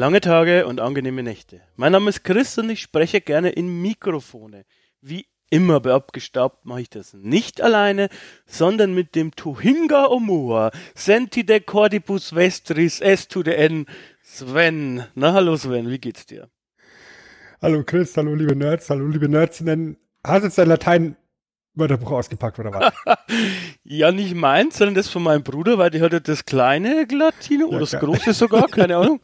Lange Tage und angenehme Nächte. Mein Name ist Chris und ich spreche gerne in Mikrofone. Wie immer bei Abgestaubt mache ich das nicht alleine, sondern mit dem Tuhinga Omoa, Senti de Cordibus Vestris, S to the N, Sven. Na hallo Sven, wie geht's dir? Hallo Chris, hallo liebe Nerds, hallo liebe Nerds. Hast du jetzt dein Latein Wörterbuch ausgepackt oder was? ja, nicht meins, sondern das von meinem Bruder, weil der hatte das kleine Latino ja, oder das große sogar, keine Ahnung.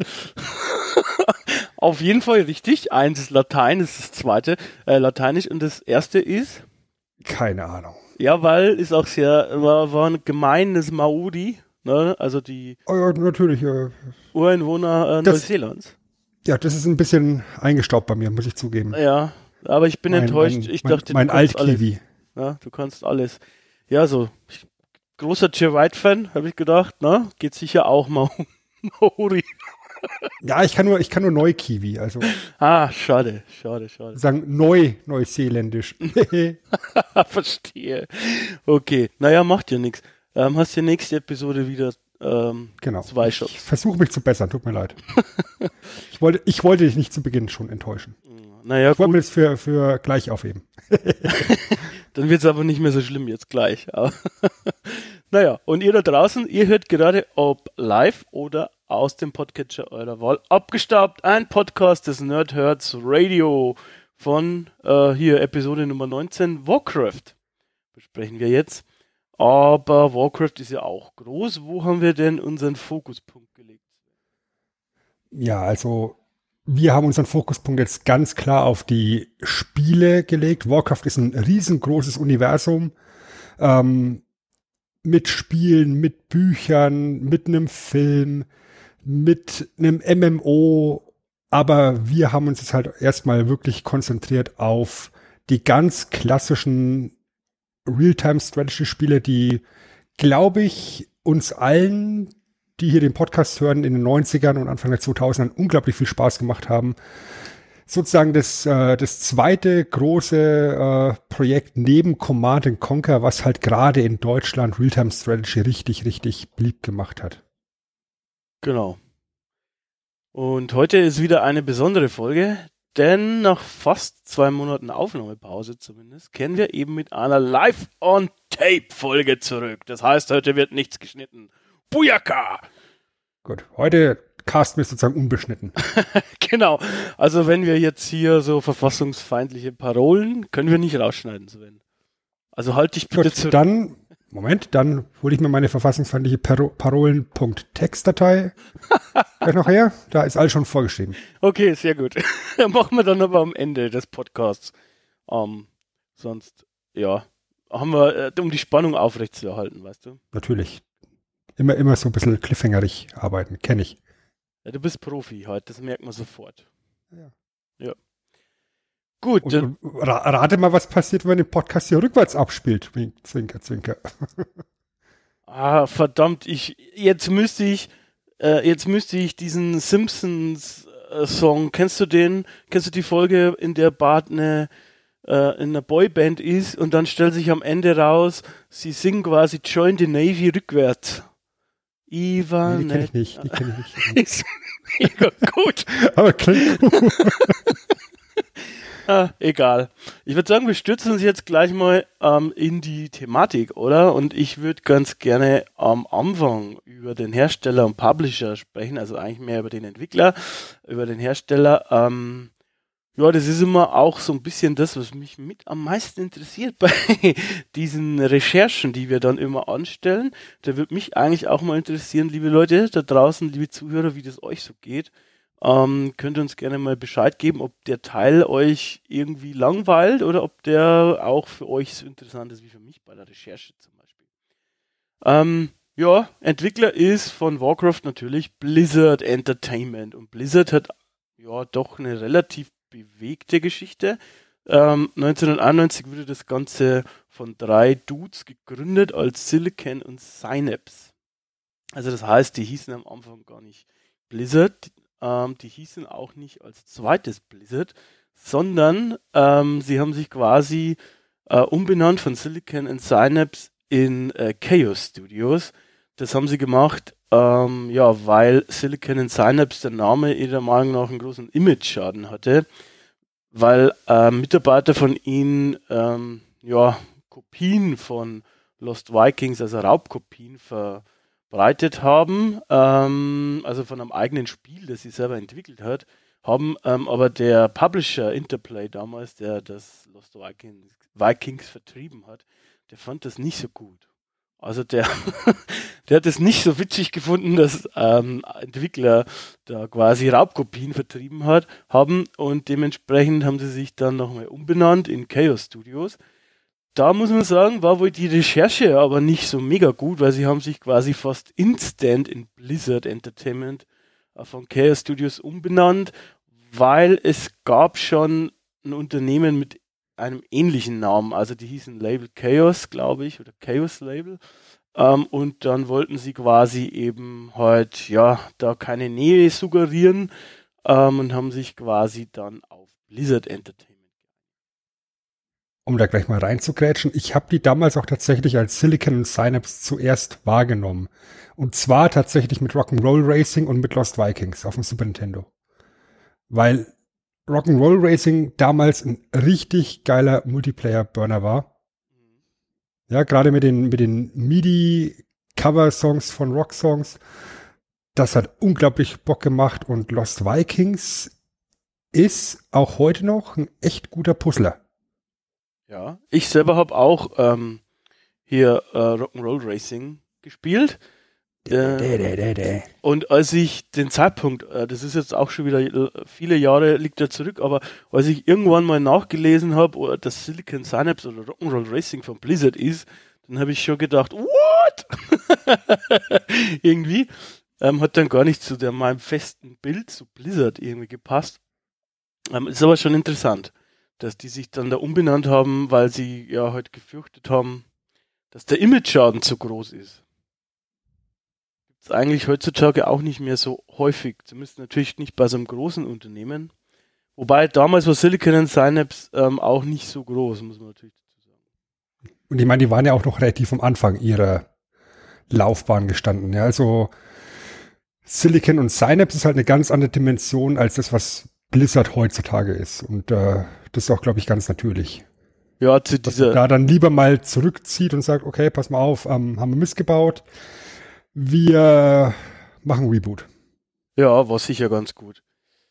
Auf jeden Fall richtig. Eins ist Latein, das ist das zweite äh, Lateinisch und das erste ist? Keine Ahnung. Ja, weil ist auch sehr, war, war ein gemeines Maori, ne? also die oh ja, natürlich, äh, Ureinwohner äh, Neuseelands. Ja, das ist ein bisschen eingestaubt bei mir, muss ich zugeben. Ja, aber ich bin mein, enttäuscht. Mein, ich dachte, mein, mein Alt-Kiwi. Ja, du kannst alles. Ja, so großer Cheer White-Fan, habe ich gedacht, ne? Geht sicher auch mal um Maori. Ja, ich kann nur, ich kann nur Neu-Kiwi, also. Ah, schade, schade, schade. Sagen neu, neuseeländisch. Verstehe. Okay, naja, macht ja nichts. Ähm, hast die nächste Episode wieder ähm, genau. zwei Shots. Ich versuche mich zu bessern, tut mir leid. ich, wollte, ich wollte dich nicht zu Beginn schon enttäuschen. Naja, ich wollte mir das für, für gleich aufheben. Dann wird es aber nicht mehr so schlimm jetzt gleich. naja, und ihr da draußen, ihr hört gerade, ob live oder aus dem Podcatcher eurer Wahl, abgestaubt, ein Podcast des Nerdherds Radio von äh, hier Episode Nummer 19, Warcraft. Besprechen wir jetzt. Aber Warcraft ist ja auch groß. Wo haben wir denn unseren Fokuspunkt gelegt? Ja, also wir haben unseren Fokuspunkt jetzt ganz klar auf die Spiele gelegt. Warcraft ist ein riesengroßes Universum ähm, mit Spielen, mit Büchern, mit einem Film, mit einem MMO. Aber wir haben uns jetzt halt erstmal wirklich konzentriert auf die ganz klassischen Real-Time-Strategy-Spiele, die, glaube ich, uns allen die hier den Podcast hören, in den 90ern und Anfang der 2000ern unglaublich viel Spaß gemacht haben. Sozusagen das, äh, das zweite große äh, Projekt neben Command Conquer, was halt gerade in Deutschland Realtime Strategy richtig, richtig beliebt gemacht hat. Genau. Und heute ist wieder eine besondere Folge, denn nach fast zwei Monaten Aufnahmepause zumindest, kennen wir eben mit einer Live-on-Tape-Folge zurück. Das heißt, heute wird nichts geschnitten. Bujaka! Gut, heute casten wir sozusagen unbeschnitten. genau. Also wenn wir jetzt hier so verfassungsfeindliche Parolen, können wir nicht rausschneiden, Sven. Also halte ich bitte Gut, zurück. Dann, Moment, dann hole ich mir meine verfassungsfeindliche Paro Parolen.txt-Datei noch her. Da ist alles schon vorgeschrieben. Okay, sehr gut. Machen wir dann aber am Ende des Podcasts. Um, sonst, ja, haben wir, äh, um die Spannung aufrechtzuerhalten, weißt du? Natürlich immer, immer so ein bisschen cliffhangerig arbeiten, kenne ich. Ja, du bist Profi heute, das merkt man sofort. Ja. Ja. Gut. Und, und rate mal, was passiert, wenn den Podcast hier rückwärts abspielt. Zwinker, zwinker. ah, verdammt, ich, jetzt müsste ich, äh, jetzt müsste ich diesen Simpsons äh, Song, kennst du den? Kennst du die Folge, in der Bart eine, äh, in einer Boyband ist und dann stellt sich am Ende raus, sie singen quasi Join the Navy rückwärts. Ivan. Nee, die kenne ich nicht. Die kenne ich nicht. Mega gut. Aber klingt gut. ah, egal. Ich würde sagen, wir stürzen uns jetzt gleich mal ähm, in die Thematik, oder? Und ich würde ganz gerne am Anfang über den Hersteller und Publisher sprechen, also eigentlich mehr über den Entwickler, über den Hersteller. Ähm, ja, das ist immer auch so ein bisschen das, was mich mit am meisten interessiert bei diesen Recherchen, die wir dann immer anstellen. Da würde mich eigentlich auch mal interessieren, liebe Leute da draußen, liebe Zuhörer, wie das euch so geht. Ähm, könnt ihr uns gerne mal Bescheid geben, ob der Teil euch irgendwie langweilt oder ob der auch für euch so interessant ist wie für mich bei der Recherche zum Beispiel. Ähm, Ja, Entwickler ist von Warcraft natürlich Blizzard Entertainment. Und Blizzard hat ja doch eine relativ bewegte Geschichte. Ähm, 1991 wurde das Ganze von drei Dudes gegründet als Silicon und Synapse. Also das heißt, die hießen am Anfang gar nicht Blizzard, ähm, die hießen auch nicht als zweites Blizzard, sondern ähm, sie haben sich quasi äh, umbenannt von Silicon und Synapse in äh, Chaos Studios. Das haben sie gemacht, ähm, ja, weil Silicon und Synapse der Name ihrer Meinung nach einen großen Image-Schaden hatte, weil äh, Mitarbeiter von ihnen ähm, ja, Kopien von Lost Vikings, also Raubkopien, verbreitet haben, ähm, also von einem eigenen Spiel, das sie selber entwickelt hat, haben ähm, aber der Publisher Interplay damals, der das Lost Vikings, Vikings vertrieben hat, der fand das nicht so gut. Also der, der hat es nicht so witzig gefunden, dass ähm, Entwickler da quasi Raubkopien vertrieben hat, haben und dementsprechend haben sie sich dann nochmal umbenannt in Chaos Studios. Da muss man sagen, war wohl die Recherche aber nicht so mega gut, weil sie haben sich quasi fast instant in Blizzard Entertainment äh, von Chaos Studios umbenannt, weil es gab schon ein Unternehmen mit einem ähnlichen Namen. Also die hießen Label Chaos, glaube ich, oder Chaos Label. Ähm, und dann wollten sie quasi eben halt, ja, da keine Nähe suggerieren ähm, und haben sich quasi dann auf Blizzard Entertainment. Um da gleich mal reinzugrätschen, ich habe die damals auch tatsächlich als Silicon Synapse zuerst wahrgenommen. Und zwar tatsächlich mit Rock'n'Roll Racing und mit Lost Vikings auf dem Super Nintendo. Weil Rock'n'Roll Racing damals ein richtig geiler Multiplayer-Burner war. Ja, gerade mit den, mit den MIDI-Cover-Songs von Rock-Songs. Das hat unglaublich Bock gemacht und Lost Vikings ist auch heute noch ein echt guter Puzzler. Ja, ich selber habe auch ähm, hier äh, Rock'n'Roll Racing gespielt. Äh, und als ich den Zeitpunkt, äh, das ist jetzt auch schon wieder äh, viele Jahre liegt er zurück, aber als ich irgendwann mal nachgelesen habe, dass Silicon Synapse oder Rock'n'Roll Racing von Blizzard ist, dann habe ich schon gedacht, what? irgendwie ähm, hat dann gar nicht zu der, meinem festen Bild zu Blizzard irgendwie gepasst. Ähm, ist aber schon interessant, dass die sich dann da umbenannt haben, weil sie ja halt gefürchtet haben, dass der Image-Schaden zu groß ist eigentlich heutzutage auch nicht mehr so häufig. Zumindest natürlich nicht bei so einem großen Unternehmen. Wobei damals war Silicon and Synapse ähm, auch nicht so groß, muss man natürlich dazu sagen. Und ich meine, die waren ja auch noch relativ am Anfang ihrer Laufbahn gestanden. Ja, also Silicon und Synapse ist halt eine ganz andere Dimension als das, was Blizzard heutzutage ist. Und äh, das ist auch, glaube ich, ganz natürlich. Ja, zu dieser. da dann lieber mal zurückzieht und sagt, okay, pass mal auf, ähm, haben wir missgebaut wir machen Reboot. Ja, war sicher ganz gut.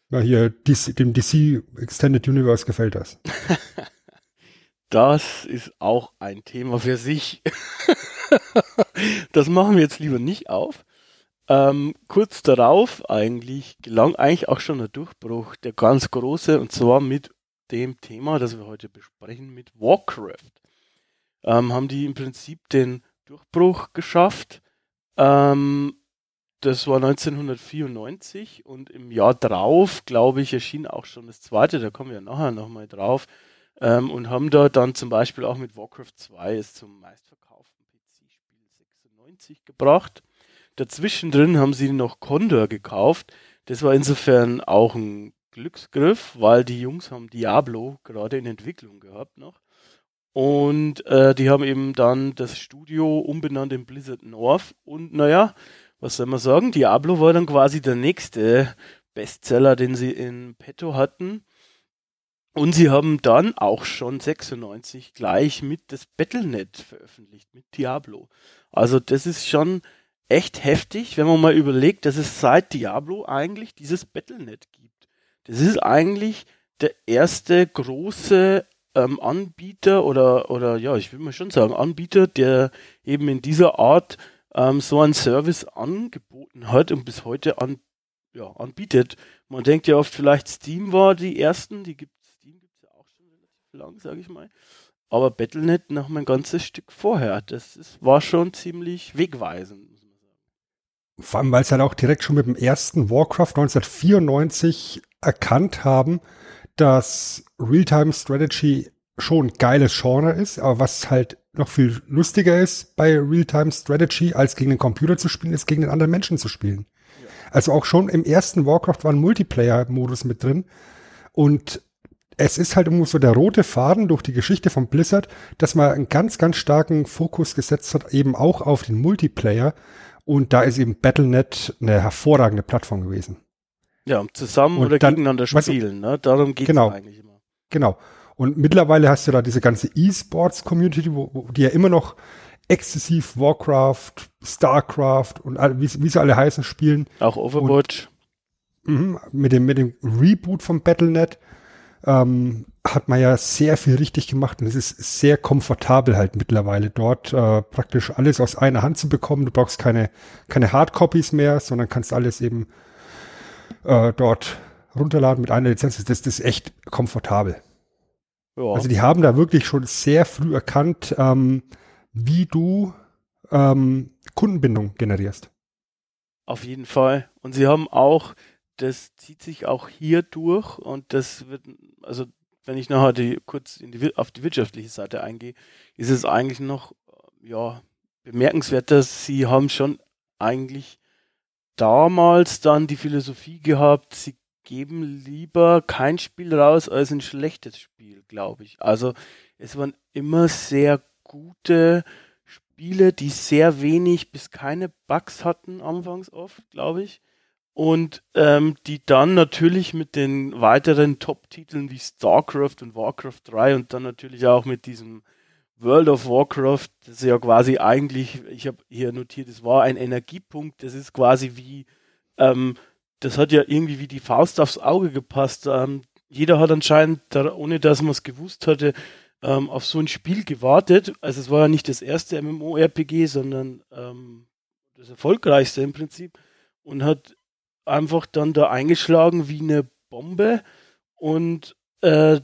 Na hier, DC, dem DC Extended Universe gefällt das. das ist auch ein Thema für sich. das machen wir jetzt lieber nicht auf. Ähm, kurz darauf eigentlich gelang eigentlich auch schon der Durchbruch, der ganz große, und zwar mit dem Thema, das wir heute besprechen, mit Warcraft. Ähm, haben die im Prinzip den Durchbruch geschafft ähm, das war 1994 und im Jahr drauf, glaube ich, erschien auch schon das zweite, da kommen wir nachher nochmal drauf, ähm, und haben da dann zum Beispiel auch mit Warcraft 2 es zum meistverkauften PC-Spiel 96 gebracht. Dazwischen drin haben sie noch Condor gekauft. Das war insofern auch ein Glücksgriff, weil die Jungs haben Diablo gerade in Entwicklung gehabt noch. Und äh, die haben eben dann das Studio umbenannt in Blizzard North. Und naja, was soll man sagen? Diablo war dann quasi der nächste Bestseller, den sie in petto hatten. Und sie haben dann auch schon 96 gleich mit das Battlenet veröffentlicht, mit Diablo. Also das ist schon echt heftig, wenn man mal überlegt, dass es seit Diablo eigentlich dieses Battlenet gibt. Das ist eigentlich der erste große ähm, Anbieter oder, oder ja, ich würde mal schon sagen, Anbieter, der eben in dieser Art ähm, so einen Service angeboten hat und bis heute an, ja, anbietet. Man denkt ja oft, vielleicht Steam war die ersten, die gibt Steam gibt es ja auch schon relativ lang, sage ich mal. Aber Battlenet noch mein ganzes Stück vorher. Das ist, war schon ziemlich wegweisend, muss Vor allem, weil es halt auch direkt schon mit dem ersten Warcraft 1994 erkannt haben, dass Realtime Strategy schon geiles Genre ist, aber was halt noch viel lustiger ist bei Realtime Strategy, als gegen den Computer zu spielen, ist gegen den anderen Menschen zu spielen. Ja. Also auch schon im ersten Warcraft war ein Multiplayer-Modus mit drin. Und es ist halt irgendwo so der rote Faden durch die Geschichte von Blizzard, dass man einen ganz, ganz starken Fokus gesetzt hat, eben auch auf den Multiplayer. Und da ist eben Battlenet eine hervorragende Plattform gewesen. Ja, zusammen und oder dann, gegeneinander spielen, ne? Darum geht es genau, eigentlich immer. Genau. Und mittlerweile hast du da diese ganze E-Sports-Community, die ja immer noch exzessiv Warcraft, Starcraft und wie, wie sie alle heißen spielen. Auch Overwatch. Und, mh, mit dem, mit dem Reboot von Battlenet ähm, hat man ja sehr viel richtig gemacht und es ist sehr komfortabel halt mittlerweile dort äh, praktisch alles aus einer Hand zu bekommen. Du brauchst keine, keine Hardcopies mehr, sondern kannst alles eben äh, dort runterladen mit einer Lizenz. Das, das ist echt komfortabel. Ja. Also die haben da wirklich schon sehr früh erkannt, ähm, wie du ähm, Kundenbindung generierst. Auf jeden Fall. Und sie haben auch das zieht sich auch hier durch und das wird, also wenn ich nachher die, kurz die, auf die wirtschaftliche Seite eingehe, ist es eigentlich noch, ja, bemerkenswert, dass sie haben schon eigentlich damals dann die Philosophie gehabt, sie geben lieber kein Spiel raus als ein schlechtes Spiel, glaube ich. Also es waren immer sehr gute Spiele, die sehr wenig bis keine Bugs hatten anfangs oft, glaube ich und ähm, die dann natürlich mit den weiteren Top-Titeln wie StarCraft und Warcraft 3 und dann natürlich auch mit diesem World of Warcraft, das ist ja quasi eigentlich, ich habe hier notiert, es war ein Energiepunkt, das ist quasi wie, ähm, das hat ja irgendwie wie die Faust aufs Auge gepasst. Ähm, jeder hat anscheinend, ohne dass man es gewusst hatte, ähm, auf so ein Spiel gewartet. Also es war ja nicht das erste MMORPG, sondern ähm, das erfolgreichste im Prinzip und hat einfach dann da eingeschlagen wie eine Bombe und äh,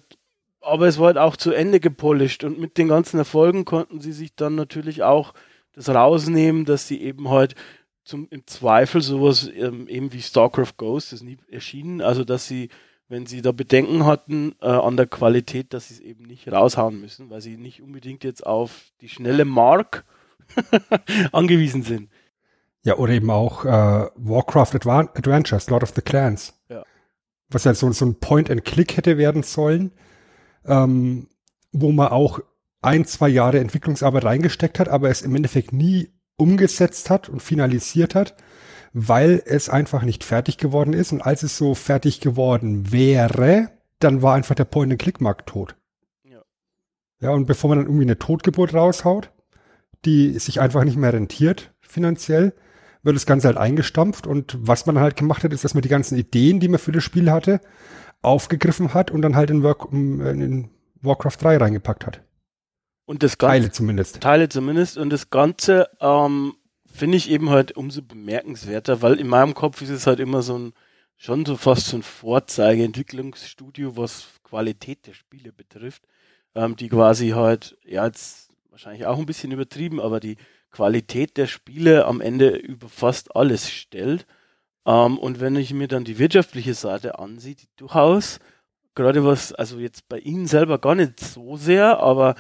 aber es war halt auch zu Ende gepolished und mit den ganzen Erfolgen konnten sie sich dann natürlich auch das rausnehmen, dass sie eben halt zum, im Zweifel sowas ähm, eben wie StarCraft Ghost ist nie erschienen, also dass sie, wenn sie da Bedenken hatten äh, an der Qualität, dass sie es eben nicht raushauen müssen, weil sie nicht unbedingt jetzt auf die schnelle Mark angewiesen sind. Ja, oder eben auch äh, Warcraft Advan Adventures, Lord of the Clans. Ja. Was ja so, so ein Point-and-Click hätte werden sollen, ähm, wo man auch ein, zwei Jahre Entwicklungsarbeit reingesteckt hat, aber es im Endeffekt nie umgesetzt hat und finalisiert hat, weil es einfach nicht fertig geworden ist. Und als es so fertig geworden wäre, dann war einfach der Point-and-Click-Markt tot. Ja. ja, und bevor man dann irgendwie eine Totgeburt raushaut, die sich einfach nicht mehr rentiert finanziell, wird das Ganze halt eingestampft und was man halt gemacht hat, ist, dass man die ganzen Ideen, die man für das Spiel hatte, aufgegriffen hat und dann halt in, Work, in Warcraft 3 reingepackt hat. Und das Ganze, Teile zumindest. Teile zumindest und das Ganze ähm, finde ich eben halt umso bemerkenswerter, weil in meinem Kopf ist es halt immer so ein, schon so fast so ein Vorzeigeentwicklungsstudio, was Qualität der Spiele betrifft, ähm, die quasi halt, ja, jetzt wahrscheinlich auch ein bisschen übertrieben, aber die Qualität der Spiele am Ende über fast alles stellt. Ähm, und wenn ich mir dann die wirtschaftliche Seite ansehe, die durchaus, gerade was, also jetzt bei Ihnen selber gar nicht so sehr, aber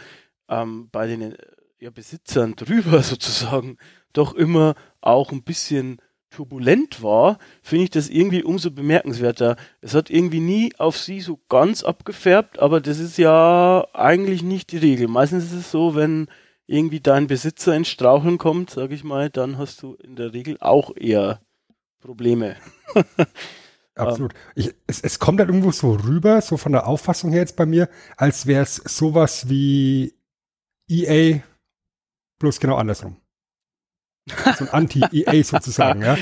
ähm, bei den ja, Besitzern drüber sozusagen doch immer auch ein bisschen turbulent war, finde ich das irgendwie umso bemerkenswerter. Es hat irgendwie nie auf sie so ganz abgefärbt, aber das ist ja eigentlich nicht die Regel. Meistens ist es so, wenn irgendwie dein Besitzer ins Straucheln kommt, sage ich mal, dann hast du in der Regel auch eher Probleme. Absolut. Ich, es, es kommt halt irgendwo so rüber, so von der Auffassung her jetzt bei mir, als wäre es sowas wie EA bloß genau andersrum. So ein Anti-EA sozusagen, ja.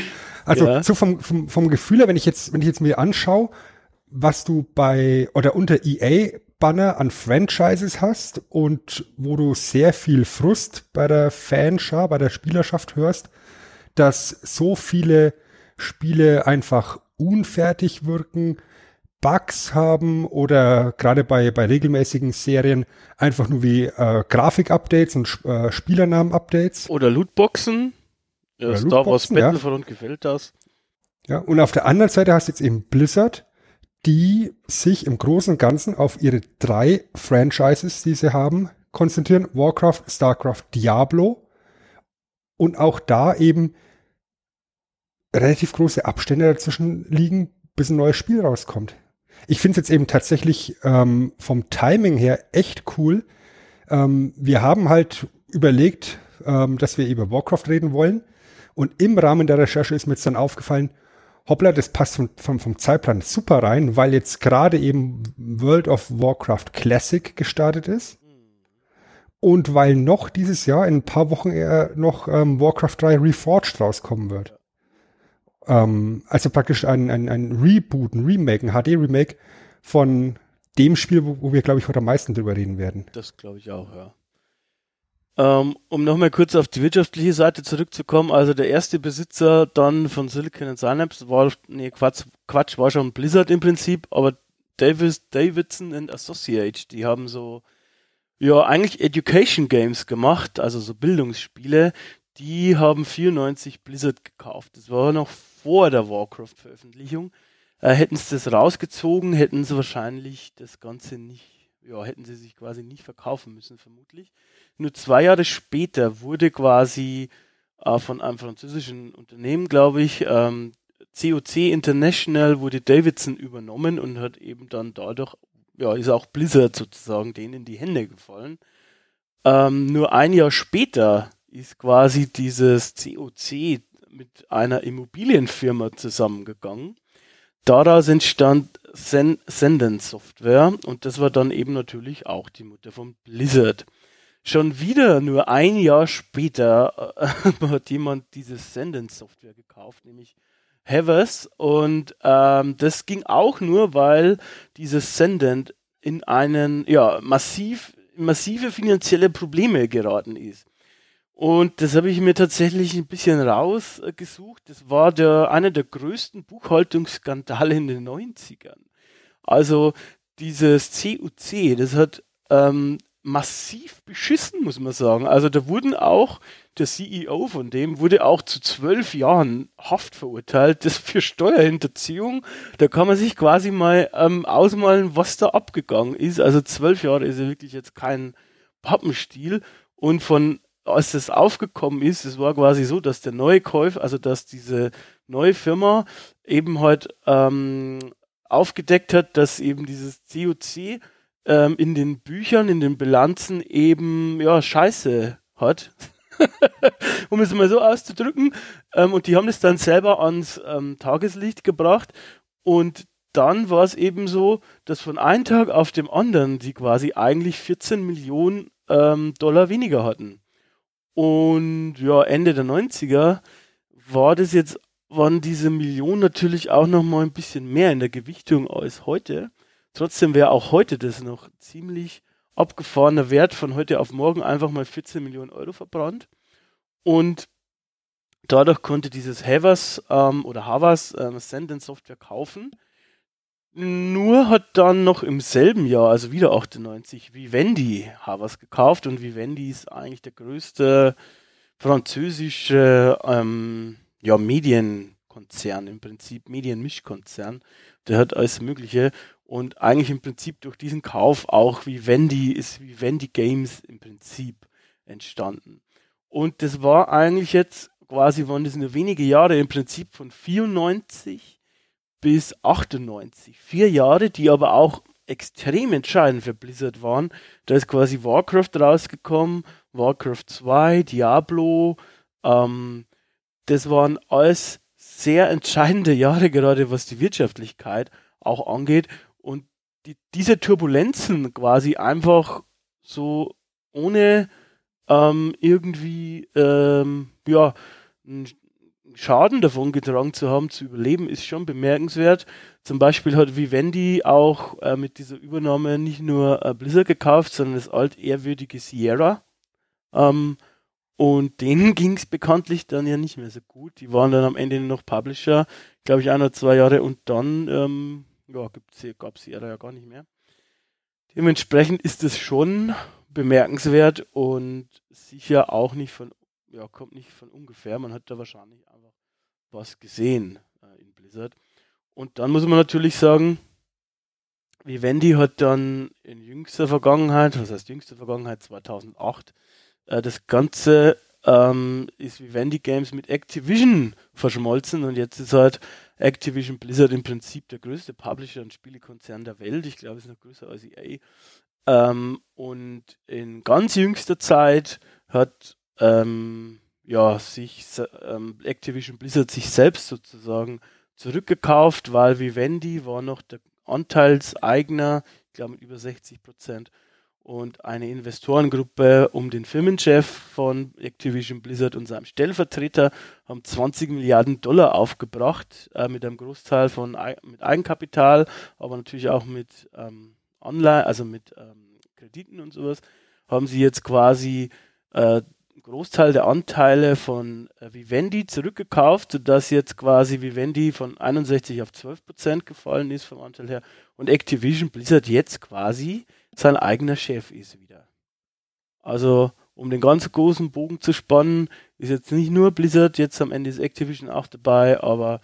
Also ja. so vom, vom, vom Gefühl her, wenn ich jetzt, wenn ich jetzt mir anschaue, was du bei oder unter EA Banner an Franchises hast und wo du sehr viel Frust bei der Fanschar, bei der Spielerschaft hörst, dass so viele Spiele einfach unfertig wirken, Bugs haben oder gerade bei, bei regelmäßigen Serien einfach nur wie äh, Grafik-Updates und äh, Spielernamen-Updates. Oder Lootboxen, Ja, Star Wars Battlefront ja. gefällt das. Ja, und auf der anderen Seite hast du jetzt eben Blizzard, die sich im Großen und Ganzen auf ihre drei Franchises, die sie haben, konzentrieren. Warcraft, Starcraft, Diablo. Und auch da eben relativ große Abstände dazwischen liegen, bis ein neues Spiel rauskommt. Ich finde es jetzt eben tatsächlich ähm, vom Timing her echt cool. Ähm, wir haben halt überlegt, ähm, dass wir über Warcraft reden wollen. Und im Rahmen der Recherche ist mir jetzt dann aufgefallen, hoppla, das passt vom, vom, vom Zeitplan super rein, weil jetzt gerade eben World of Warcraft Classic gestartet ist. Und weil noch dieses Jahr in ein paar Wochen eher noch ähm, Warcraft 3 Reforged rauskommen wird. Ähm, also praktisch ein, ein, ein Reboot, ein Remake, ein HD-Remake von dem Spiel, wo, wo wir, glaube ich, heute am meisten drüber reden werden. Das glaube ich auch, ja. Ähm, um nochmal kurz auf die wirtschaftliche Seite zurückzukommen, also der erste Besitzer dann von Silicon Synapse war, nee, Quatsch, Quatsch, war schon Blizzard im Prinzip, aber Davis, Davidson and Associates, die haben so, ja, eigentlich Education Games gemacht, also so Bildungsspiele, die haben 94 Blizzard gekauft. Das war noch vor der Warcraft-Veröffentlichung. Äh, hätten sie das rausgezogen, hätten sie wahrscheinlich das Ganze nicht, ja, hätten sie sich quasi nicht verkaufen müssen, vermutlich. Nur zwei Jahre später wurde quasi äh, von einem französischen Unternehmen, glaube ich, ähm, COC International wurde Davidson übernommen und hat eben dann dadurch, ja, ist auch Blizzard sozusagen denen in die Hände gefallen. Ähm, nur ein Jahr später ist quasi dieses COC mit einer Immobilienfirma zusammengegangen. Daraus entstand Sen Senden Software und das war dann eben natürlich auch die Mutter von Blizzard. Schon wieder nur ein Jahr später äh, hat jemand diese Senden Software gekauft, nämlich Havers und ähm, das ging auch nur, weil dieses Sendent in einen ja massiv massive finanzielle Probleme geraten ist. Und das habe ich mir tatsächlich ein bisschen rausgesucht. Das war der, einer der größten Buchhaltungsskandale in den 90ern. Also dieses CUC, das hat ähm, massiv beschissen, muss man sagen. Also da wurden auch, der CEO von dem wurde auch zu zwölf Jahren Haft verurteilt, das für Steuerhinterziehung. Da kann man sich quasi mal ähm, ausmalen, was da abgegangen ist. Also zwölf Jahre ist ja wirklich jetzt kein Pappenstiel. Und von als das aufgekommen ist, es war quasi so, dass der neue Käufer, also dass diese neue Firma eben halt ähm, aufgedeckt hat, dass eben dieses COC ähm, in den Büchern, in den Bilanzen eben ja Scheiße hat. um es mal so auszudrücken. Ähm, und die haben das dann selber ans ähm, Tageslicht gebracht. Und dann war es eben so, dass von einem Tag auf dem anderen sie quasi eigentlich 14 Millionen ähm, Dollar weniger hatten. Und ja, Ende der 90er war das jetzt, waren diese Millionen natürlich auch noch mal ein bisschen mehr in der Gewichtung als heute. Trotzdem wäre auch heute das noch ziemlich abgefahrener Wert von heute auf morgen einfach mal 14 Millionen Euro verbrannt. Und dadurch konnte dieses Havers ähm, oder Havas ähm, Sendent Software kaufen. Nur hat dann noch im selben Jahr, also wieder 98, Vivendi Havas gekauft und Vivendi ist eigentlich der größte französische ähm, ja, Medienkonzern, im Prinzip Medienmischkonzern. Der hat alles Mögliche und eigentlich im Prinzip durch diesen Kauf auch Vivendi ist Vivendi Games im Prinzip entstanden. Und das war eigentlich jetzt quasi, waren das nur wenige Jahre im Prinzip von 94 bis 98. Vier Jahre, die aber auch extrem entscheidend für Blizzard waren. Da ist quasi Warcraft rausgekommen, Warcraft 2, Diablo. Ähm, das waren alles sehr entscheidende Jahre, gerade was die Wirtschaftlichkeit auch angeht. Und die, diese Turbulenzen quasi einfach so ohne ähm, irgendwie ähm, ja, Schaden davon getragen zu haben, zu überleben, ist schon bemerkenswert. Zum Beispiel hat Vivendi auch äh, mit dieser Übernahme nicht nur äh, Blizzard gekauft, sondern das altehrwürdige Sierra. Ähm, und denen ging es bekanntlich dann ja nicht mehr so gut. Die waren dann am Ende noch Publisher, glaube ich, ein oder zwei Jahre und dann ähm, ja, gab es Sierra ja gar nicht mehr. Dementsprechend ist es schon bemerkenswert und sicher auch nicht von ja, kommt nicht von ungefähr. Man hat da wahrscheinlich einfach was gesehen äh, in Blizzard. Und dann muss man natürlich sagen, Vivendi hat dann in jüngster Vergangenheit, was heißt jüngster Vergangenheit, 2008, äh, das Ganze ähm, ist Vivendi Games mit Activision verschmolzen und jetzt ist halt Activision Blizzard im Prinzip der größte Publisher und Spielekonzern der Welt. Ich glaube, es ist noch größer als EA. Ähm, und in ganz jüngster Zeit hat ähm, ja, sich ähm, Activision Blizzard sich selbst sozusagen zurückgekauft, weil Vivendi war noch der Anteilseigner, ich glaube mit über 60 Prozent. Und eine Investorengruppe um den Firmenchef von Activision Blizzard und seinem Stellvertreter haben 20 Milliarden Dollar aufgebracht, äh, mit einem Großteil von mit Eigenkapital, aber natürlich auch mit ähm, Online, also mit ähm, Krediten und sowas, haben sie jetzt quasi äh, Großteil der Anteile von äh, Vivendi zurückgekauft, sodass jetzt quasi Vivendi von 61 auf 12 Prozent gefallen ist vom Anteil her und Activision Blizzard jetzt quasi sein eigener Chef ist wieder. Also, um den ganz großen Bogen zu spannen, ist jetzt nicht nur Blizzard, jetzt am Ende ist Activision auch dabei, aber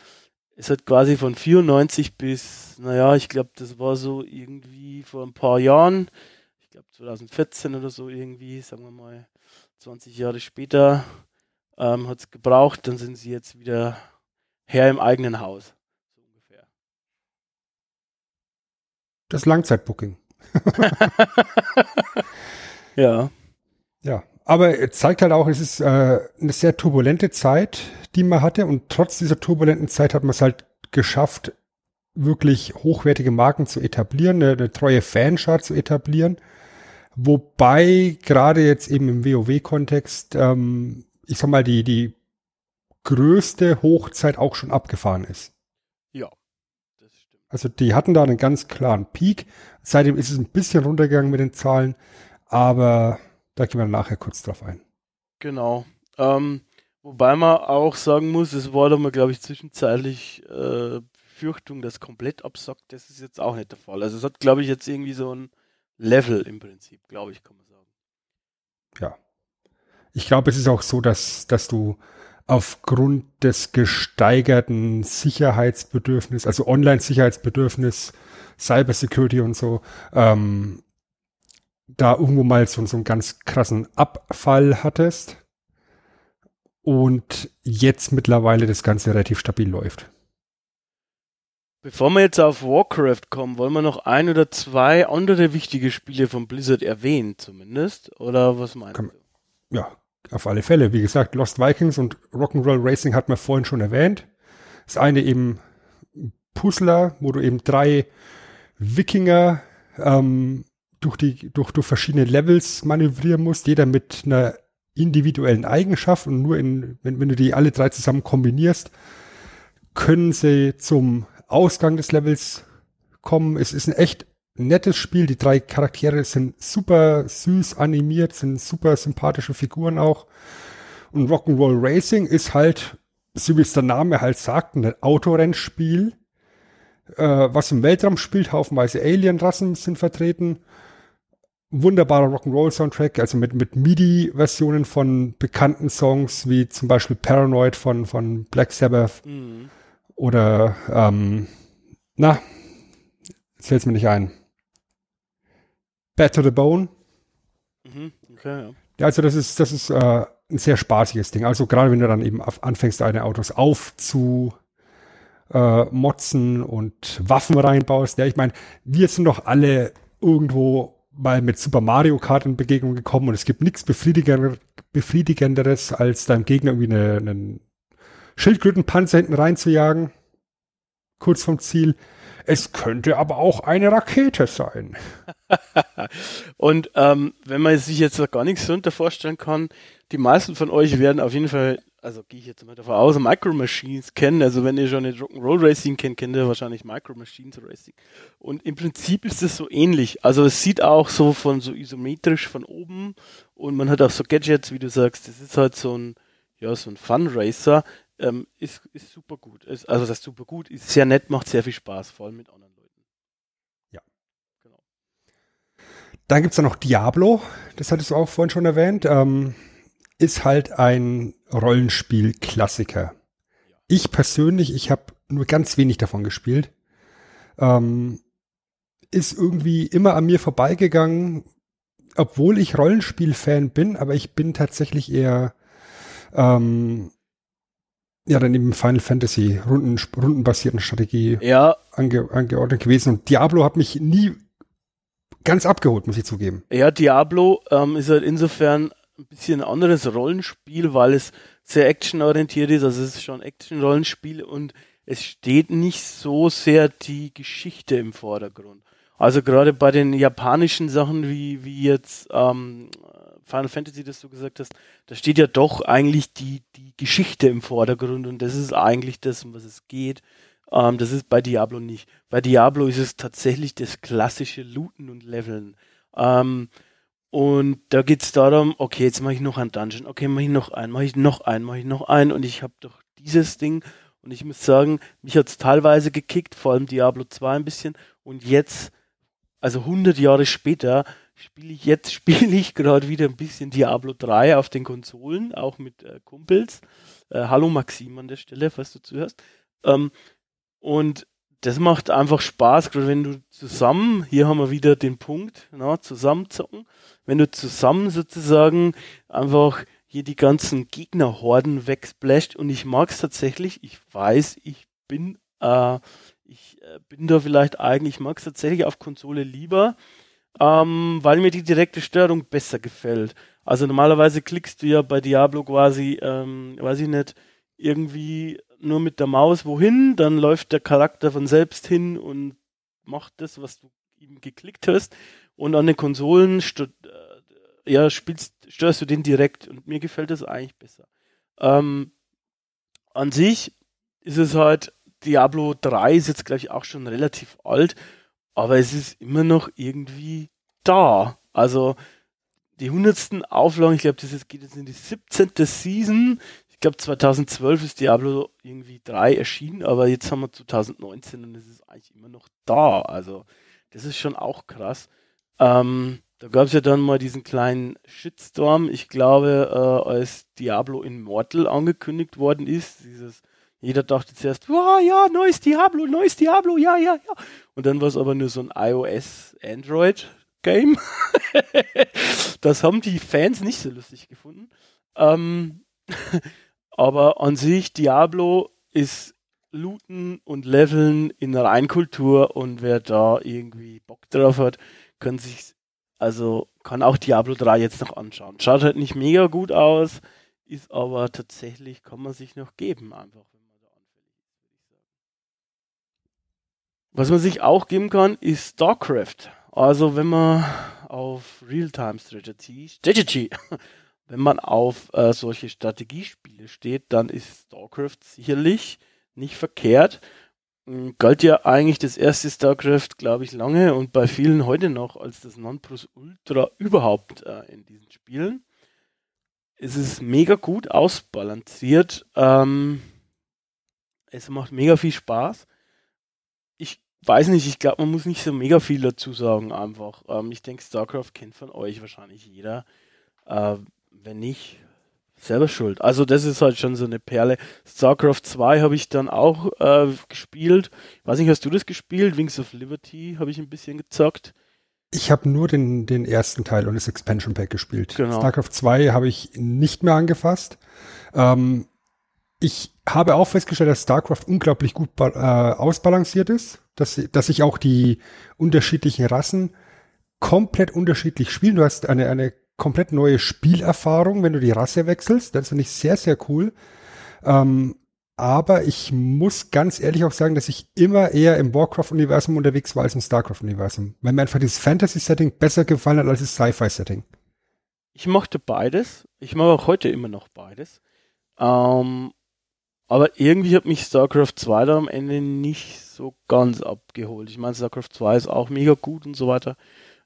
es hat quasi von 94 bis, naja, ich glaube, das war so irgendwie vor ein paar Jahren, ich glaube 2014 oder so irgendwie, sagen wir mal, 20 Jahre später ähm, hat es gebraucht, dann sind sie jetzt wieder Herr im eigenen Haus. So ungefähr. Das Langzeitbooking. ja. Ja, aber es zeigt halt auch, es ist äh, eine sehr turbulente Zeit, die man hatte und trotz dieser turbulenten Zeit hat man es halt geschafft, wirklich hochwertige Marken zu etablieren, eine, eine treue Fanschar zu etablieren. Wobei gerade jetzt eben im WoW-Kontext, ähm, ich sag mal, die, die größte Hochzeit auch schon abgefahren ist. Ja, das stimmt. Also die hatten da einen ganz klaren Peak. Seitdem ist es ein bisschen runtergegangen mit den Zahlen, aber da gehen wir nachher kurz drauf ein. Genau. Ähm, wobei man auch sagen muss, es war da mal, glaube ich, zwischenzeitlich äh, Befürchtung, dass komplett absackt. Das ist jetzt auch nicht der Fall. Also es hat, glaube ich, jetzt irgendwie so ein Level im Prinzip, glaube ich, kann man sagen. Ja. Ich glaube, es ist auch so, dass, dass du aufgrund des gesteigerten Sicherheitsbedürfnisses, also Online-Sicherheitsbedürfnis, Cybersecurity und so, ähm, da irgendwo mal so, so einen ganz krassen Abfall hattest und jetzt mittlerweile das Ganze relativ stabil läuft. Bevor wir jetzt auf Warcraft kommen, wollen wir noch ein oder zwei andere wichtige Spiele von Blizzard erwähnen, zumindest? Oder was meinst du? Ja, auf alle Fälle. Wie gesagt, Lost Vikings und Rock'n'Roll Racing hat man vorhin schon erwähnt. Das eine eben Puzzler, wo du eben drei Wikinger ähm, durch, die, durch, durch verschiedene Levels manövrieren musst, jeder mit einer individuellen Eigenschaft und nur in, wenn, wenn du die alle drei zusammen kombinierst, können sie zum Ausgang des Levels kommen. Es ist ein echt nettes Spiel. Die drei Charaktere sind super süß animiert, sind super sympathische Figuren auch. Und Rock'n'Roll Racing ist halt, so wie es der Name halt sagt, ein Autorennspiel, äh, was im Weltraum spielt. Haufenweise Alien-Rassen sind vertreten. Wunderbarer Rock'n'Roll-Soundtrack, also mit, mit MIDI-Versionen von bekannten Songs, wie zum Beispiel Paranoid von, von Black Sabbath. Mhm. Oder, ähm, na, jetzt fällt es mir nicht ein. Bad to the Bone. Mhm, okay, ja. ja. also das ist, das ist äh, ein sehr spaßiges Ding. Also gerade wenn du dann eben anfängst, deine Autos aufzu äh, motzen und Waffen reinbaust. Ja, ich meine, wir sind doch alle irgendwo mal mit Super Mario Kart in Begegnung gekommen und es gibt nichts befriedigenderes, als deinem Gegner irgendwie eine, einen Schildkrötenpanzer hinten reinzujagen, kurz vom Ziel. Es könnte aber auch eine Rakete sein. und ähm, wenn man sich jetzt gar nichts darunter vorstellen kann, die meisten von euch werden auf jeden Fall, also gehe ich jetzt mal davon aus, Micro Machines kennen. Also wenn ihr schon den Rock'n'Roll Racing kennt, kennt ihr wahrscheinlich Micro Machines Racing. Und im Prinzip ist es so ähnlich. Also es sieht auch so von so isometrisch von oben und man hat auch so Gadgets, wie du sagst. Das ist halt so ein, ja, so ein Fun Racer ähm, ist, ist super gut. Ist, also das ist super gut, ist sehr nett, macht sehr viel Spaß, vor allem mit anderen Leuten. Ja. Genau. Dann gibt es da noch Diablo, das hattest du auch vorhin schon erwähnt. Ähm, ist halt ein Rollenspiel-Klassiker. Ich persönlich, ich habe nur ganz wenig davon gespielt. Ähm, ist irgendwie immer an mir vorbeigegangen, obwohl ich Rollenspiel-Fan bin, aber ich bin tatsächlich eher ähm, ja dann eben Final Fantasy Runden, rundenbasierten Strategie ja. ange, angeordnet gewesen und Diablo hat mich nie ganz abgeholt, muss ich zugeben. Ja, Diablo ähm, ist halt insofern ein bisschen ein anderes Rollenspiel, weil es sehr actionorientiert ist. Also es ist schon Action-Rollenspiel und es steht nicht so sehr die Geschichte im Vordergrund. Also gerade bei den japanischen Sachen wie, wie jetzt ähm, Final Fantasy, das du gesagt hast, da steht ja doch eigentlich die, die Geschichte im Vordergrund und das ist eigentlich das, um was es geht. Ähm, das ist bei Diablo nicht. Bei Diablo ist es tatsächlich das klassische Looten und Leveln. Ähm, und da geht es darum, okay, jetzt mache ich noch ein Dungeon, okay, mache ich noch einen, mache ich noch einen, mache ich noch einen und ich habe doch dieses Ding und ich muss sagen, mich hat es teilweise gekickt, vor allem Diablo 2 ein bisschen und jetzt, also 100 Jahre später, spiele ich jetzt, spiele ich gerade wieder ein bisschen Diablo 3 auf den Konsolen, auch mit äh, Kumpels. Äh, hallo Maxim an der Stelle, falls du zuhörst. Ähm, und das macht einfach Spaß, gerade wenn du zusammen, hier haben wir wieder den Punkt, na, zusammenzocken, wenn du zusammen sozusagen einfach hier die ganzen Gegnerhorden wegsplasht und ich mag es tatsächlich, ich weiß, ich bin, äh, ich äh, bin da vielleicht eigentlich, ich mag es tatsächlich auf Konsole lieber, ähm, weil mir die direkte Steuerung besser gefällt. Also normalerweise klickst du ja bei Diablo quasi, ähm, weiß ich nicht, irgendwie nur mit der Maus wohin, dann läuft der Charakter von selbst hin und macht das, was du ihm geklickt hast. Und an den Konsolen äh, ja, spielst, steuerst du den direkt und mir gefällt das eigentlich besser. Ähm, an sich ist es halt, Diablo 3 ist jetzt, glaube ich, auch schon relativ alt, aber es ist immer noch irgendwie da. Also die hundertsten Auflagen, ich glaube, das ist, geht jetzt in die 17. Season. Ich glaube, 2012 ist Diablo irgendwie 3 erschienen, aber jetzt haben wir 2019 und es ist eigentlich immer noch da. Also, das ist schon auch krass. Ähm, da gab es ja dann mal diesen kleinen Shitstorm. Ich glaube, äh, als Diablo Immortal angekündigt worden ist, dieses, jeder dachte zuerst, wow, ja, neues Diablo, neues Diablo, ja, ja, ja. Und dann war es aber nur so ein iOS-Android-Game. das haben die Fans nicht so lustig gefunden. Ähm, aber an sich, Diablo ist Looten und Leveln in Reinkultur und wer da irgendwie Bock drauf hat, kann sich, also kann auch Diablo 3 jetzt noch anschauen. Schaut halt nicht mega gut aus, ist aber tatsächlich, kann man sich noch geben, einfach, wenn man da anfällig ist, Was man sich auch geben kann, ist StarCraft. Also wenn man auf Real-Time Strategy, Strategy wenn man auf äh, solche Strategiespiele steht, dann ist StarCraft sicherlich nicht verkehrt. Ähm, galt ja eigentlich das erste StarCraft, glaube ich, lange und bei vielen heute noch als das Nonplusultra überhaupt äh, in diesen Spielen. Es ist mega gut ausbalanciert. Ähm, es macht mega viel Spaß. Weiß nicht, ich glaube, man muss nicht so mega viel dazu sagen einfach. Ähm, ich denke, StarCraft kennt von euch wahrscheinlich jeder. Äh, wenn nicht, selber schuld. Also das ist halt schon so eine Perle. StarCraft 2 habe ich dann auch äh, gespielt. weiß nicht, hast du das gespielt? Wings of Liberty habe ich ein bisschen gezockt. Ich habe nur den, den ersten Teil und das Expansion Pack gespielt. Genau. StarCraft 2 habe ich nicht mehr angefasst. Ähm, ich habe auch festgestellt, dass StarCraft unglaublich gut äh, ausbalanciert ist, dass, dass sich auch die unterschiedlichen Rassen komplett unterschiedlich spielen. Du hast eine, eine komplett neue Spielerfahrung, wenn du die Rasse wechselst. Das finde ich sehr, sehr cool. Ähm, aber ich muss ganz ehrlich auch sagen, dass ich immer eher im Warcraft-Universum unterwegs war als im StarCraft-Universum. Weil mir einfach dieses Fantasy-Setting besser gefallen hat als das Sci-Fi-Setting. Ich mochte beides. Ich mag auch heute immer noch beides. Ähm, aber irgendwie hat mich StarCraft 2 da am Ende nicht so ganz abgeholt. Ich meine, StarCraft 2 ist auch mega gut und so weiter.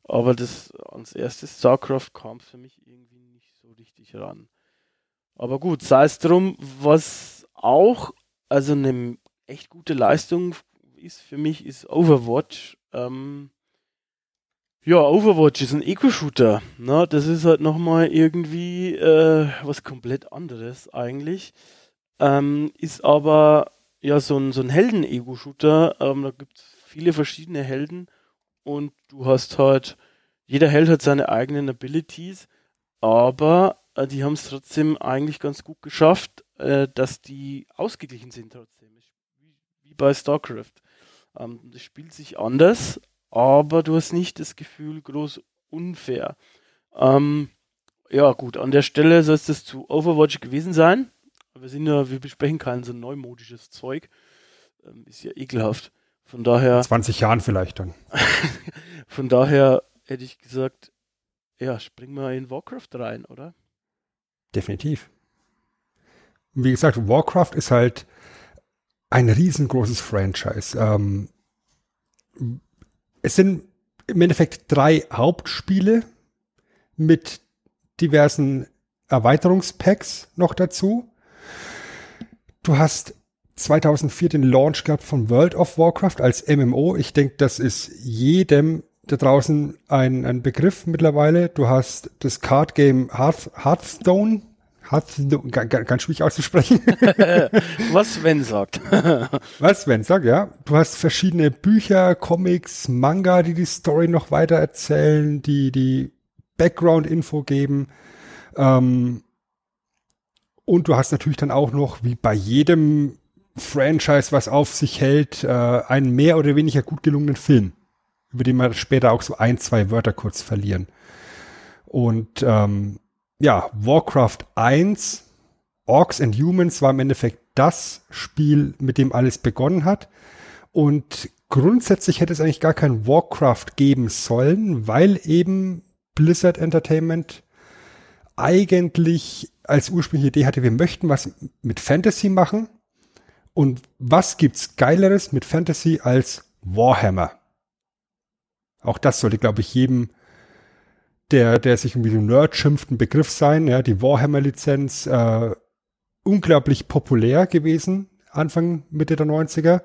Aber das ans erste StarCraft kam für mich irgendwie nicht so richtig ran. Aber gut, sei es drum, was auch, also eine echt gute Leistung ist für mich, ist Overwatch. Ähm, Ja, Overwatch ist ein Eco-Shooter. Ne? Das ist halt nochmal irgendwie äh, was komplett anderes eigentlich. Ähm, ist aber ja so ein, so ein Helden-Ego-Shooter. Ähm, da gibt es viele verschiedene Helden und du hast halt, jeder Held hat seine eigenen Abilities, aber äh, die haben es trotzdem eigentlich ganz gut geschafft, äh, dass die ausgeglichen sind trotzdem. Wie, bei StarCraft. Ähm, das spielt sich anders, aber du hast nicht das Gefühl groß unfair. Ähm, ja, gut, an der Stelle soll es das zu Overwatch gewesen sein. Wir sind ja, wir besprechen kein so neumodisches Zeug. Ähm, ist ja ekelhaft. Von daher. 20 Jahren vielleicht dann. von daher hätte ich gesagt, ja, springen wir in Warcraft rein, oder? Definitiv. Und wie gesagt, Warcraft ist halt ein riesengroßes Franchise. Ähm, es sind im Endeffekt drei Hauptspiele mit diversen Erweiterungspacks noch dazu. Du hast 2004 den Launch gehabt von World of Warcraft als MMO. Ich denke, das ist jedem da draußen ein, ein Begriff mittlerweile. Du hast das Card Game Hearth, Hearthstone. Hearthstone, ganz schwierig auszusprechen. Was Sven sagt. Was Sven sagt, ja. Du hast verschiedene Bücher, Comics, Manga, die die Story noch weiter erzählen, die die Background-Info geben. Ähm, und du hast natürlich dann auch noch, wie bei jedem Franchise, was auf sich hält, äh, einen mehr oder weniger gut gelungenen Film, über den wir später auch so ein, zwei Wörter kurz verlieren. Und ähm, ja, Warcraft 1, Orcs and Humans war im Endeffekt das Spiel, mit dem alles begonnen hat. Und grundsätzlich hätte es eigentlich gar kein Warcraft geben sollen, weil eben Blizzard Entertainment eigentlich als ursprüngliche Idee hatte, wir möchten was mit Fantasy machen und was gibt's Geileres mit Fantasy als Warhammer? Auch das sollte, glaube ich, jedem, der, der sich irgendwie so Nerd schimpft, ein Begriff sein. Ja, die Warhammer-Lizenz, äh, unglaublich populär gewesen, Anfang, Mitte der 90er.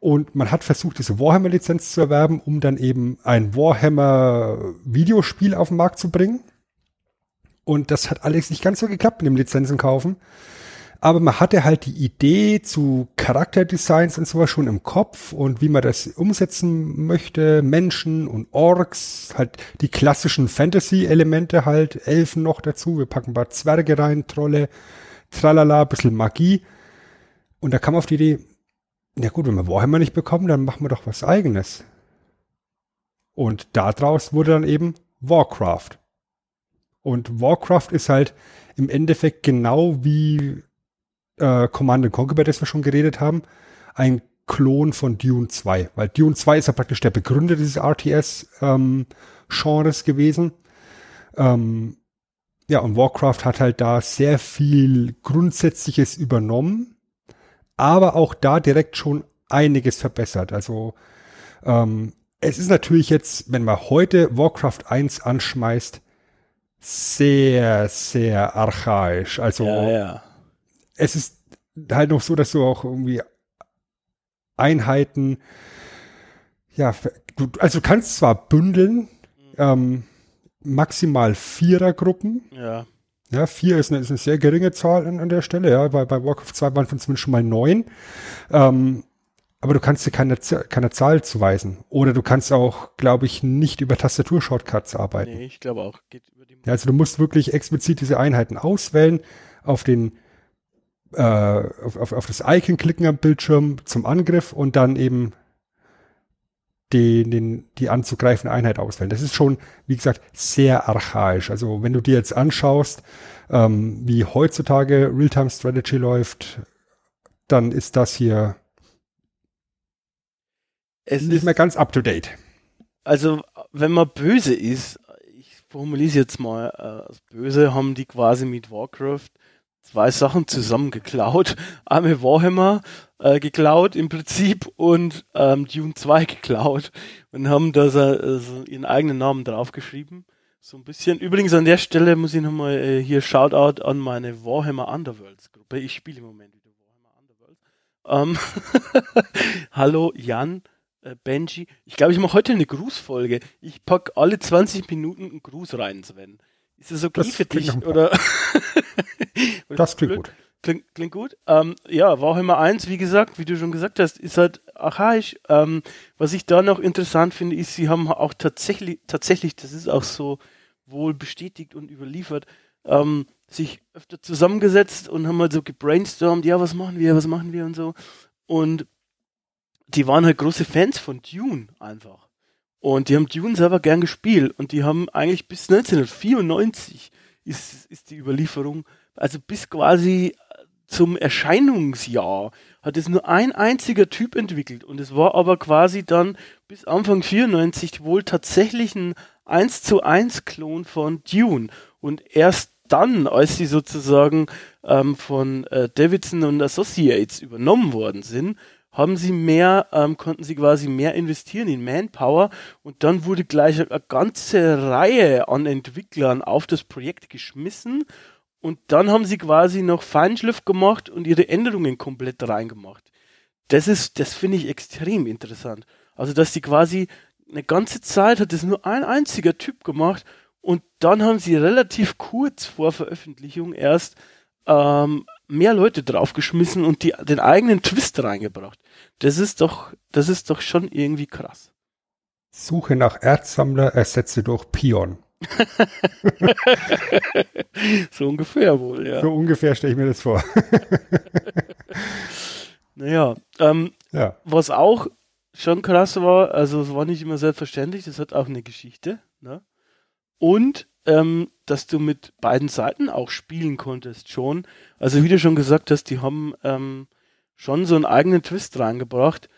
Und man hat versucht, diese Warhammer-Lizenz zu erwerben, um dann eben ein Warhammer-Videospiel auf den Markt zu bringen. Und das hat alles nicht ganz so geklappt mit dem Lizenzen kaufen. Aber man hatte halt die Idee zu Charakterdesigns und sowas schon im Kopf und wie man das umsetzen möchte. Menschen und Orks, halt die klassischen Fantasy-Elemente halt, Elfen noch dazu. Wir packen ein paar Zwerge rein, Trolle, tralala, bisschen Magie. Und da kam auf die Idee, ja gut, wenn wir Warhammer nicht bekommen, dann machen wir doch was eigenes. Und daraus wurde dann eben Warcraft. Und Warcraft ist halt im Endeffekt genau wie äh, Command Conquer, über das wir schon geredet haben, ein Klon von Dune 2, weil Dune 2 ist ja praktisch der Begründer dieses RTS-Genres ähm, gewesen. Ähm, ja, und Warcraft hat halt da sehr viel Grundsätzliches übernommen, aber auch da direkt schon einiges verbessert. Also ähm, es ist natürlich jetzt, wenn man heute Warcraft 1 anschmeißt, sehr, sehr archaisch. Also ja, ja es ist halt noch so, dass du auch irgendwie Einheiten, ja, du, also du kannst zwar bündeln, mhm. ähm, maximal Vierergruppen. Ja. Ja, vier ist eine, ist eine sehr geringe Zahl an, an der Stelle, ja, weil bei Warcraft 2 waren von zumindest schon mal neun. Ähm, aber du kannst dir keine, keine Zahl zuweisen. Oder du kannst auch, glaube ich, nicht über Tastatur-Shortcuts arbeiten. Nee, ich glaube auch. Geht also du musst wirklich explizit diese Einheiten auswählen, auf den äh, auf, auf, auf das Icon klicken am Bildschirm zum Angriff und dann eben den, den, die anzugreifende Einheit auswählen. Das ist schon, wie gesagt, sehr archaisch. Also wenn du dir jetzt anschaust, ähm, wie heutzutage Realtime Strategy läuft, dann ist das hier es nicht ist, mehr ganz up to date. Also wenn man böse ist, formuliere es jetzt mal äh, als böse, haben die quasi mit Warcraft zwei Sachen zusammen geklaut. Einmal Warhammer äh, geklaut im Prinzip und ähm, Dune 2 geklaut und haben da äh, so ihren eigenen Namen draufgeschrieben. So ein bisschen. Übrigens an der Stelle muss ich nochmal äh, hier Shoutout an meine Warhammer Underworlds Gruppe. Ich spiele im Moment wieder Warhammer Underworlds. Ähm Hallo Jan, Benji. Ich glaube, ich mache heute eine Grußfolge. Ich pack alle 20 Minuten einen Gruß rein, Sven. Ist das okay Das für dich? nach- Oder? Das klingt blöd? gut. Klingt, klingt gut. Ähm, ja, Warhammer 1, wie gesagt, wie du schon gesagt hast, ist halt archaisch. Ähm, was ich da noch interessant finde, ist, sie haben auch tatsächlich, tatsächlich, das ist auch so wohl bestätigt und überliefert, ähm, sich öfter zusammengesetzt und haben mal so gebrainstormt, ja, was machen wir, was machen wir und so. Und die waren halt große Fans von Dune einfach. Und die haben Dune selber gern gespielt und die haben eigentlich bis 1994 ist, ist die Überlieferung, also bis quasi zum Erscheinungsjahr hat es nur ein einziger Typ entwickelt und es war aber quasi dann bis Anfang 94 wohl tatsächlich ein 1 zu 1 Klon von Dune und erst dann, als sie sozusagen ähm, von äh, Davidson und Associates übernommen worden sind, haben sie mehr, ähm, konnten sie quasi mehr investieren in Manpower und dann wurde gleich eine ganze Reihe an Entwicklern auf das Projekt geschmissen und dann haben sie quasi noch Feinschliff gemacht und ihre Änderungen komplett reingemacht. Das ist, das finde ich extrem interessant. Also, dass sie quasi eine ganze Zeit hat das nur ein einziger Typ gemacht und dann haben sie relativ kurz vor Veröffentlichung erst ähm, mehr Leute draufgeschmissen und die, den eigenen Twist reingebracht. Das ist doch, das ist doch schon irgendwie krass. Suche nach Erzsammler ersetze durch Pion. so ungefähr wohl, ja. So ungefähr stelle ich mir das vor. Naja, ähm, ja. was auch schon krass war, also es war nicht immer selbstverständlich, das hat auch eine Geschichte, ne? Und ähm, dass du mit beiden Seiten auch spielen konntest schon. Also wie du schon gesagt hast, die haben ähm, schon so einen eigenen Twist reingebracht.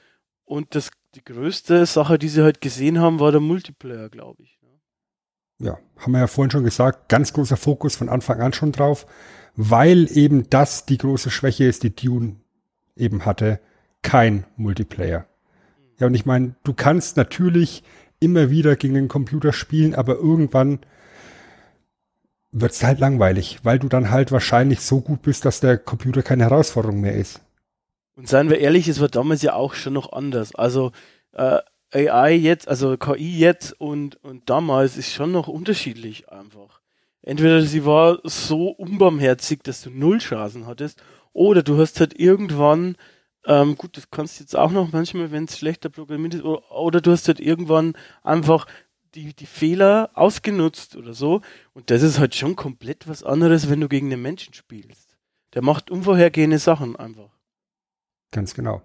Und das die größte Sache, die sie halt gesehen haben, war der Multiplayer, glaube ich. ne? ja, haben wir ja vorhin schon gesagt, ganz großer Fokus von Anfang an schon drauf, weil eben das die große Schwäche ist, die Dune eben hatte, kein Multiplayer. Ja, und ich meine, du kannst natürlich immer wieder gegen den Computer spielen, aber irgendwann wird es halt langweilig, weil du dann halt wahrscheinlich so gut bist, dass der Computer keine Herausforderung mehr ist. Und seien wir ehrlich, es war damals ja auch schon noch anders. Also äh, AI jetzt, also KI jetzt und, und damals ist schon noch unterschiedlich einfach. Entweder sie war so unbarmherzig, dass du null Chancen hattest, oder du hast halt irgendwann, ähm, gut, das kannst du jetzt auch noch manchmal, wenn es schlechter programmiert ist, oder, oder du hast halt irgendwann einfach die, die Fehler ausgenutzt oder so. Und das ist halt schon komplett was anderes, wenn du gegen einen Menschen spielst. Der macht unvorhergehende Sachen einfach. Ganz genau.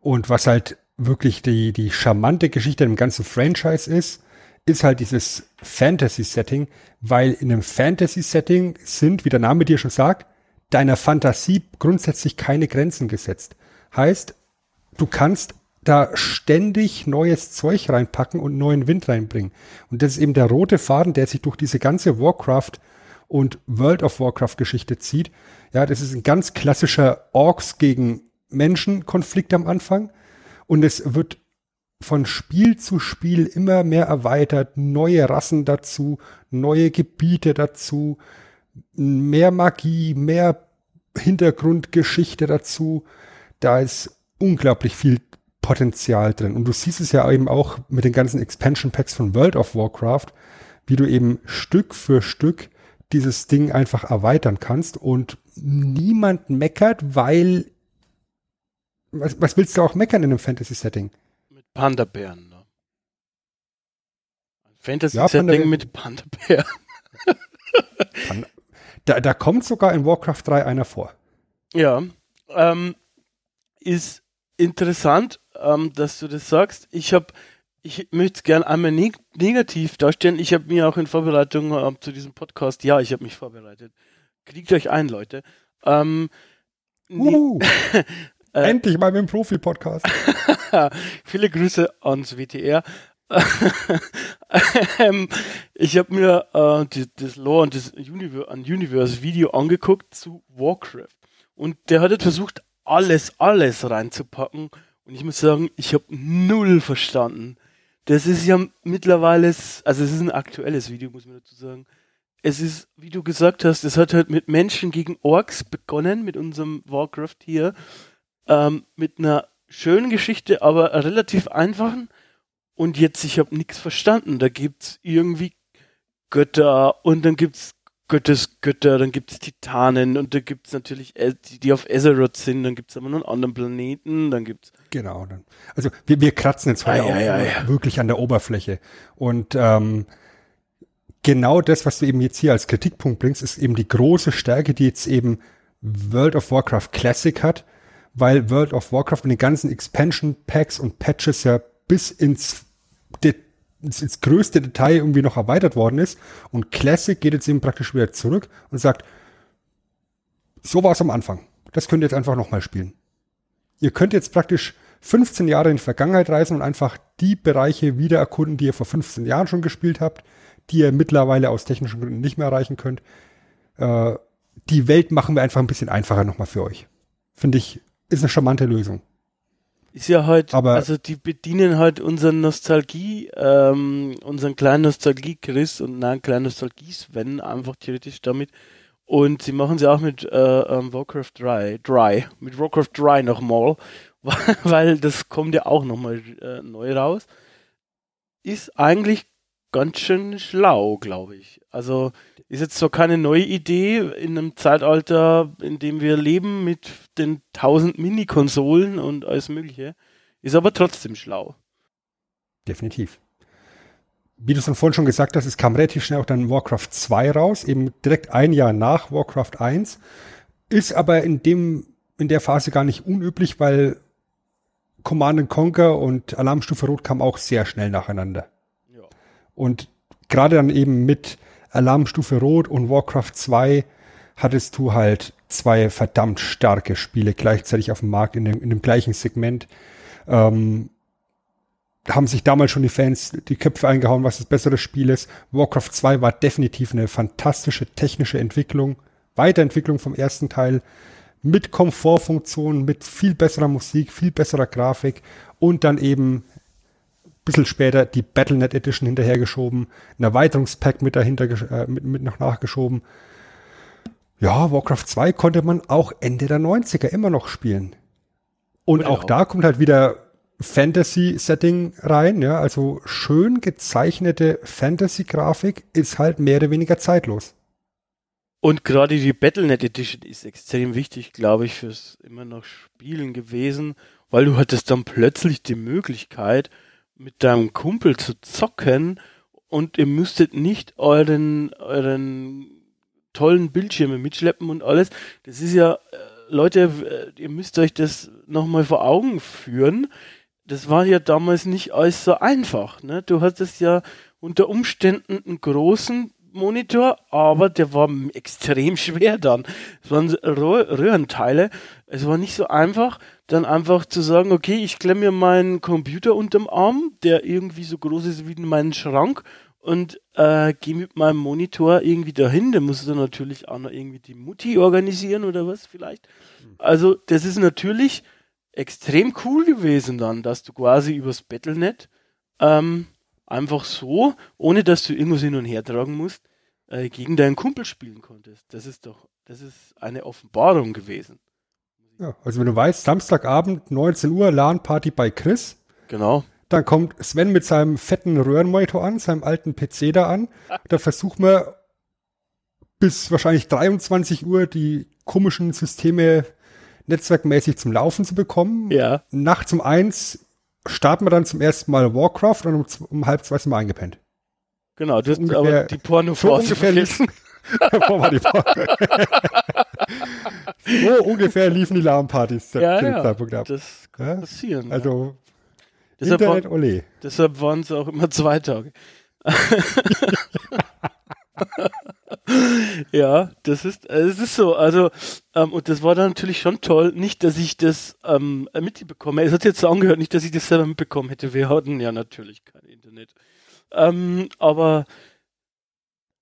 Und was halt wirklich die, die charmante Geschichte im ganzen Franchise ist, ist halt dieses Fantasy-Setting, weil in einem Fantasy-Setting sind, wie der Name dir schon sagt, deiner Fantasie grundsätzlich keine Grenzen gesetzt. Heißt, du kannst da ständig neues Zeug reinpacken und neuen Wind reinbringen. Und das ist eben der rote Faden, der sich durch diese ganze Warcraft und World of Warcraft Geschichte zieht. Ja, das ist ein ganz klassischer Orks gegen Menschen Konflikt am Anfang. Und es wird von Spiel zu Spiel immer mehr erweitert, neue Rassen dazu, neue Gebiete dazu, mehr Magie, mehr Hintergrundgeschichte dazu. Da ist unglaublich viel Potenzial drin. Und du siehst es ja eben auch mit den ganzen Expansion Packs von World of Warcraft, wie du eben Stück für Stück dieses Ding einfach erweitern kannst und niemand meckert, weil was, was willst du auch meckern in einem Fantasy-Setting? Mit Panda-Bären. Ne? Ja, Fantasy-Setting Panda-Bären. mit Panda-Bären. Da, da kommt sogar in Warcraft 3 einer vor. Ja, ähm, ist interessant, ähm, dass du das sagst. Ich habe, ich möchte es gerne einmal neg negativ darstellen. Ich habe mir auch in Vorbereitung ähm, zu diesem Podcast, ja, ich habe mich vorbereitet. Kriegt euch ein, Leute. Ähm, Äh, endlich mal mit dem Profi-Podcast. Viele Grüße ans WTR. ähm, ich habe mir äh, die, das Lore und das Universe, ein Universe-Video angeguckt zu Warcraft. Und der hat jetzt versucht, alles, alles reinzupacken. Und ich muss sagen, ich habe null verstanden. Das ist ja mittlerweile, also es ist ein aktuelles Video, muss man dazu sagen. Es ist, wie du gesagt hast, es hat halt mit Menschen gegen Orks begonnen, mit unserem Warcraft hier, ähm, mit einer schönen Geschichte, aber relativ einfachen. Und jetzt, ich habe nichts verstanden. Da gibt's irgendwie Götter und dann gibt's Göttes Götter, dann gibt's Titanen und da gibt's natürlich die, die auf Azeroth sind, dann gibt's aber noch einen anderen Planeten, dann gibt's Genau. Dann. Also wir, wir kratzen jetzt heute Ah, auch ja, ja. wirklich an der Oberfläche. Und ähm, genau das, was du eben jetzt hier als Kritikpunkt bringst, ist eben die große Stärke, die jetzt eben World of Warcraft Classic hat, weil World of Warcraft in den ganzen Expansion Packs und Patches ja bis ins, De ins, ins größte Detail irgendwie noch erweitert worden ist. Und Classic geht jetzt eben praktisch wieder zurück und sagt, so war es am Anfang. Das könnt ihr jetzt einfach nochmal spielen. Ihr könnt jetzt praktisch 15 Jahre in die Vergangenheit reisen und einfach die Bereiche wieder erkunden, die ihr vor 15 Jahren schon gespielt habt, die ihr mittlerweile aus technischen Gründen nicht mehr erreichen könnt. Äh, die Welt machen wir einfach ein bisschen einfacher nochmal für euch. Finde ich, ist eine charmante Lösung. Ist ja halt, Aber- also die bedienen halt unseren Nostalgie, ähm, unseren kleinen Nostalgie-Chris und einen kleinen Nostalgie-Sven einfach theoretisch damit. Und sie machen sie auch mit äh, ähm, Warcraft 3, Dry, mit Warcraft 3 nochmal, weil das kommt ja auch nochmal äh, neu raus. Ist eigentlich ganz schön schlau, glaube ich. Also ist jetzt zwar keine neue Idee in einem Zeitalter, in dem wir leben mit den tausend Mini-Konsolen und alles Mögliche, ist aber trotzdem schlau. Definitiv. Wie du es dann vorhin schon gesagt hast, es kam relativ schnell auch dann Warcraft 2 raus, eben direkt ein Jahr nach Warcraft 1. Ist aber in dem, in der Phase gar nicht unüblich, weil Command Conquer und Alarmstufe Rot kamen auch sehr schnell nacheinander. Und gerade dann eben mit Alarmstufe Rot und Warcraft 2 hattest du halt zwei verdammt starke Spiele gleichzeitig auf dem Markt in dem, in dem gleichen Segment. Ähm, haben sich damals schon die Fans die Köpfe eingehauen, was das bessere Spiel ist. Warcraft 2 war definitiv eine fantastische technische Entwicklung, Weiterentwicklung vom ersten Teil mit Komfortfunktionen, mit viel besserer Musik, viel besserer Grafik und dann eben bisschen später die Battlenet Edition hinterhergeschoben, ein Erweiterungspack mit dahinter äh, mit, mit noch nachgeschoben. Ja, Warcraft 2 konnte man auch Ende der 90er immer noch spielen. Und auch auch. da kommt halt wieder Fantasy-Setting rein, ja, also schön gezeichnete Fantasy-Grafik ist halt mehr oder weniger zeitlos. Und gerade die Battlenet Edition ist extrem wichtig, glaube ich, fürs immer noch Spielen gewesen, weil du hattest dann plötzlich die Möglichkeit, mit deinem Kumpel zu zocken und ihr müsstet nicht euren, euren tollen Bildschirme mitschleppen und alles. Das ist ja, äh, Leute, äh, ihr müsst euch das nochmal vor Augen führen. Das war ja damals nicht alles so einfach. Ne? Du hattest ja unter Umständen einen großen Monitor, aber der war extrem schwer dann. Es waren Röhrenteile. Es war nicht so einfach, dann einfach zu sagen, okay, ich klemme mir meinen Computer unterm Arm, der irgendwie so groß ist wie mein Schrank und äh, gehe mit meinem Monitor irgendwie dahin. Da musst du dann natürlich auch noch irgendwie die Mutti organisieren oder was vielleicht. Also das ist natürlich extrem cool gewesen dann, dass du quasi übers Battlenet ähm, einfach so, ohne dass du irgendwas hin und her tragen musst, äh, gegen deinen Kumpel spielen konntest. Das ist doch, das ist eine Offenbarung gewesen. Ja, also wenn du weißt, Samstagabend 19 Uhr LAN-Party bei Chris, Genau. dann kommt Sven mit seinem fetten Röhrenmonitor an, seinem alten PC da an. Da versucht man bis wahrscheinlich 23 Uhr die komischen Systeme netzwerkmäßig zum Laufen zu bekommen. Ja. Nachts um eins starten wir dann zum ersten Mal Warcraft und um, um halb zwei sind wir eingepennt. Genau, du hast ungefähr- aber die Pornophase ungefähr so ungefähr liefen die LAN-Partys zu Ja, dem ja. Zeitpunkt ab. Das kann Ja? passieren. Also deshalb, Internet, war, ole. deshalb waren es auch immer zwei Tage. ja, das ist, es ist so. Also, ähm, und das war dann natürlich schon toll. Nicht, dass ich das ähm, mitbekomme. Es hat jetzt so angehört, nicht, dass ich das selber mitbekommen hätte. Wir hatten ja natürlich kein Internet. Ähm, aber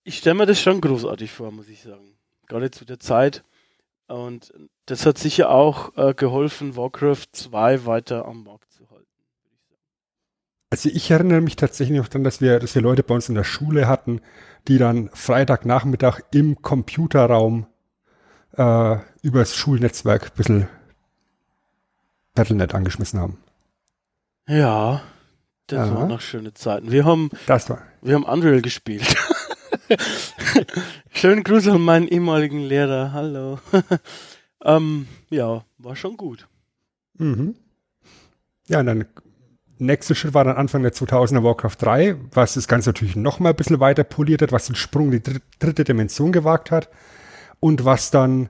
ich stelle mir das schon großartig vor, muss ich sagen. Gerade zu der Zeit. Und das hat sicher auch äh, geholfen, Warcraft 2 weiter am Markt zu halten. Also ich erinnere mich tatsächlich noch daran, dass wir, dass wir Leute bei uns in der Schule hatten, die dann Freitagnachmittag im Computerraum äh, übers Schulnetzwerk ein bisschen Battlenet angeschmissen haben. Ja, das Ja. waren noch schöne Zeiten. Wir haben, Das war. wir haben Unreal gespielt. Schönen Gruß an meinen ehemaligen Lehrer. Hallo. ähm, ja, war schon gut. Mhm. Ja, und dann nächster Schritt war dann Anfang der 2000er Warcraft 3, was das Ganze natürlich noch mal ein bisschen weiter poliert hat, was den Sprung in die dr- dritte Dimension gewagt hat und was dann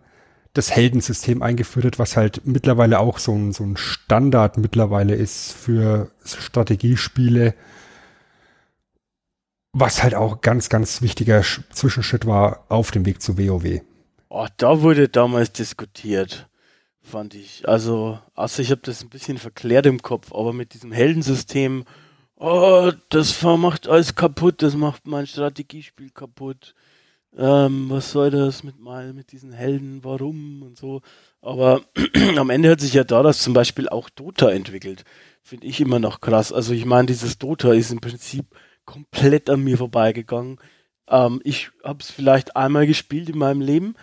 das Heldensystem eingeführt hat, was halt mittlerweile auch so ein, so ein Standard mittlerweile ist für Strategiespiele, was halt auch ganz, ganz wichtiger Sch- Zwischenschritt war auf dem Weg zu WoW. Oh, da wurde damals diskutiert, fand ich. Also, also ich habe das ein bisschen verklärt im Kopf, aber mit diesem Heldensystem, oh, das macht alles kaputt, das macht mein Strategiespiel kaputt. Ähm, was soll das mit mal mit diesen Helden, warum und so. Aber am Ende hat sich ja daraus zum Beispiel auch Dota entwickelt. Finde ich immer noch krass. Also ich meine, dieses Dota ist im Prinzip komplett an mir vorbeigegangen. Ähm, ich habe es vielleicht einmal gespielt in meinem Leben,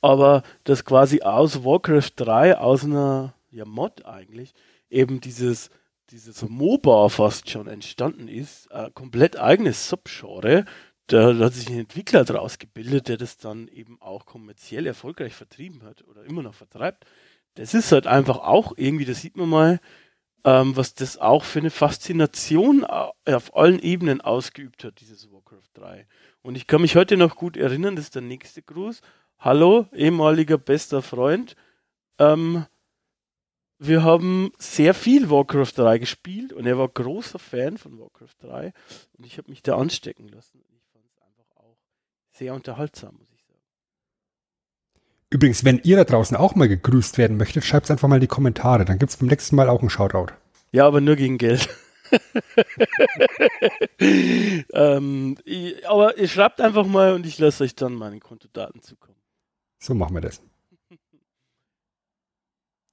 aber das quasi aus Warcraft 3, aus einer ja, Mod eigentlich, eben dieses, dieses MOBA fast schon entstanden ist, äh, komplett eigenes Subgenre. Da, da hat sich ein Entwickler daraus gebildet, der das dann eben auch kommerziell erfolgreich vertrieben hat oder immer noch vertreibt. Das ist halt einfach auch irgendwie, das sieht man mal, ähm, was das auch für eine Faszination au- auf allen Ebenen ausgeübt hat, dieses Warcraft 3. Und ich kann mich heute noch gut erinnern, das ist der nächste Gruß. Hallo, ehemaliger bester Freund. Ähm, wir haben sehr viel Warcraft 3 gespielt und er war großer Fan von Warcraft 3 und ich habe mich da anstecken lassen. Ich fand es einfach auch sehr unterhaltsam, muss ich sagen. Übrigens, wenn ihr da draußen auch mal gegrüßt werden möchtet, schreibt einfach mal in die Kommentare. Dann gibt's beim nächsten Mal auch einen Shoutout. Ja, aber nur gegen Geld. ähm, ich, aber ihr schreibt einfach mal und ich lasse euch dann meine Kontodaten zukommen. So machen wir das.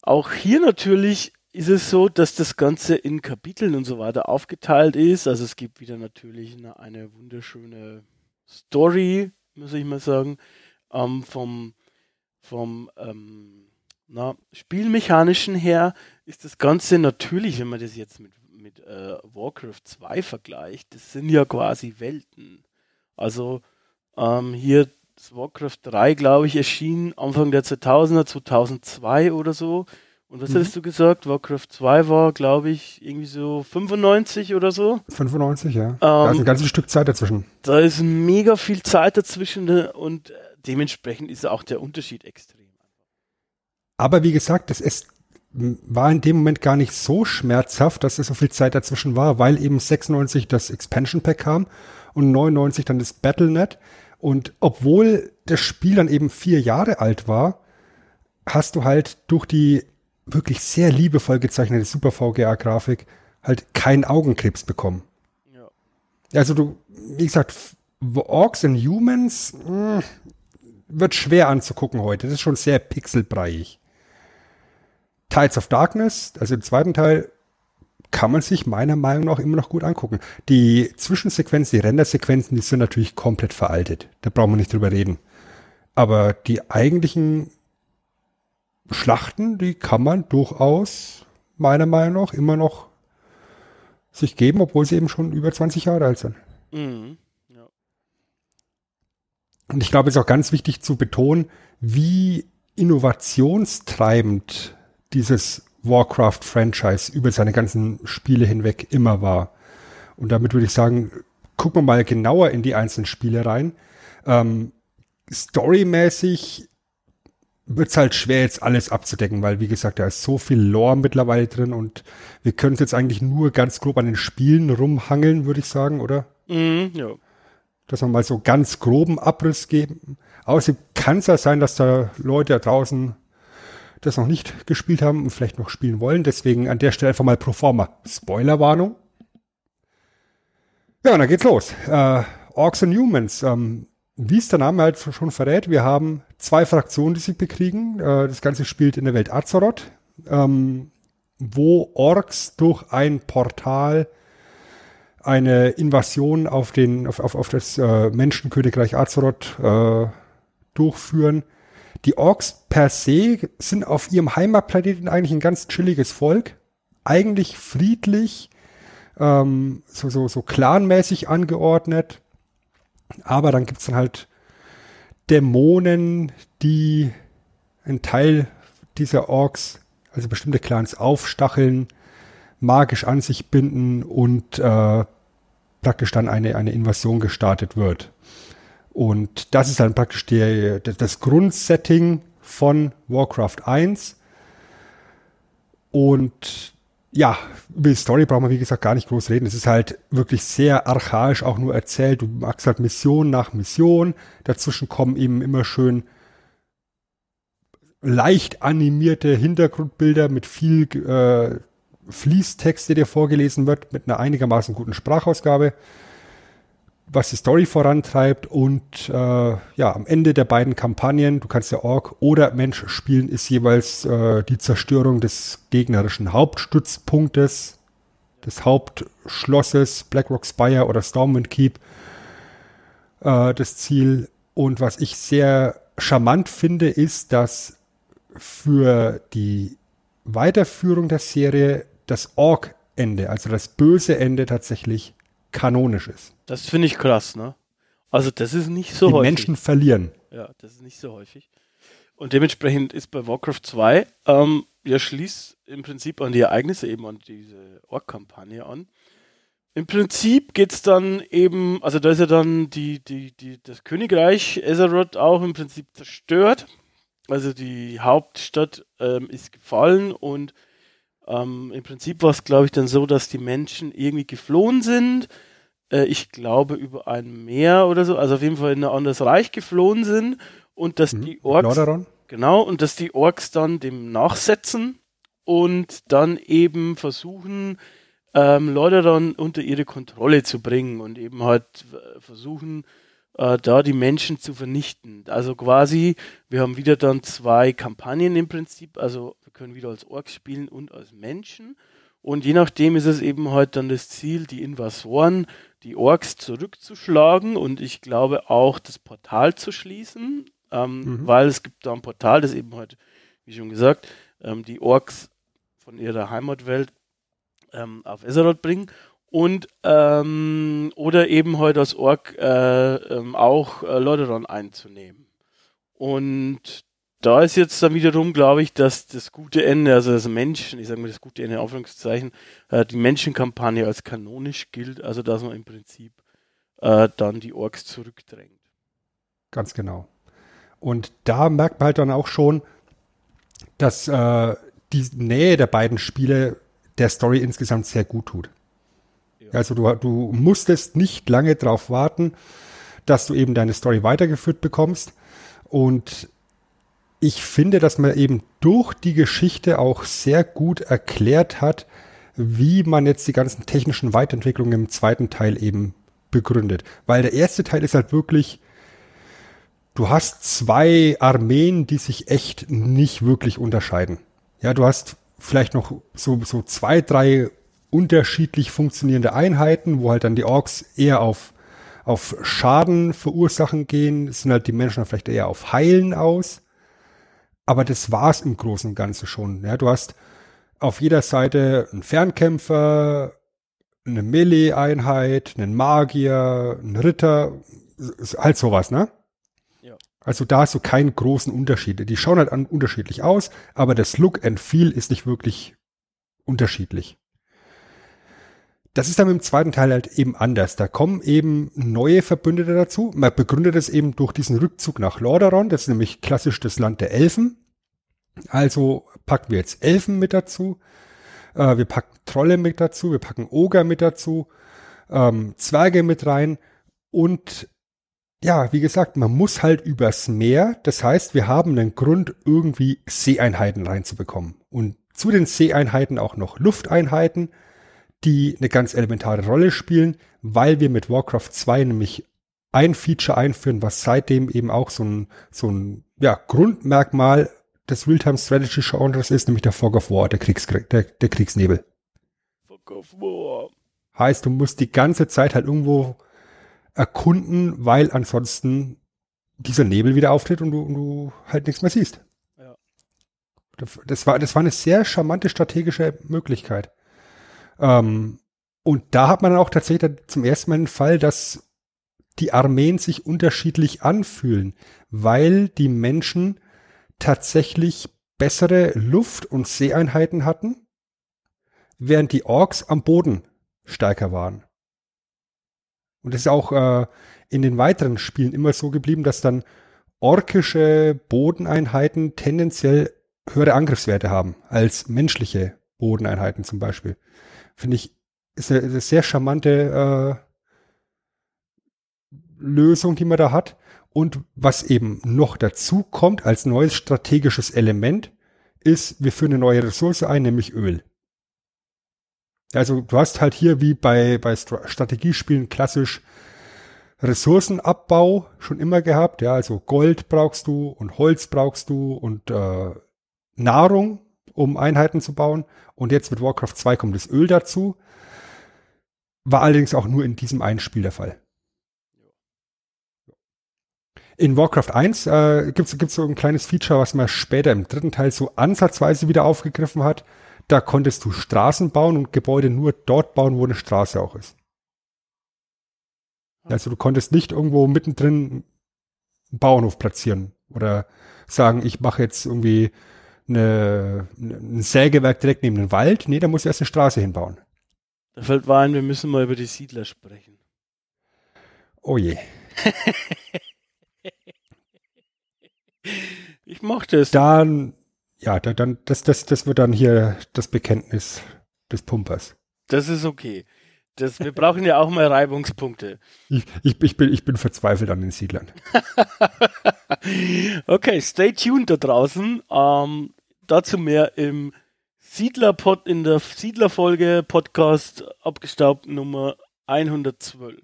Auch hier natürlich ist es so, dass das Ganze in Kapiteln und so weiter aufgeteilt ist. Also es gibt wieder natürlich eine, eine wunderschöne Story, muss ich mal sagen, ähm, vom, vom ähm, na, Spielmechanischen her ist das Ganze natürlich, wenn man das jetzt mit, mit äh, Warcraft 2 vergleicht, das sind ja quasi Welten. Also ähm, hier das Warcraft 3, glaube ich, erschien Anfang der 2000er, 2002 oder so. Und was Mhm. hattest du gesagt? Warcraft 2 war, glaube ich, irgendwie so 95 oder so. 95, ja. da ist Ähm, ein ganzes Stück Zeit dazwischen. Da ist mega viel Zeit dazwischen ne? und äh, dementsprechend ist auch der Unterschied extrem. Aber wie gesagt, es ist, m, war in dem Moment gar nicht so schmerzhaft, dass es so viel Zeit dazwischen war, weil eben 96 das Expansion Pack kam und 99 dann das Battlenet. Und obwohl das Spiel dann eben vier Jahre alt war, hast du halt durch die wirklich sehr liebevoll gezeichnete Super VGA-Grafik halt keinen Augenkrebs bekommen. Ja. Also du, wie gesagt, Orcs and Humans mh, wird schwer anzugucken heute. Das ist schon sehr pixelbreiig. Tides of Darkness, also im zweiten Teil, kann man sich meiner Meinung nach immer noch gut angucken. Die Zwischensequenzen, die Rendersequenzen, die sind natürlich komplett veraltet. Da brauchen wir nicht drüber reden. Aber die eigentlichen Schlachten, die kann man durchaus meiner Meinung nach immer noch sich geben, obwohl sie eben schon über 20 Jahre alt sind. Mhm. Und ich glaube, es ist auch ganz wichtig zu betonen, wie innovationstreibend dieses Warcraft-Franchise über seine ganzen Spiele hinweg immer war. Und damit würde ich sagen, gucken wir mal genauer in die einzelnen Spiele rein. Ähm, storymäßig wird es halt schwer, jetzt alles abzudecken, weil, wie gesagt, da ist so viel Lore mittlerweile drin und wir können es jetzt eigentlich nur ganz grob an den Spielen rumhangeln, würde ich sagen, oder? Mhm. ja. Dass wir mal so ganz groben Abriss geben. Außerdem kann es ja sein, dass da Leute da draußen das noch nicht gespielt haben und vielleicht noch spielen wollen. Deswegen an der Stelle einfach mal pro forma Spoilerwarnung. Ja, und dann geht's los. Äh, Orcs and Humans. Ähm, wie es der Name halt schon verrät, wir haben zwei Fraktionen, die sich bekriegen. Äh, das Ganze spielt in der Welt Azeroth, ähm, wo Orks durch ein Portal eine Invasion auf den auf, auf, auf das äh, Menschenkönigreich Azeroth äh, durchführen, die Orks per se sind auf ihrem Heimatplaneten eigentlich ein ganz chilliges Volk. Eigentlich friedlich, ähm, so, so, so clanmäßig angeordnet. Aber dann gibt's dann halt Dämonen, die einen Teil dieser Orks, also bestimmte Clans aufstacheln, magisch an sich binden und äh, praktisch dann eine, eine Invasion gestartet wird. Und das ist dann praktisch der, das Grundsetting von Warcraft 1. Und ja, über die Story brauchen wir wie gesagt gar nicht groß reden. Es ist halt wirklich sehr archaisch auch nur erzählt. Du machst halt Mission nach Mission. Dazwischen kommen eben immer schön leicht animierte Hintergrundbilder mit viel äh, Fließtext, der dir vorgelesen wird, mit einer einigermaßen guten Sprachausgabe, was die Story vorantreibt und äh, ja, am Ende der beiden Kampagnen, du kannst ja Ork oder Mensch spielen, ist jeweils äh, die Zerstörung des gegnerischen Hauptstützpunktes, des Hauptschlosses, Blackrock Spire oder Stormwind Keep, äh, das Ziel. Und was ich sehr charmant finde, ist, dass für die Weiterführung der Serie das Ork-Ende, also das böse Ende tatsächlich kanonisch ist. Das finde ich krass, ne? Also das ist nicht so Die häufig. Menschen verlieren. Ja, das ist nicht so häufig. Und dementsprechend ist bei Warcraft 2, ähm, ja, schließt im Prinzip an die Ereignisse eben an diese Ork-Kampagne an. Im Prinzip geht es dann eben, also da ist ja dann die, die, die, das Königreich Azeroth auch im Prinzip zerstört. Also die Hauptstadt ähm, ist gefallen und ähm, im Prinzip war es, glaube ich, dann so, dass die Menschen irgendwie geflohen sind. Äh, ich glaube, über ein Meer oder so, also auf jeden Fall in ein anderes Reich geflohen sind und dass Mhm. die Orks. Lordaeron? Genau, und dass die Orks dann dem nachsetzen und dann eben versuchen, ähm, Leute dann unter ihre Kontrolle zu bringen und eben halt äh, versuchen, äh, da die Menschen zu vernichten. Also quasi, wir haben wieder dann zwei Kampagnen im Prinzip, also können wieder als Orks spielen und als Menschen. Und je nachdem ist es eben halt dann das Ziel, die Invasoren, die Orks zurückzuschlagen und ich glaube auch das Portal zu schließen, ähm, Mhm. weil es gibt da ein Portal, das eben halt, wie schon gesagt, ähm, die Orks von ihrer Heimatwelt ähm, auf Azeroth bringen und ähm, oder eben halt als Ork äh, ähm, auch äh, Lordaeron einzunehmen. Und da ist jetzt dann wiederum, glaube ich, dass das gute Ende, also das Menschen, ich sage mal das gute Ende, in Anführungszeichen, äh, die Menschenkampagne als kanonisch gilt, also dass man im Prinzip äh, dann die Orks zurückdrängt. Ganz genau. Und da merkt man halt dann auch schon, dass äh, die Nähe der beiden Spiele der Story insgesamt sehr gut tut. Ja. Also du, du musstest nicht lange darauf warten, dass du eben deine Story weitergeführt bekommst. Und ich finde, dass man eben durch die Geschichte auch sehr gut erklärt hat, wie man jetzt die ganzen technischen Weiterentwicklungen im zweiten Teil eben begründet. Weil der erste Teil ist halt wirklich, du hast zwei Armeen, die sich echt nicht wirklich unterscheiden. Ja, du hast vielleicht noch so, so zwei, drei unterschiedlich funktionierende Einheiten, wo halt dann die Orks eher auf, auf Schaden verursachen gehen, sind halt die Menschen vielleicht eher auf Heilen aus. Aber das war's im Großen und Ganzen schon. Ja, du hast auf jeder Seite einen Fernkämpfer, eine Melee-Einheit, einen Magier, einen Ritter, halt sowas, ne? Ja. Also da hast du keinen großen Unterschied. Die schauen halt an unterschiedlich aus, aber das Look and Feel ist nicht wirklich unterschiedlich. Das ist dann im zweiten Teil halt eben anders. Da kommen eben neue Verbündete dazu. Man begründet es eben durch diesen Rückzug nach Lordaeron. Das ist nämlich klassisch das Land der Elfen. Also packen wir jetzt Elfen mit dazu. Äh, wir packen Trolle mit dazu. Wir packen Oger mit dazu. Ähm, Zwerge mit rein. Und ja, wie gesagt, man muss halt übers Meer. Das heißt, wir haben einen Grund, irgendwie Seeeinheiten reinzubekommen. Und zu den Seeeinheiten auch noch Lufteinheiten, die eine ganz elementare Rolle spielen, weil wir mit Warcraft 2 nämlich ein Feature einführen, was seitdem eben auch so ein, so ein ja, Grundmerkmal des Realtime-Strategy-Genres ist, nämlich der Fog of War, der, Kriegs der, der Kriegsnebel. Fuck off, war. Heißt, du musst die ganze Zeit halt irgendwo erkunden, weil ansonsten dieser Nebel wieder auftritt und du, und du halt nichts mehr siehst. Ja. Das war, das war eine sehr charmante strategische Möglichkeit. Ähm, und da hat man auch tatsächlich zum ersten Mal den Fall, dass die Armeen sich unterschiedlich anfühlen, weil die Menschen tatsächlich bessere Luft- und Seeeinheiten hatten, während die Orks am Boden stärker waren. Und das ist auch äh, in den weiteren Spielen immer so geblieben, dass dann orkische Bodeneinheiten tendenziell höhere Angriffswerte haben als menschliche Bodeneinheiten zum Beispiel. Finde ich, ist eine, eine sehr charmante äh, Lösung, die man da hat. Und was eben noch dazu kommt als neues strategisches Element, ist, wir führen eine neue Ressource ein, nämlich Öl. Also du hast halt hier wie bei, bei Strategiespielen klassisch Ressourcenabbau schon immer gehabt. Ja, also Gold brauchst du und Holz brauchst du und äh, Nahrung, um Einheiten zu bauen. Und jetzt mit Warcraft 2 kommt das Öl dazu. War allerdings auch nur in diesem einen Spiel der Fall. In Warcraft 1 äh, gibt es so ein kleines Feature, was man später im dritten Teil so ansatzweise wieder aufgegriffen hat. Da konntest du Straßen bauen und Gebäude nur dort bauen, wo eine Straße auch ist. Also du konntest nicht irgendwo mittendrin einen Bauernhof platzieren oder sagen, ich mache jetzt irgendwie eine, ein Sägewerk direkt neben den Wald. Nee, da muss ich erst eine Straße hinbauen. Da fällt mir ein, wir müssen mal über die Siedler sprechen. Oh je. ich mochte es. Dann, ja, dann, das, das, das wird dann hier das Bekenntnis des Pumpers. Das ist okay. Das, wir brauchen ja auch mal Reibungspunkte. Ich, ich, ich, bin, ich bin verzweifelt an den Siedlern. okay, stay tuned da draußen. Ähm, dazu mehr im Siedlerpod in der Siedlerfolge Podcast abgestaubt Nummer 112.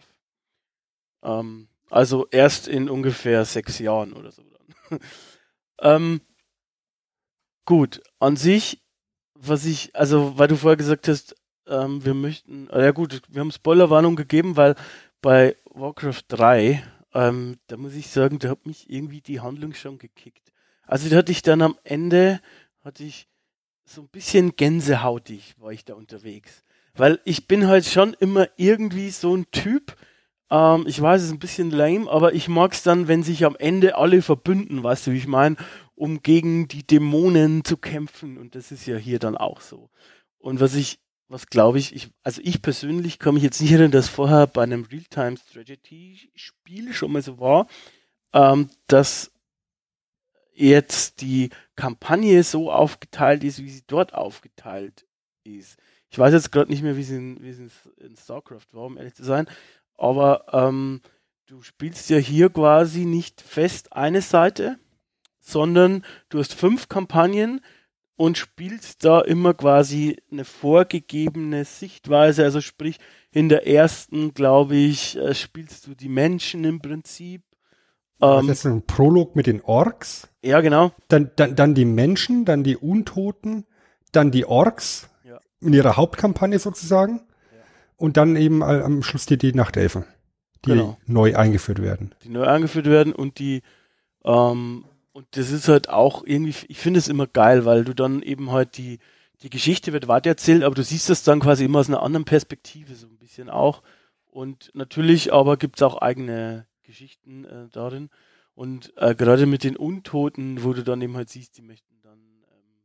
Ähm, also erst in ungefähr sechs Jahren oder so. ähm, gut, an sich, was ich, also weil du vorher gesagt hast, ähm, wir möchten, äh, ja gut, wir haben Spoilerwarnung gegeben, weil bei Warcraft 3, ähm, da muss ich sagen, da hat mich irgendwie die Handlung schon gekickt. Also da hatte ich dann am Ende, hatte ich so ein bisschen gänsehautig, war ich da unterwegs. Weil ich bin halt schon immer irgendwie so ein Typ, ähm, ich weiß, es ist ein bisschen lame, aber ich mag es dann, wenn sich am Ende alle verbünden, weißt du, wie ich meine, um gegen die Dämonen zu kämpfen. Und das ist ja hier dann auch so. Und was ich was glaube ich, ich, also ich persönlich kann mich jetzt nicht erinnern, dass vorher bei einem Real-Time-Strategy-Spiel schon mal so war, ähm, dass jetzt die Kampagne so aufgeteilt ist, wie sie dort aufgeteilt ist. Ich weiß jetzt gerade nicht mehr, wie sie in, in StarCraft war, um ehrlich zu sein, aber ähm, du spielst ja hier quasi nicht fest eine Seite, sondern du hast fünf Kampagnen, und spielst da immer quasi eine vorgegebene Sichtweise. Also sprich, in der ersten, glaube ich, äh, spielst du die Menschen im Prinzip. Ähm, das ist ein Prolog mit den Orks. Ja, genau. Dann, dann, dann die Menschen, dann die Untoten, dann die Orks ja. in ihrer Hauptkampagne sozusagen. Ja. Und dann eben am Schluss die, die Nachtelfen, die genau. neu eingeführt werden. Die neu eingeführt werden und die ähm, und das ist halt auch irgendwie, ich finde es immer geil, weil du dann eben halt die, die Geschichte wird weitererzählt, aber du siehst das dann quasi immer aus einer anderen Perspektive, so ein bisschen auch. Und natürlich aber gibt es auch eigene Geschichten äh, darin. Und äh, gerade mit den Untoten, wo du dann eben halt siehst, die möchten dann ähm,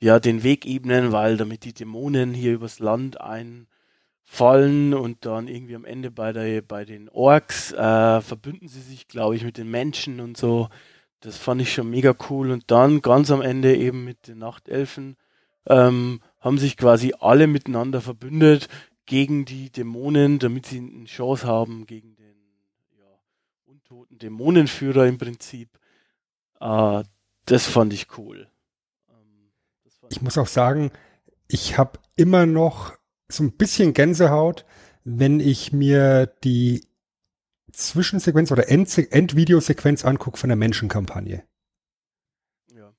ja den Weg ebnen, weil damit die Dämonen hier übers Land einfallen und dann irgendwie am Ende bei der bei den Orks äh, verbünden sie sich, glaube ich, mit den Menschen und so. Das fand ich schon mega cool. Und dann ganz am Ende eben mit den Nachtelfen ähm, haben sich quasi alle miteinander verbündet gegen die Dämonen, damit sie eine Chance haben gegen den ja, untoten Dämonenführer im Prinzip. Äh, das fand ich cool. Ähm, fand ich muss auch sagen, ich habe immer noch so ein bisschen Gänsehaut, wenn ich mir die Zwischensequenz oder End Endvideosequenz angucke von der Menschenkampagne. Ja.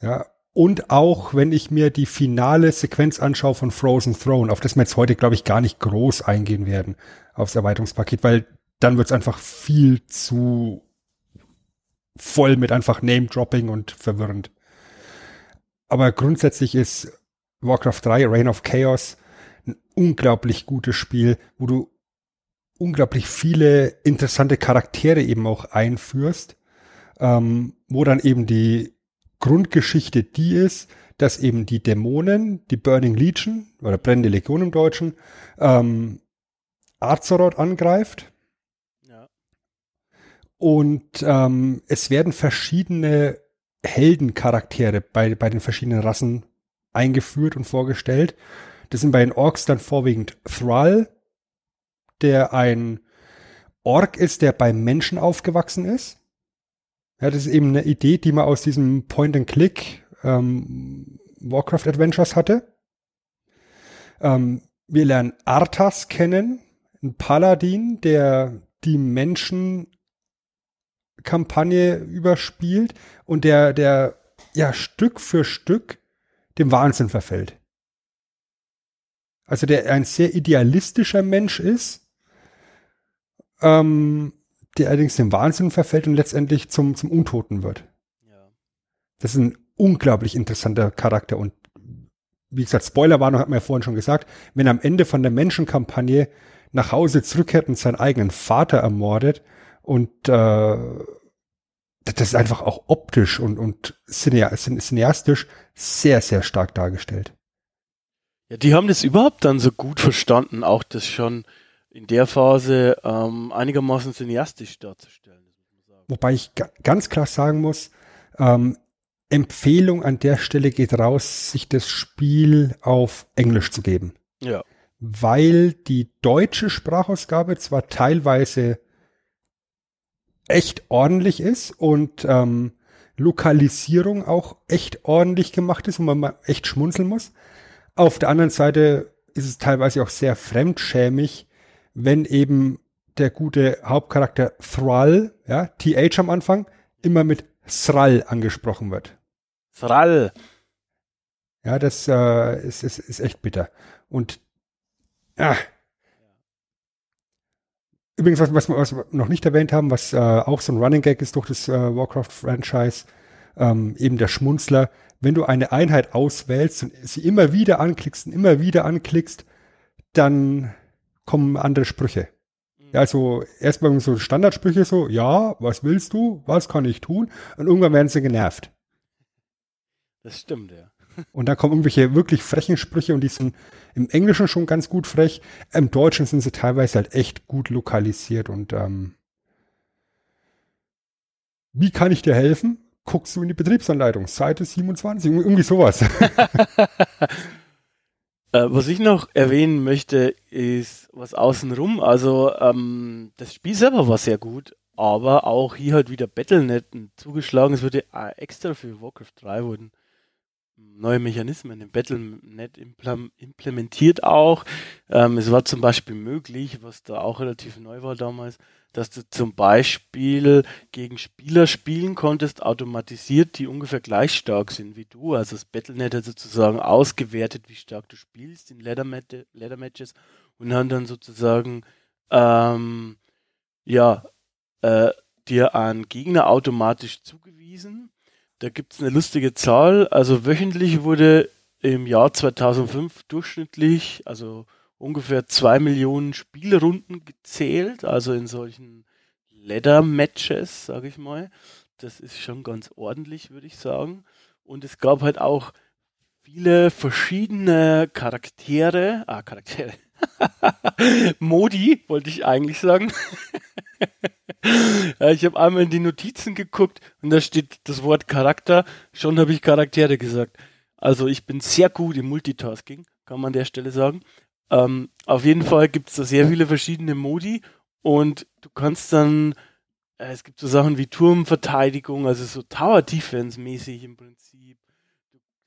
Ja. Und auch, wenn ich mir die finale Sequenz anschaue von Frozen Throne, auf das wir jetzt heute, glaube ich, gar nicht groß eingehen werden, aufs Erweiterungspaket, weil dann wird es einfach viel zu voll mit einfach Name-Dropping und verwirrend. Aber grundsätzlich ist Warcraft 3, Reign of Chaos, ein unglaublich gutes Spiel, wo du unglaublich viele interessante Charaktere eben auch einführst, ähm, wo dann eben die Grundgeschichte die ist, dass eben die Dämonen, die Burning Legion oder Brennende Legion im Deutschen, ähm, Azeroth angreift. Ja. Und ähm, es werden verschiedene Heldencharaktere bei, bei den verschiedenen Rassen eingeführt und vorgestellt. Das sind bei den Orks dann vorwiegend Thrall, der ein Ork ist, der beim Menschen aufgewachsen ist. Ja, das ist eben eine Idee, die man aus diesem Point-and-Click ähm, Warcraft Adventures hatte. Ähm, wir lernen Arthas kennen, ein Paladin, der die Menschen-Kampagne überspielt und der, der ja Stück für Stück dem Wahnsinn verfällt. Also der ein sehr idealistischer Mensch ist, ähm, der allerdings dem Wahnsinn verfällt und letztendlich zum, zum Untoten wird. Ja. Das ist ein unglaublich interessanter Charakter und wie gesagt, Spoilerwarnung hat man ja vorhin schon gesagt, wenn er am Ende von der Menschenkampagne nach Hause zurückkehrt und seinen eigenen Vater ermordet und äh, das ist einfach auch optisch und, und cineastisch sehr, sehr stark dargestellt. Ja, die haben das überhaupt dann so gut verstanden, auch das schon in der Phase ähm, einigermaßen cineastisch darzustellen. Wobei ich ganz klar sagen muss, ähm, Empfehlung an der Stelle geht raus, sich das Spiel auf Englisch zu geben. Ja. Weil die deutsche Sprachausgabe zwar teilweise echt ordentlich ist und ähm, Lokalisierung auch echt ordentlich gemacht ist und man mal echt schmunzeln muss. Auf der anderen Seite ist es teilweise auch sehr fremdschämig, wenn eben der gute Hauptcharakter Thrall, ja, TH am Anfang, immer mit Thrall angesprochen wird. Thrall. Ja, das äh, ist, ist, ist echt bitter. Und ja, Übrigens, was, was, was, wir noch nicht erwähnt haben, was äh, auch so ein Running Gag ist durch das äh, Warcraft-Franchise, ähm, eben der Schmunzler, wenn du eine Einheit auswählst und sie immer wieder anklickst und immer wieder anklickst, dann kommen andere Sprüche. Ja, also erstmal so Standardsprüche so, ja, was willst du, was kann ich tun? Und irgendwann werden sie genervt. Das stimmt, ja. Und dann kommen irgendwelche wirklich frechen Sprüche und die sind im Englischen schon ganz gut frech. Im Deutschen sind sie teilweise halt echt gut lokalisiert und ähm, wie kann ich dir helfen? Guckst du in die Betriebsanleitung, Seite 27, irgendwie sowas. Äh, was ich noch erwähnen möchte, ist was außenrum. Also ähm, das Spiel selber war sehr gut, aber auch hier halt wieder Battlenet zugeschlagen. Es wurde extra für Warcraft 3 wurden neue Mechanismen im Battlenet implementiert auch. Ähm, es war zum Beispiel möglich, was da auch relativ neu war damals, dass du zum Beispiel gegen Spieler spielen konntest, automatisiert, die ungefähr gleich stark sind wie du. Also das Battlenet hat sozusagen ausgewertet, wie stark du spielst in Ladder, Matches und haben dann sozusagen ähm, ja äh, dir einen Gegner automatisch zugewiesen da gibt es eine lustige Zahl. Also wöchentlich wurde im Jahr 2005 durchschnittlich, also ungefähr zwei Millionen Spielrunden gezählt, also in solchen Leather-Matches, sage ich mal. Das ist schon ganz ordentlich, würde ich sagen. Und es gab halt auch viele verschiedene Charaktere, ah, Charaktere, Modi, wollte ich eigentlich sagen. ich habe einmal in die Notizen geguckt und da steht das Wort Charakter. Schon habe ich Charaktere gesagt. Also ich bin sehr gut im Multitasking, kann man an der Stelle sagen. Ähm, auf jeden Fall gibt es da sehr viele verschiedene Modi und du kannst dann, äh, es gibt so Sachen wie Turmverteidigung, also so Tower Defense mäßig im Prinzip.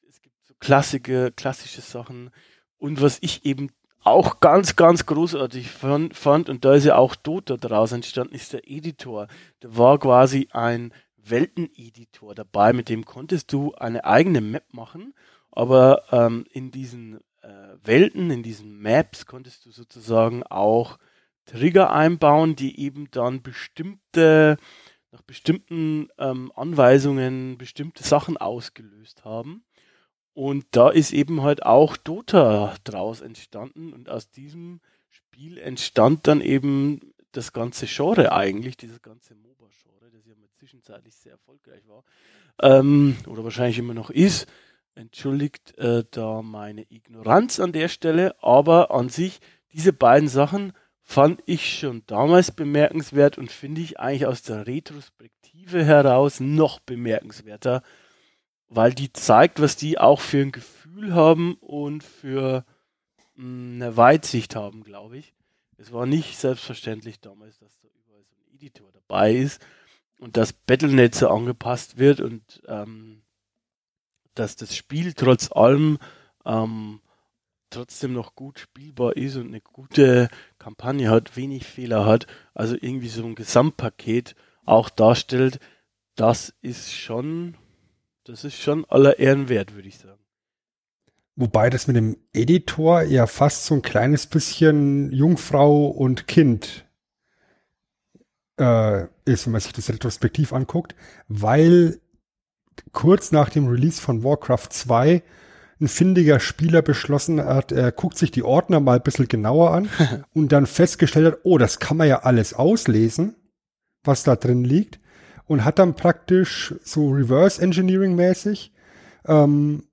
Es gibt so klassische, klassische Sachen. Und was ich eben auch ganz, ganz großartig fand, und da ist ja auch Dota daraus entstanden, ist der Editor. Da war quasi ein Welteneditor dabei, mit dem konntest du eine eigene Map machen, aber ähm, in diesen äh, Welten, in diesen Maps konntest du sozusagen auch Trigger einbauen, die eben dann bestimmte nach bestimmten ähm, Anweisungen bestimmte Sachen ausgelöst haben. Und da ist eben halt auch Dota draus entstanden und aus diesem Spiel entstand dann eben das ganze Genre eigentlich, dieses ganze MOBA-Genre, das ja mal zwischenzeitlich sehr erfolgreich war ähm, oder wahrscheinlich immer noch ist. Entschuldigt äh, da meine Ignoranz an der Stelle, aber an sich diese beiden Sachen fand ich schon damals bemerkenswert und finde ich eigentlich aus der Retrospektive heraus noch bemerkenswerter, weil die zeigt, was die auch für ein Gefühl haben und für hm, eine Weitsicht haben, glaube ich. Es war nicht selbstverständlich damals, dass da überall so ein Editor dabei ist und dass Battlenet so angepasst wird und ähm, dass das Spiel trotz allem ähm, trotzdem noch gut spielbar ist und eine gute Kampagne hat, wenig Fehler hat, also irgendwie so ein Gesamtpaket auch darstellt, das ist schon, das ist schon aller Ehren wert, würde ich sagen. Wobei das mit dem Editor ja fast so ein kleines bisschen Jungfrau und Kind äh, ist, wenn man sich das retrospektiv anguckt, weil kurz nach dem Release von Warcraft 2 ein findiger Spieler beschlossen hat, er guckt sich die Ordner mal ein bisschen genauer an und dann festgestellt hat, oh, das kann man ja alles auslesen, was da drin liegt und hat dann praktisch so Reverse Engineering mäßig ähm,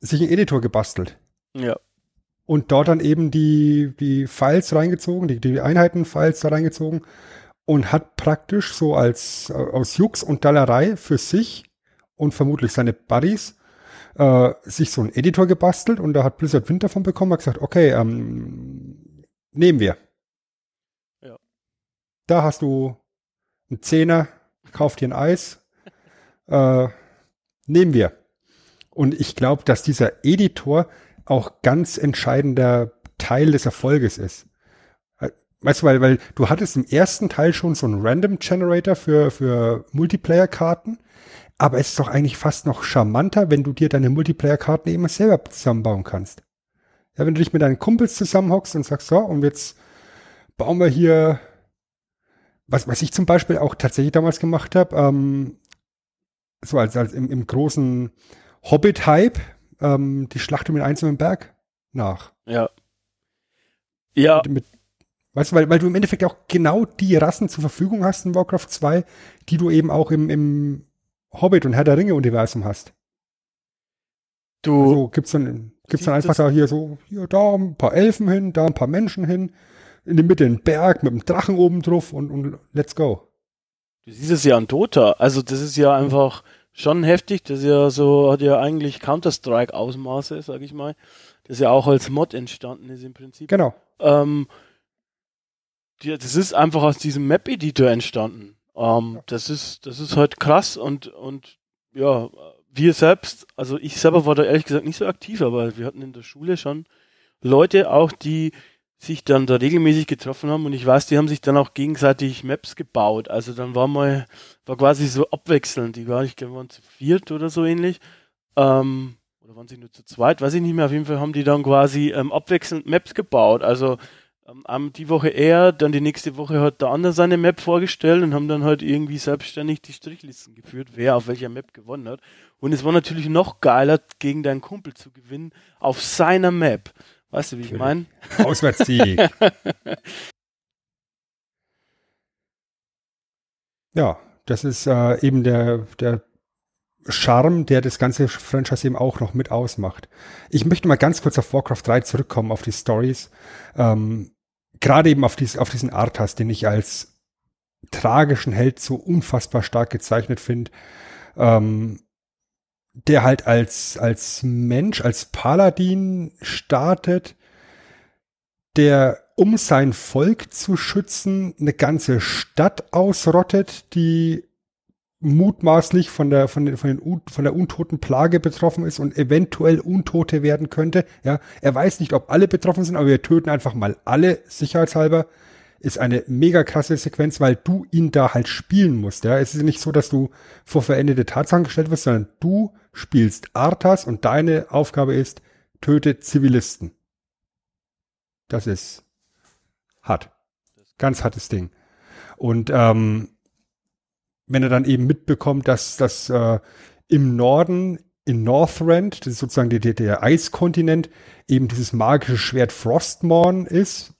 sich einen Editor gebastelt. Ja. Und dort dann eben die, die Files reingezogen, die, die Einheiten-Files da reingezogen und hat praktisch so als aus Jux und Dallerei für sich und vermutlich seine Buddies äh, sich so einen Editor gebastelt und da hat Blizzard Wind davon bekommen, hat gesagt, okay, ähm, nehmen wir. Ja. Da hast du einen Zehner, kauf dir ein Eis, äh, nehmen wir. Und ich glaube, dass dieser Editor auch ganz entscheidender Teil des Erfolges ist. Äh, weißt du, weil, weil du hattest im ersten Teil schon so einen Random Generator für, für Multiplayer-Karten, aber es ist doch eigentlich fast noch charmanter, wenn du dir deine Multiplayer-Karten eben selber zusammenbauen kannst. Ja, wenn du dich mit deinen Kumpels zusammenhockst und sagst, so, und jetzt bauen wir hier, was, was ich zum Beispiel auch tatsächlich damals gemacht habe, ähm, so als, als im, im großen Hobbit-Hype, ähm, die Schlacht um den einzelnen Berg nach. Ja. Ja. Mit, mit, weißt du, weil, weil du im Endeffekt auch genau die Rassen zur Verfügung hast in Warcraft 2, die du eben auch im, im Hobbit und Herr der Ringe Universum hast. Du. Also gibt's dann, gibt's dann einfach da hier so, hier, da ein paar Elfen hin, da ein paar Menschen hin, in der Mitte ein Berg mit einem Drachen oben drauf und, und let's go. Du siehst es ja an Dota. Also das ist ja einfach schon heftig. Das ist ja so, hat ja eigentlich Counter-Strike-Ausmaße, sag ich mal. Das ja auch als Mod entstanden ist im Prinzip. Genau. Ähm, die, das ist einfach aus diesem Map-Editor entstanden. Ähm, ja. Das ist, das ist halt krass und, und ja, wir selbst, also ich selber war da ehrlich gesagt nicht so aktiv, aber wir hatten in der Schule schon Leute auch, die sich dann da regelmäßig getroffen haben und ich weiß, die haben sich dann auch gegenseitig Maps gebaut. Also dann war mal, war quasi so abwechselnd. Die war, ich glaube, waren zu viert oder so ähnlich. Ähm, oder waren sie nur zu zweit? Weiß ich nicht mehr. Auf jeden Fall haben die dann quasi ähm, abwechselnd Maps gebaut. Also ähm, die Woche er, dann die nächste Woche hat der andere seine Map vorgestellt und haben dann halt irgendwie selbstständig die Strichlisten geführt, wer auf welcher Map gewonnen hat. Und es war natürlich noch geiler, gegen deinen Kumpel zu gewinnen auf seiner Map. Weißt du, wie ich meine? Auswärtssieg. ja, das ist äh, eben der, der Charme, der das ganze Franchise eben auch noch mit ausmacht. Ich möchte mal ganz kurz auf Warcraft 3 zurückkommen, auf die Stories. Ähm, Gerade eben auf, dies, auf diesen Arthas, den ich als tragischen Held so unfassbar stark gezeichnet finde. Ähm, der halt als, als Mensch, als Paladin startet, der um sein Volk zu schützen eine ganze Stadt ausrottet, die mutmaßlich von der, von, den, von, den, von der untoten Plage betroffen ist und eventuell Untote werden könnte. Ja, er weiß nicht, ob alle betroffen sind, aber wir töten einfach mal alle sicherheitshalber. Ist eine mega krasse Sequenz, weil du ihn da halt spielen musst. Ja, es ist nicht so, dass du vor verendete Tatsachen gestellt wirst, sondern du spielst Arthas und deine Aufgabe ist, töte Zivilisten. Das ist hart. Ganz hartes Ding. Und ähm, wenn er dann eben mitbekommt, dass das äh, im Norden in Northrend, das ist sozusagen der, der Eiskontinent, eben dieses magische Schwert Frostmorn ist,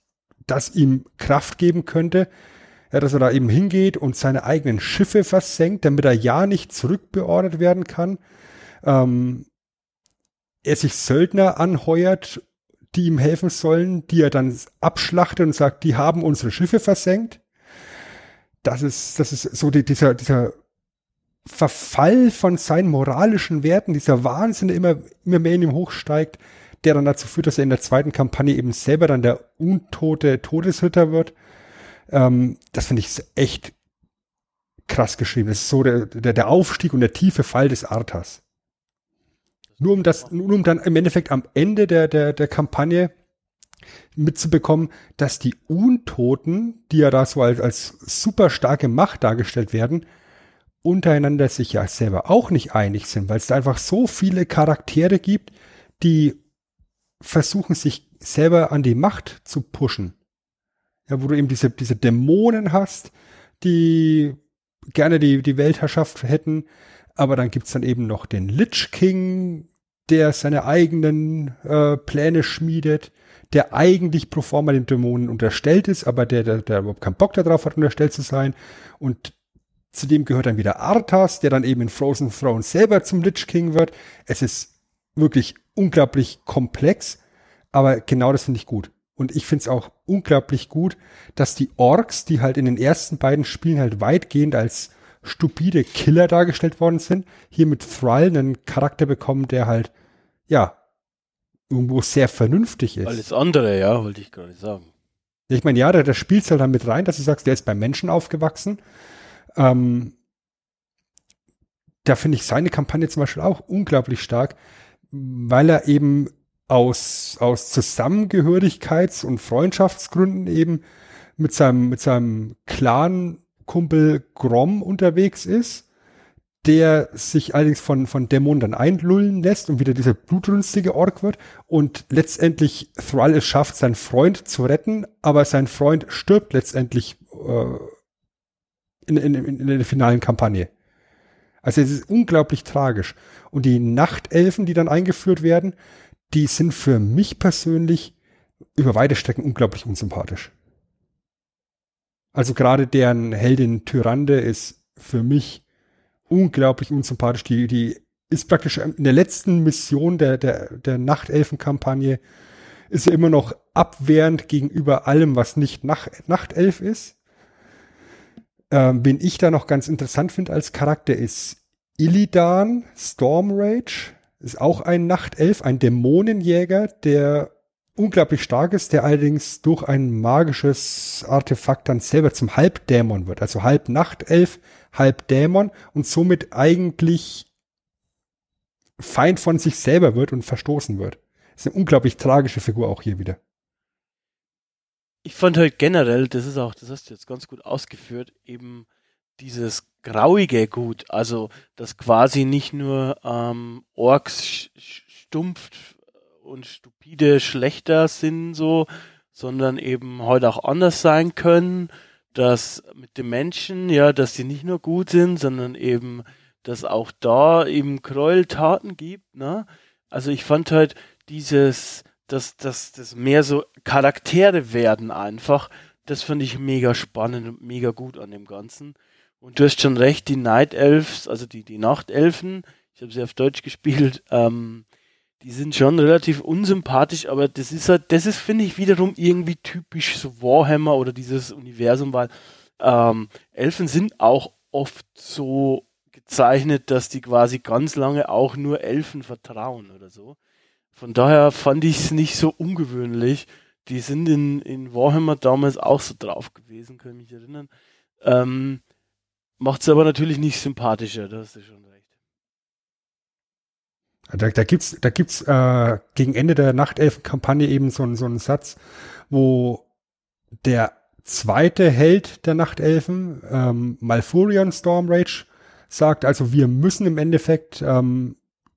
das ihm Kraft geben könnte, ja, dass er da eben hingeht und seine eigenen Schiffe versenkt, damit er ja nicht zurückbeordert werden kann. Ähm, er sich Söldner anheuert, die ihm helfen sollen, die er dann abschlachtet und sagt, die haben unsere Schiffe versenkt. Das ist, das ist so die, dieser, dieser Verfall von seinen moralischen Werten, dieser Wahnsinn, der immer, immer mehr in ihm hochsteigt, der dann dazu führt, dass er in der zweiten Kampagne eben selber dann der untote Todesritter wird. Ähm, das finde ich echt krass geschrieben. Das ist so der, der, der Aufstieg und der tiefe Fall des Arthas. Nur um das, nur um dann im Endeffekt am Ende der, der, der Kampagne mitzubekommen, dass die Untoten, die ja da so als, als super starke Macht dargestellt werden, untereinander sich ja selber auch nicht einig sind, weil es da einfach so viele Charaktere gibt, die versuchen sich selber an die Macht zu pushen. Ja, wo du eben diese, diese Dämonen hast, die gerne die, die Weltherrschaft hätten, aber dann gibt's dann eben noch den Lich King, der seine eigenen äh, Pläne schmiedet, der eigentlich pro forma den Dämonen unterstellt ist, aber der, der, der überhaupt keinen Bock darauf hat, unterstellt zu sein. Und zudem gehört dann wieder Arthas, der dann eben in Frozen Throne selber zum Lich King wird. Es ist wirklich unglaublich komplex, aber genau das finde ich gut. Und ich finde es auch unglaublich gut, dass die Orks, die halt in den ersten beiden Spielen halt weitgehend als stupide Killer dargestellt worden sind, hier mit Thrall einen Charakter bekommen, der halt, ja, irgendwo sehr vernünftig ist. Alles andere, ja, wollte ich gerade sagen. Ich meine, ja, da, da spielt halt dann mit rein, dass du sagst, der ist beim Menschen aufgewachsen. Ähm, da finde ich seine Kampagne zum Beispiel auch unglaublich stark, weil er eben aus, aus Zusammengehörigkeits- und Freundschaftsgründen eben mit seinem, mit seinem Clan Kumpel Grom unterwegs ist, der sich allerdings von, von Dämonen dann einlullen lässt und wieder dieser blutrünstige Ork wird und letztendlich Thrall es schafft, seinen Freund zu retten, aber sein Freund stirbt letztendlich äh, in, in, in der finalen Kampagne. Also es ist unglaublich tragisch. Und die Nachtelfen, die dann eingeführt werden, die sind für mich persönlich über weite Strecken unglaublich unsympathisch. Also gerade deren Heldin Tyrande ist für mich unglaublich unsympathisch. Die, die ist praktisch in der letzten Mission der, der, der Nachtelfen-Kampagne ist sie immer noch abwehrend gegenüber allem, was nicht Nach Nachtelf ist. Ähm, wen ich da noch ganz interessant finde als Charakter ist Illidan Stormrage. Ist auch ein Nachtelf, ein Dämonenjäger, der unglaublich stark ist, der allerdings durch ein magisches Artefakt dann selber zum Halbdämon wird. Also halb Nachtelf, halb Dämon und somit eigentlich Feind von sich selber wird und verstoßen wird. Ist eine unglaublich tragische Figur auch hier wieder. Ich fand halt generell, das ist auch, das hast du jetzt ganz gut ausgeführt, eben dieses Grauige gut. Also, dass quasi nicht nur ähm, Orks stumpf und stupide schlechter sind so, sondern eben heute auch anders sein können, dass mit den Menschen, ja, dass die nicht nur gut sind, sondern eben, dass auch da eben Gräueltaten gibt, ne? Also ich fand halt dieses, dass, dass das mehr so Charaktere werden einfach, das fand ich mega spannend und mega gut an dem Ganzen. Und du hast schon recht, die Night Elves, also die, die Nachtelfen, ich habe sie auf Deutsch gespielt, ähm, die sind schon relativ unsympathisch, aber das ist halt, das ist, finde ich, wiederum irgendwie typisch so Warhammer oder dieses Universum, weil ähm, Elfen sind auch oft so gezeichnet, dass die quasi ganz lange auch nur Elfen vertrauen oder so. Von daher fand ich es nicht so ungewöhnlich. Die sind in, in Warhammer damals auch so drauf gewesen, kann ich mich erinnern. Ähm, Macht es aber natürlich nicht sympathischer, das hast du schon da, da gibt's, da gibt's äh, gegen Ende der Nachtelfen-Kampagne eben so, so einen Satz, wo der zweite Held der Nachtelfen, ähm, Malfurion Stormrage, sagt, also wir müssen im Endeffekt ähm,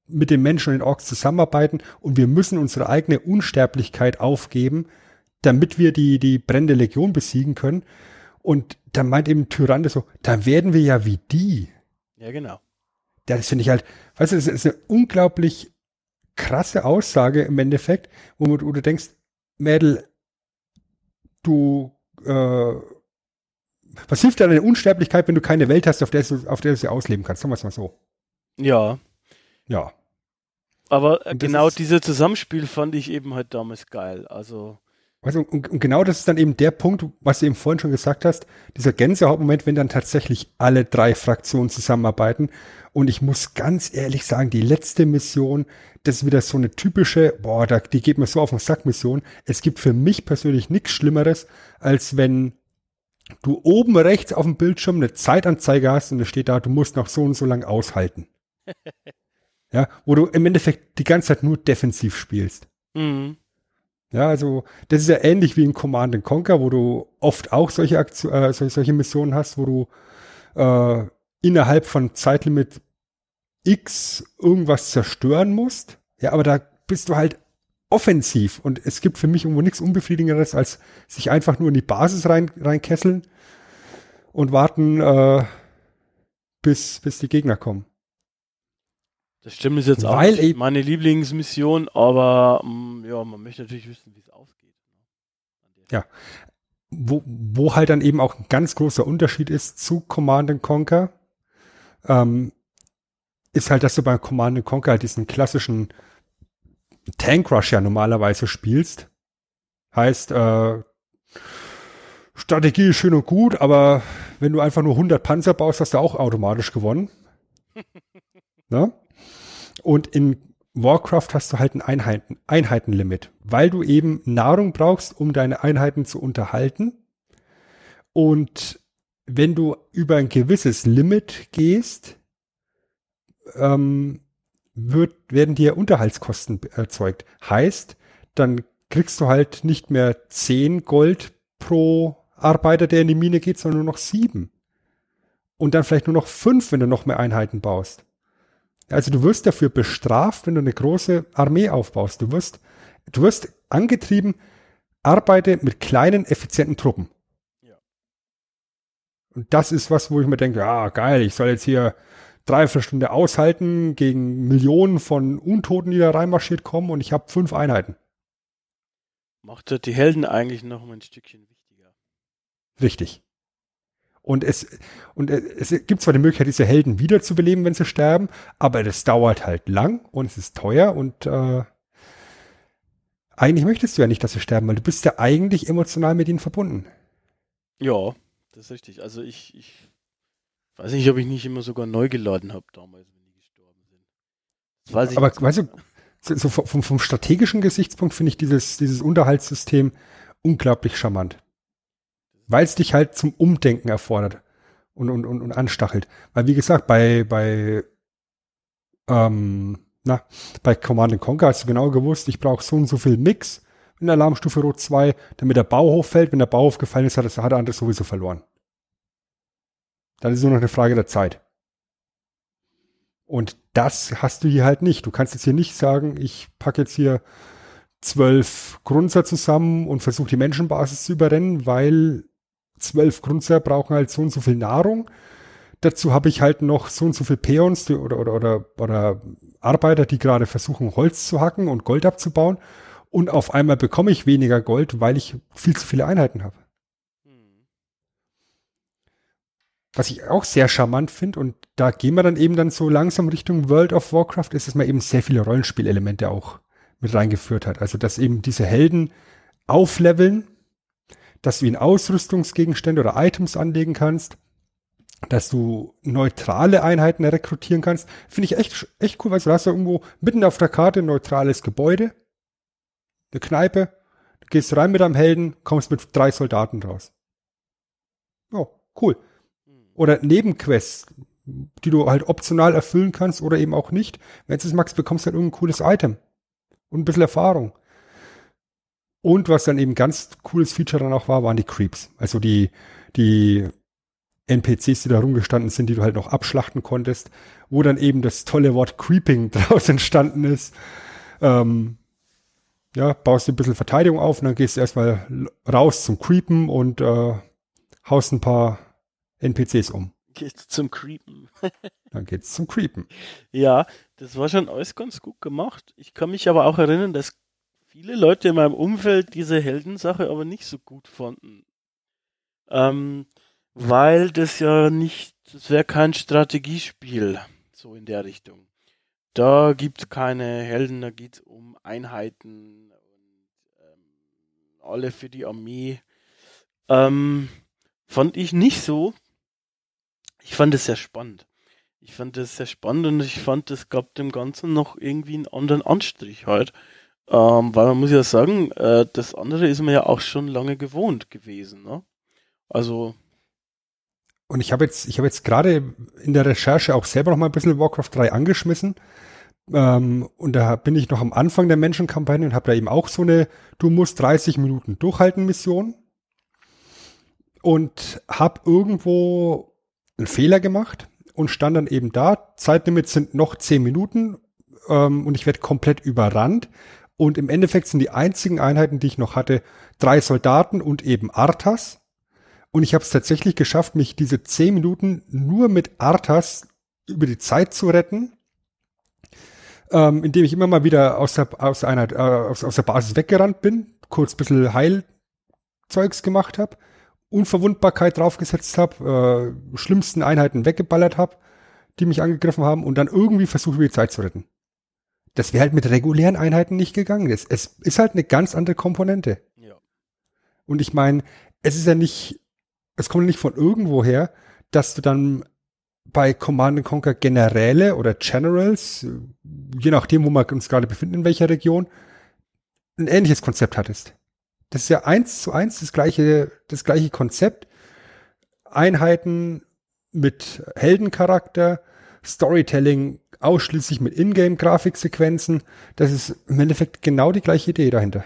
mit den Menschen und den Orks zusammenarbeiten und wir müssen unsere eigene Unsterblichkeit aufgeben, damit wir die, die brennende Legion besiegen können. Und dann meint eben Tyrande so, dann werden wir ja wie die. Ja, genau. Das finde ich halt, weißt du, das ist eine unglaublich krasse Aussage im Endeffekt, wo, du- wo du denkst, Mädel, du, äh, was hilft dir deine Unsterblichkeit, wenn du keine Welt hast, auf der du, auf der du sie ausleben kannst? Sagen wir es mal so. Ja. Ja. Aber genau ist- dieses Zusammenspiel fand ich eben halt damals geil. Also, du, und, und genau das ist dann eben der Punkt, was du eben vorhin schon gesagt hast, dieser Gänsehautmoment, wenn dann tatsächlich alle drei Fraktionen zusammenarbeiten. Und ich muss ganz ehrlich sagen, die letzte Mission, das ist wieder so eine typische, boah, da, die geht mir so auf den Sack Mission. Es gibt für mich persönlich nichts Schlimmeres, als wenn du oben rechts auf dem Bildschirm eine Zeitanzeige hast und es steht da, du musst noch so und so lang aushalten. ja, wo du im Endeffekt die ganze Zeit nur defensiv spielst. mhm. Ja, also das ist ja ähnlich wie in Command and Conquer, wo du oft auch solche Aktion, äh, sol- solche Missionen hast, wo du äh, innerhalb von Zeitlimit X irgendwas zerstören musst. Ja, aber da bist du halt offensiv und es gibt für mich irgendwo nichts unbefriedigenderes, als sich einfach nur in die Basis rein, reinkesseln und warten, äh, bis, bis die Gegner kommen. Das stimmt ist jetzt auch Weil nicht meine Lieblingsmission, aber mm, ja, man möchte natürlich wissen, wie es ausgeht. Ja. wo, wo halt dann eben auch ein ganz großer Unterschied ist zu Command and Conquer, ähm, ist halt, dass du bei Command and Conquer halt diesen klassischen Tank Rush ja normalerweise spielst. Heißt, äh, Strategie ist schön und gut, aber wenn du einfach nur 100 Panzer baust, hast du auch automatisch gewonnen. ne? Und in Warcraft hast du halt ein Einheiten, Einheitenlimit, weil du eben Nahrung brauchst, um deine Einheiten zu unterhalten. Und wenn du über ein gewisses Limit gehst, ähm, wird, werden dir Unterhaltskosten erzeugt. Heißt, dann kriegst du halt nicht mehr 10 Gold pro Arbeiter, der in die Mine geht, sondern nur noch 7. Und dann vielleicht nur noch 5, wenn du noch mehr Einheiten baust. Also du wirst dafür bestraft, wenn du eine große Armee aufbaust. Du wirst, du wirst angetrieben, arbeite mit kleinen, effizienten Truppen. Ja. Und das ist was, wo ich mir denke, ja, geil, ich soll jetzt hier dreiviertel Stunde aushalten gegen Millionen von Untoten, die da reinmarschiert kommen und ich habe fünf Einheiten. Macht die Helden eigentlich noch mal ein Stückchen wichtiger. Richtig. Und es, und es gibt zwar die Möglichkeit, diese Helden wiederzubeleben, wenn sie sterben, aber das dauert halt lang und es ist teuer und äh, eigentlich möchtest du ja nicht, dass sie sterben, weil du bist ja eigentlich emotional mit ihnen verbunden. Ja, das ist richtig. Also ich, ich weiß nicht, ob ich nicht immer sogar neu geladen habe damals, wenn die gestorben sind. Das weiß ich Aber weißt du, so, so vom, vom strategischen Gesichtspunkt finde ich dieses, dieses Unterhaltssystem unglaublich charmant. Weil es dich halt zum Umdenken erfordert und, und, und, und anstachelt. Weil wie gesagt, bei, bei, ähm, na, bei Command and Conquer hast du genau gewusst, ich brauche so und so viel Mix in der Alarmstufe Rot 2, damit der Bauhof fällt. Wenn der Bauhof gefallen ist, hat, das, hat der andere sowieso verloren. Dann ist es nur noch eine Frage der Zeit. Und das hast du hier halt nicht. Du kannst jetzt hier nicht sagen, ich packe jetzt hier zwölf Grunzer zusammen und versuche die Menschenbasis zu überrennen, weil zwölf Grunzer brauchen halt so und so viel Nahrung. Dazu habe ich halt noch so und so viel Peons die, oder, oder, oder, oder Arbeiter, die gerade versuchen, Holz zu hacken und Gold abzubauen. Und auf einmal bekomme ich weniger Gold, weil ich viel zu viele Einheiten habe. Was ich auch sehr charmant finde, und da gehen wir dann eben dann so langsam Richtung World of Warcraft, ist, dass man eben sehr viele Rollenspielelemente auch mit reingeführt hat. Also, dass eben diese Helden aufleveln, dass du ihnen Ausrüstungsgegenstände oder Items anlegen kannst, dass du neutrale Einheiten rekrutieren kannst. Finde ich echt, echt cool, weil du hast ja irgendwo mitten auf der Karte ein neutrales Gebäude, eine Kneipe, du gehst rein mit deinem Helden, kommst mit drei Soldaten raus. Ja, cool Hm. oder Nebenquests, die du halt optional erfüllen kannst oder eben auch nicht. Wenn du es magst, bekommst du halt irgendein cooles Item und ein bisschen Erfahrung. Und was dann eben ganz cooles Feature dann auch war, waren die Creeps. Also die, die NPCs, die da rumgestanden sind, die du halt noch abschlachten konntest, wo dann eben das tolle Wort Creeping draus entstanden ist. Ähm, ja, baust dir ein bisschen Verteidigung auf und dann gehst du erstmal raus zum Creepen und äh, haust ein paar NPCs um. Gehst zum Creepen. Dann geht's zum Creepen. Ja, das war schon alles ganz gut gemacht. Ich kann mich aber auch erinnern, dass viele Leute in meinem Umfeld diese Heldensache aber nicht so gut fanden. Ähm, weil das ja nicht, das wäre kein Strategiespiel, so in der Richtung. Da gibt's keine Helden, da geht's um Einheiten und ähm, alle für die Armee. Ähm, fand ich nicht so. Ich fand es sehr spannend. Ich fand es sehr spannend und ich fand, es gab dem Ganzen noch irgendwie einen anderen Anstrich halt. Ähm, weil man muss ja sagen, äh, das andere ist mir ja auch schon lange gewohnt gewesen. Ne? Also. Und ich habe jetzt, ich habe jetzt gerade in der Recherche auch selber noch mal ein bisschen Warcraft 3 angeschmissen. Ähm, und da bin ich noch am Anfang der Menschenkampagne und habe da eben auch so eine, du musst 30 Minuten durchhalten Mission. Und habe irgendwo einen Fehler gemacht und stand dann eben da. Zeitlimit sind noch 10 Minuten ähm, und ich werde komplett überrannt. Und im Endeffekt sind die einzigen Einheiten, die ich noch hatte, drei Soldaten und eben Arthas. Und ich habe es tatsächlich geschafft, mich diese zehn Minuten nur mit Arthas über die Zeit zu retten, ähm, indem ich immer mal wieder aus der, aus, einer, äh, aus, aus der Basis weggerannt bin, kurz ein bisschen Heilzeugs gemacht habe, Unverwundbarkeit draufgesetzt habe, äh, schlimmsten Einheiten weggeballert habe, die mich angegriffen haben und dann irgendwie versucht, über die Zeit zu retten. Das wäre halt mit regulären Einheiten nicht gegangen. Es, es ist halt eine ganz andere Komponente. Ja. Und ich meine, es ist ja nicht es kommt nicht von irgendwo her, dass du dann bei Command Conquer Generäle oder Generals, je nachdem, wo wir uns gerade befinden, in welcher Region, ein ähnliches Konzept hattest. Das ist ja eins zu eins das gleiche, das gleiche Konzept. Einheiten mit Heldencharakter, Storytelling ausschließlich mit Ingame-Grafiksequenzen. Das ist im Endeffekt genau die gleiche Idee dahinter.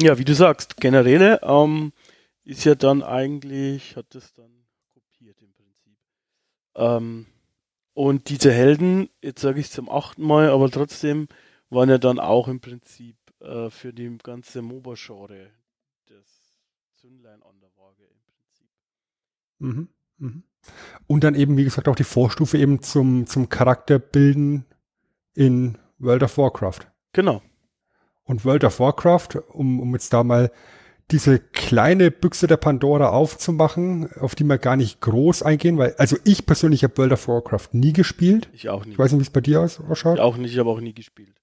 Ja, wie du sagst, Generäle, ähm, ist ja dann eigentlich, hat das dann kopiert im Prinzip. Ähm, und diese Helden, jetzt sage ich es zum achten Mal, aber trotzdem waren ja dann auch im Prinzip äh, für die ganze MOBA-Genre das Zündlein an der Waage im Prinzip. Mhm, mhm. Und dann eben, wie gesagt, auch die Vorstufe eben zum, zum Charakterbilden in World of Warcraft. Genau. Und World of Warcraft, um, um jetzt da mal diese kleine Büchse der Pandora aufzumachen, auf die wir gar nicht groß eingehen, weil, also ich persönlich habe World of Warcraft nie gespielt. Ich auch nicht. Ich weiß nicht, wie es bei dir ausschaut. Ich auch nicht, ich habe auch nie gespielt.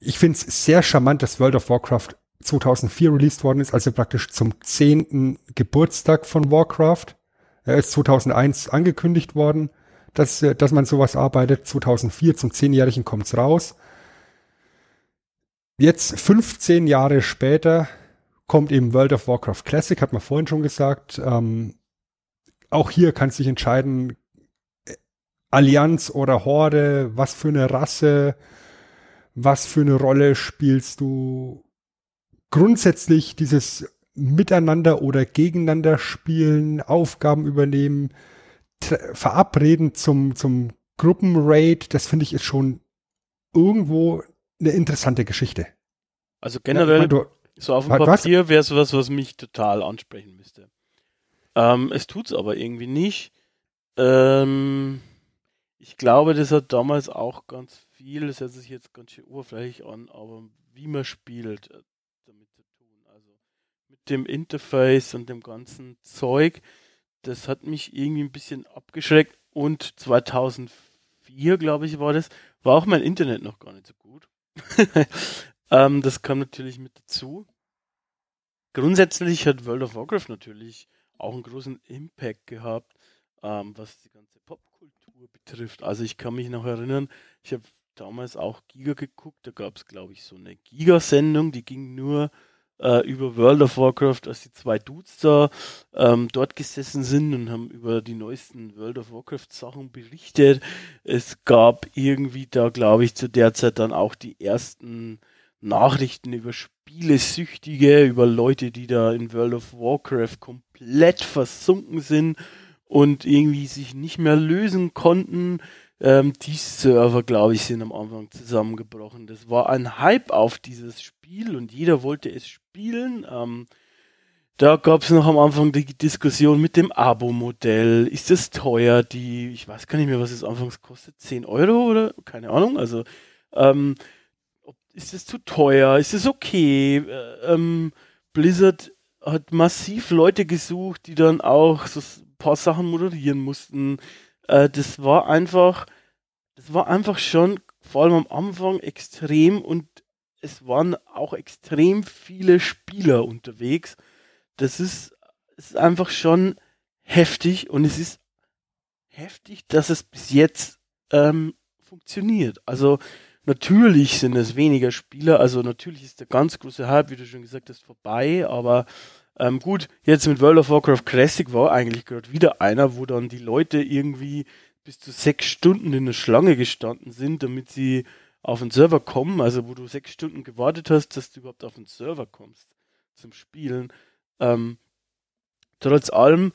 Ich finde es sehr charmant, dass World of Warcraft 2004 released worden ist, also praktisch zum zehnten Geburtstag von Warcraft. Er ist 2001 angekündigt worden, dass, dass man sowas arbeitet. 2004 zum zehnjährigen kommt's raus. Jetzt 15 Jahre später kommt eben World of Warcraft Classic, hat man vorhin schon gesagt. Ähm, auch hier kannst du dich entscheiden, äh, Allianz oder Horde, was für eine Rasse, was für eine Rolle spielst du. Grundsätzlich dieses Miteinander oder Gegeneinander spielen, Aufgaben übernehmen, verabreden zum, zum Gruppenraid, das finde ich ist schon irgendwo eine interessante Geschichte. Also generell, ja, du, so auf dem Papier wäre es was, was mich total ansprechen müsste. Ähm, es tut's aber irgendwie nicht. Ähm, ich glaube, das hat damals auch ganz viel, das hört sich jetzt ganz schön oberflächlich an, aber wie man spielt, äh, damit zu tun. Also dem Interface und dem ganzen Zeug, das hat mich irgendwie ein bisschen abgeschreckt und 2004, glaube ich, war das, war auch mein Internet noch gar nicht so gut. ähm, das kam natürlich mit dazu. Grundsätzlich hat World of Warcraft natürlich auch einen großen Impact gehabt, ähm, was die ganze Popkultur betrifft. Also ich kann mich noch erinnern, ich habe damals auch Giga geguckt, da gab es, glaube ich, so eine Giga-Sendung, die ging nur äh, über World of Warcraft, als die zwei Dudes da ähm, dort gesessen sind und haben über die neuesten World of Warcraft Sachen berichtet. Es gab irgendwie da, glaube ich, zu der Zeit dann auch die ersten Nachrichten über Spielesüchtige, über Leute, die da in World of Warcraft komplett versunken sind und irgendwie sich nicht mehr lösen konnten. Ähm, die Server, glaube ich, sind am Anfang zusammengebrochen. Das war ein Hype auf dieses Spiel und jeder wollte es spielen. Ähm, Da gab es noch am Anfang die Diskussion mit dem Abo-Modell. Ist das teuer? Die, ich weiß gar nicht mehr, was es anfangs kostet. 10 Euro oder? Keine Ahnung. Also, ähm, ist es zu teuer? Ist es okay? Äh, ähm, Blizzard hat massiv Leute gesucht, die dann auch so ein paar Sachen moderieren mussten. Äh, das war einfach, das war einfach schon vor allem am Anfang extrem und es waren auch extrem viele Spieler unterwegs. Das ist, ist einfach schon heftig und es ist heftig, dass es bis jetzt ähm, funktioniert. Also natürlich sind es weniger Spieler, also natürlich ist der ganz große Hype, wie du schon gesagt hast, vorbei, aber ähm, gut, jetzt mit World of Warcraft Classic war eigentlich gerade wieder einer, wo dann die Leute irgendwie bis zu sechs Stunden in der Schlange gestanden sind, damit sie auf den Server kommen, also wo du sechs Stunden gewartet hast, dass du überhaupt auf den Server kommst zum Spielen. Ähm, trotz allem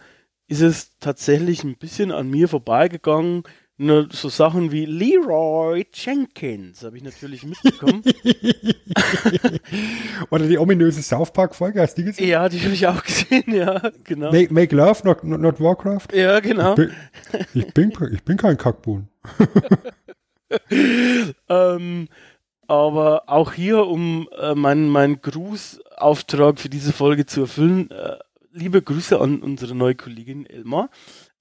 ist es tatsächlich ein bisschen an mir vorbeigegangen. Nur so Sachen wie Leroy Jenkins habe ich natürlich mitbekommen. Oder die ominöse South Park-Folge, hast du die gesehen? Ja, die habe ich auch gesehen, ja, genau. Make, make Love, not, not, Warcraft? Ja, genau. Ich bin, ich bin, ich bin kein Kackbohnen. ähm, aber auch hier, um äh, meinen mein Grußauftrag für diese Folge zu erfüllen, äh, liebe Grüße an unsere neue Kollegin Elmar.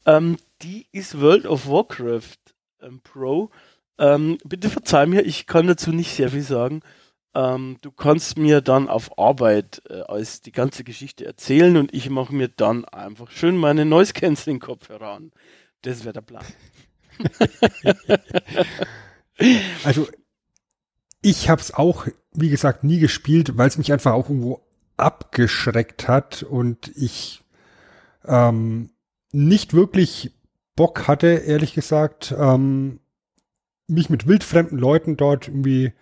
Ähm, die ist World of Warcraft ähm, Pro. Ähm, bitte verzeih mir, ich kann dazu nicht sehr viel sagen. Ähm, du kannst mir dann auf Arbeit äh, als die ganze Geschichte erzählen und ich mache mir dann einfach schön meine Noise Cancelling Kopfhörer an. Das wäre der Plan. also ich habe es auch, wie gesagt, nie gespielt, weil es mich einfach auch irgendwo abgeschreckt hat und ich ähm, nicht wirklich Bock hatte, ehrlich gesagt, ähm, mich mit wildfremden Leuten dort irgendwie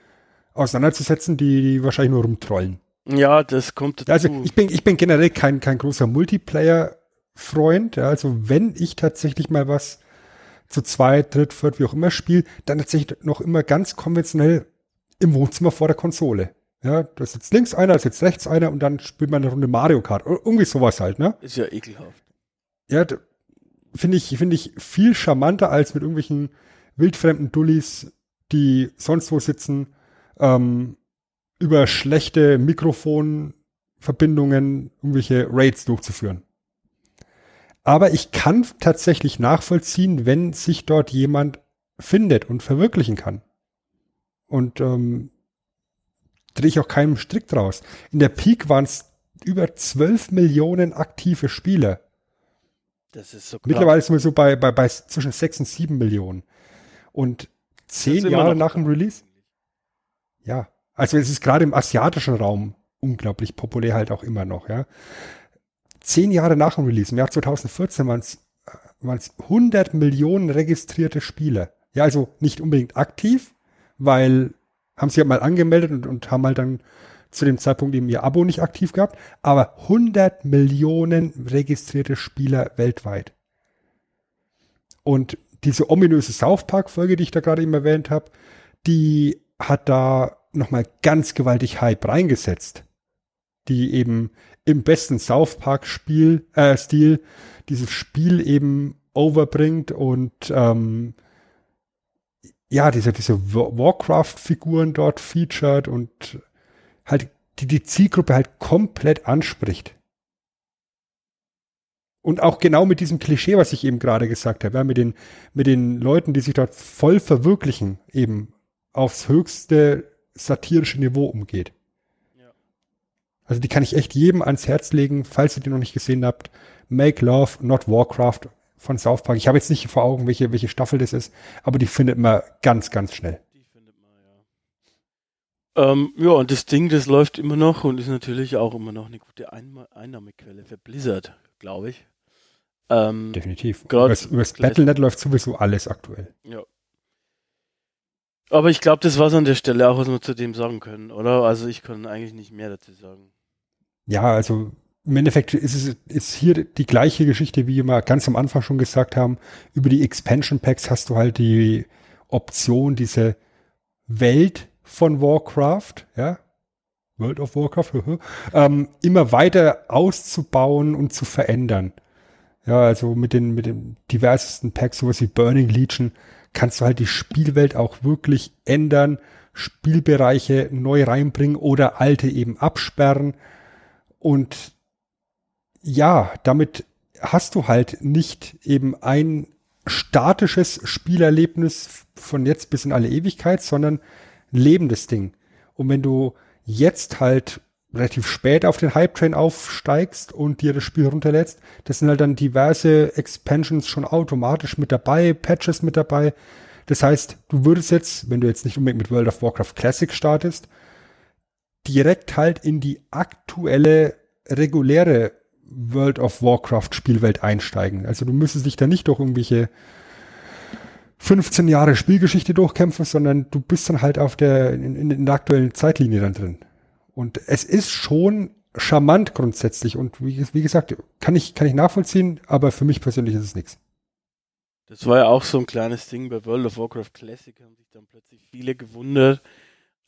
auseinanderzusetzen, die, die wahrscheinlich nur rumtrollen. Ja, das kommt dazu. Also ich bin, ich bin generell kein, kein großer Multiplayer-Freund. Ja, also wenn ich tatsächlich mal was zu zweit, dritt, viert, wie auch immer spiele, dann tatsächlich noch immer ganz konventionell im Wohnzimmer vor der Konsole. Ja, da sitzt links einer, da sitzt rechts einer und dann spielt man eine Runde Mario Kart. Irgendwie sowas halt, ne? Ist ja ekelhaft. Ja, finde ich, finde ich viel charmanter als mit irgendwelchen wildfremden Dullis, die sonst wo sitzen, ähm, über schlechte Mikrofonverbindungen irgendwelche Raids durchzuführen. Aber ich kann tatsächlich nachvollziehen, wenn sich dort jemand findet und verwirklichen kann. Und ähm, drehe ich auch keinen Strick draus. In der Peak waren es über 12 Millionen aktive Spieler. Das ist so klar. Mittlerweile sind wir so bei, bei, bei zwischen 6 und 7 Millionen. Und zehn Jahre nach dem Release? Ja. Also es ist gerade im asiatischen Raum unglaublich populär halt auch immer noch, ja. Zehn Jahre nach dem Release, im Jahr 2014 waren es 100 Millionen registrierte Spieler. Ja, also nicht unbedingt aktiv, weil haben sie halt mal angemeldet und, und haben halt dann zu dem Zeitpunkt eben ihr Abo nicht aktiv gehabt, aber 100 Millionen registrierte Spieler weltweit. Und diese ominöse South Park Folge, die ich da gerade eben erwähnt habe, die hat da nochmal ganz gewaltig Hype reingesetzt, die eben im besten South Park Spiel äh, Stil dieses Spiel eben overbringt und ähm, ja, diese, diese Warcraft-Figuren dort featured und halt die, die Zielgruppe halt komplett anspricht. Und auch genau mit diesem Klischee, was ich eben gerade gesagt habe, ja, mit den, mit den Leuten, die sich dort voll verwirklichen, eben aufs höchste satirische Niveau umgeht. Ja. Also die kann ich echt jedem ans Herz legen, falls ihr die noch nicht gesehen habt. Make Love, Not Warcraft von South Park. Ich habe jetzt nicht vor Augen, welche, welche Staffel das ist, aber die findet man ganz, ganz schnell. Die findet man, ja. Ähm, ja, und das Ding, das läuft immer noch und ist natürlich auch immer noch eine gute Ein Einnahmequelle für Blizzard, glaube ich. Ähm, Definitiv. Übers, übers Battlenet läuft sowieso alles aktuell. Ja. Aber ich glaube, das war es an der Stelle auch, was wir zu dem sagen können, oder? Also ich kann eigentlich nicht mehr dazu sagen. Ja, also im Endeffekt ist es ist hier die gleiche Geschichte, wie wir ganz am Anfang schon gesagt haben. Über die Expansion Packs hast du halt die Option, diese Welt von Warcraft, ja, World of Warcraft, ähm, immer weiter auszubauen und zu verändern. Ja, also mit den, mit den diversesten Packs, sowas wie Burning Legion, kannst du halt die Spielwelt auch wirklich ändern, Spielbereiche neu reinbringen oder alte eben absperren. Und ja, damit hast du halt nicht eben ein statisches Spielerlebnis von jetzt bis in alle Ewigkeit, sondern lebendes Ding. Und wenn du jetzt halt relativ spät auf den Hype-Train aufsteigst und dir das Spiel runterlädst, das sind halt dann diverse Expansions schon automatisch mit dabei, Patches mit dabei. Das heißt, du würdest jetzt, wenn du jetzt nicht unbedingt mit World of Warcraft Classic startest, direkt halt in die aktuelle, reguläre World of Warcraft Spielwelt einsteigen. Also du müsstest dich da nicht durch irgendwelche 15 Jahre Spielgeschichte durchkämpfen, sondern du bist dann halt auf der, in, in der aktuellen Zeitlinie dann drin. Und es ist schon charmant grundsätzlich und wie, wie gesagt, kann ich, kann ich nachvollziehen, aber für mich persönlich ist es nichts. Das war ja auch so ein kleines Ding bei World of Warcraft Classic, haben sich dann plötzlich viele gewundert,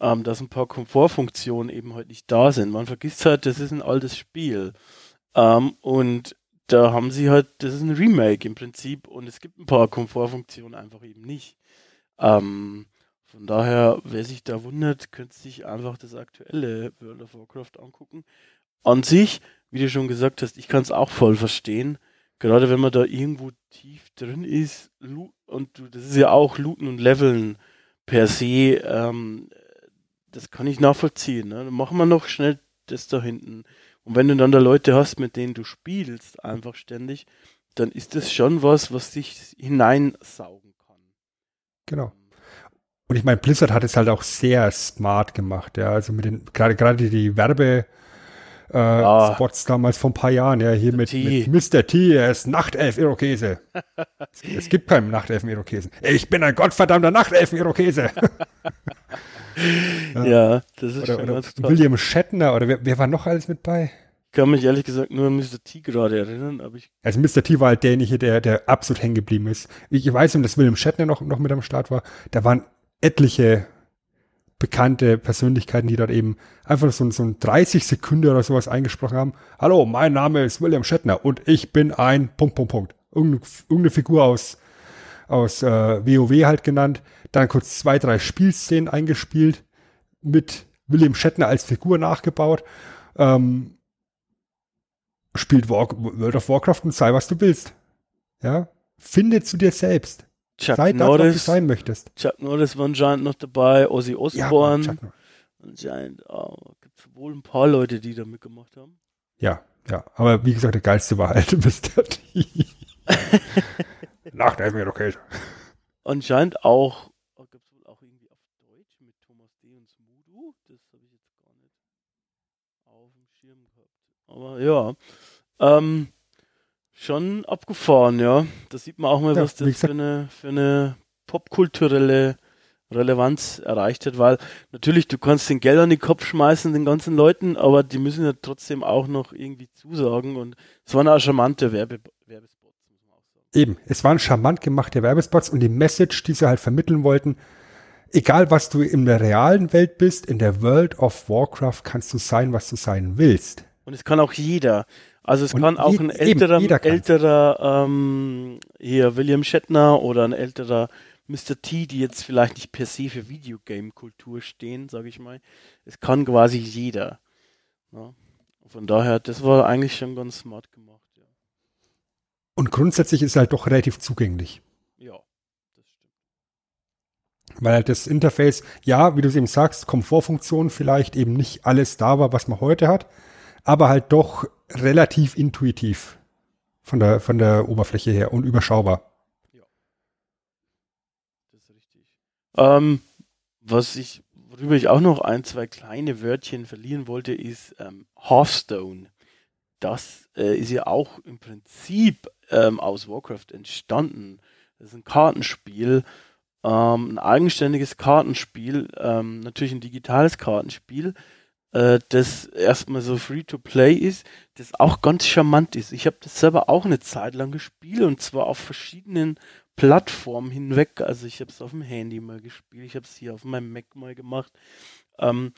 ähm, dass ein paar Komfortfunktionen eben heute nicht da sind. Man vergisst halt, das ist ein altes Spiel. Ähm, und da haben sie halt, das ist ein Remake im Prinzip und es gibt ein paar Komfortfunktionen einfach eben nicht. Ähm, von daher, wer sich da wundert, könnte sich einfach das aktuelle World of Warcraft angucken. An sich, wie du schon gesagt hast, ich kann es auch voll verstehen. Gerade wenn man da irgendwo tief drin ist, und das ist ja auch Looten und Leveln per se, ähm, das kann ich nachvollziehen. Ne? Dann machen wir noch schnell das da hinten. Und wenn du dann da Leute hast, mit denen du spielst, einfach ständig, dann ist das schon was, was dich hineinsaugen kann. Genau. Und ich meine, Blizzard hat es halt auch sehr smart gemacht, ja. Also mit den, gerade, gerade die Werbe, äh, ah, Spots damals vor ein paar Jahren, ja, hier mit, mit, Mr. T, er ist Nachtelf-Irokese. es gibt keinen Nachtelfen-Irokesen. Ich bin ein gottverdammter Nachtelfen-Irokese. ja. ja, das ist oder, schon oder ganz toll. William Shatner, oder wer, wer war noch alles mit bei? Ich kann mich ehrlich gesagt nur an Mr. T gerade erinnern, aber ich. Also Mr. T war halt derjenige, der, der absolut hängen geblieben ist. Ich weiß, dass William Shatner noch, noch mit am Start war. Da waren etliche bekannte Persönlichkeiten, die dort eben einfach so, so ein 30 Sekunden oder sowas eingesprochen haben. Hallo, mein Name ist William Shatner und ich bin ein Punkt, Punkt, Punkt. Irgende, irgendeine Figur aus, aus äh, WoW halt genannt. Dann kurz zwei, drei Spielszenen eingespielt mit William Shatner als Figur nachgebaut. Ähm, spielt War World of Warcraft und sei, was du willst. Ja, finde zu dir selbst. Chuck Sei Norris, das, was du sein möchtest. Chuck Norris war anscheinend noch dabei, Ozzy Osbourne. Ja, anscheinend oh, gibt es wohl ein paar Leute, die da mitgemacht haben. Ja, ja. Aber wie gesagt, der geilste war halt Mr. T. Nach der Location. Anscheinend auch, oh, gibt es wohl auch irgendwie auf Deutsch mit Thomas D. und Smudo. Das habe ich jetzt gar nicht auf dem Schirm gehabt. Aber ja. Ähm, schon abgefahren, ja. Da sieht man auch mal, ja, was das für eine, für eine popkulturelle Relevanz erreicht hat, weil natürlich, du kannst den Geld an den Kopf schmeißen, den ganzen Leuten, aber die müssen ja trotzdem auch noch irgendwie zusagen und es waren auch charmante Werbe Werbespots. Eben, es waren charmant gemachte Werbespots und die Message, die sie halt vermitteln wollten, egal was du in der realen Welt bist, in der World of Warcraft kannst du sein, was du sein willst. Und es kann auch jeder. Also es und kann auch ein älterer, eben, älterer ähm, hier William Shatner oder ein älterer Mr. T, die jetzt vielleicht nicht per se für Videogame-Kultur stehen, sage ich mal. Es kann quasi jeder. Ja. Von daher, das war eigentlich schon ganz smart gemacht. Ja. Und grundsätzlich ist es halt doch relativ zugänglich. Ja, das stimmt. Weil halt das Interface, ja, wie du es eben sagst, Komfortfunktion vielleicht eben nicht alles da war, was man heute hat aber halt doch relativ intuitiv von der, von der Oberfläche her und überschaubar. Ja. Das ist richtig. Ähm, was ich, worüber ich auch noch ein, zwei kleine Wörtchen verlieren wollte, ist ähm, Hearthstone. Das äh, ist ja auch im Prinzip ähm, aus Warcraft entstanden. Das ist ein Kartenspiel, ähm, ein eigenständiges Kartenspiel, ähm, natürlich ein digitales Kartenspiel, äh, das erstmal so free-to-play ist, das auch ganz charmant ist. Ich habe das selber auch eine Zeit lang gespielt und zwar auf verschiedenen Plattformen hinweg. Also ich habe es auf dem Handy mal gespielt, ich habe es hier auf meinem Mac mal gemacht. Ähm,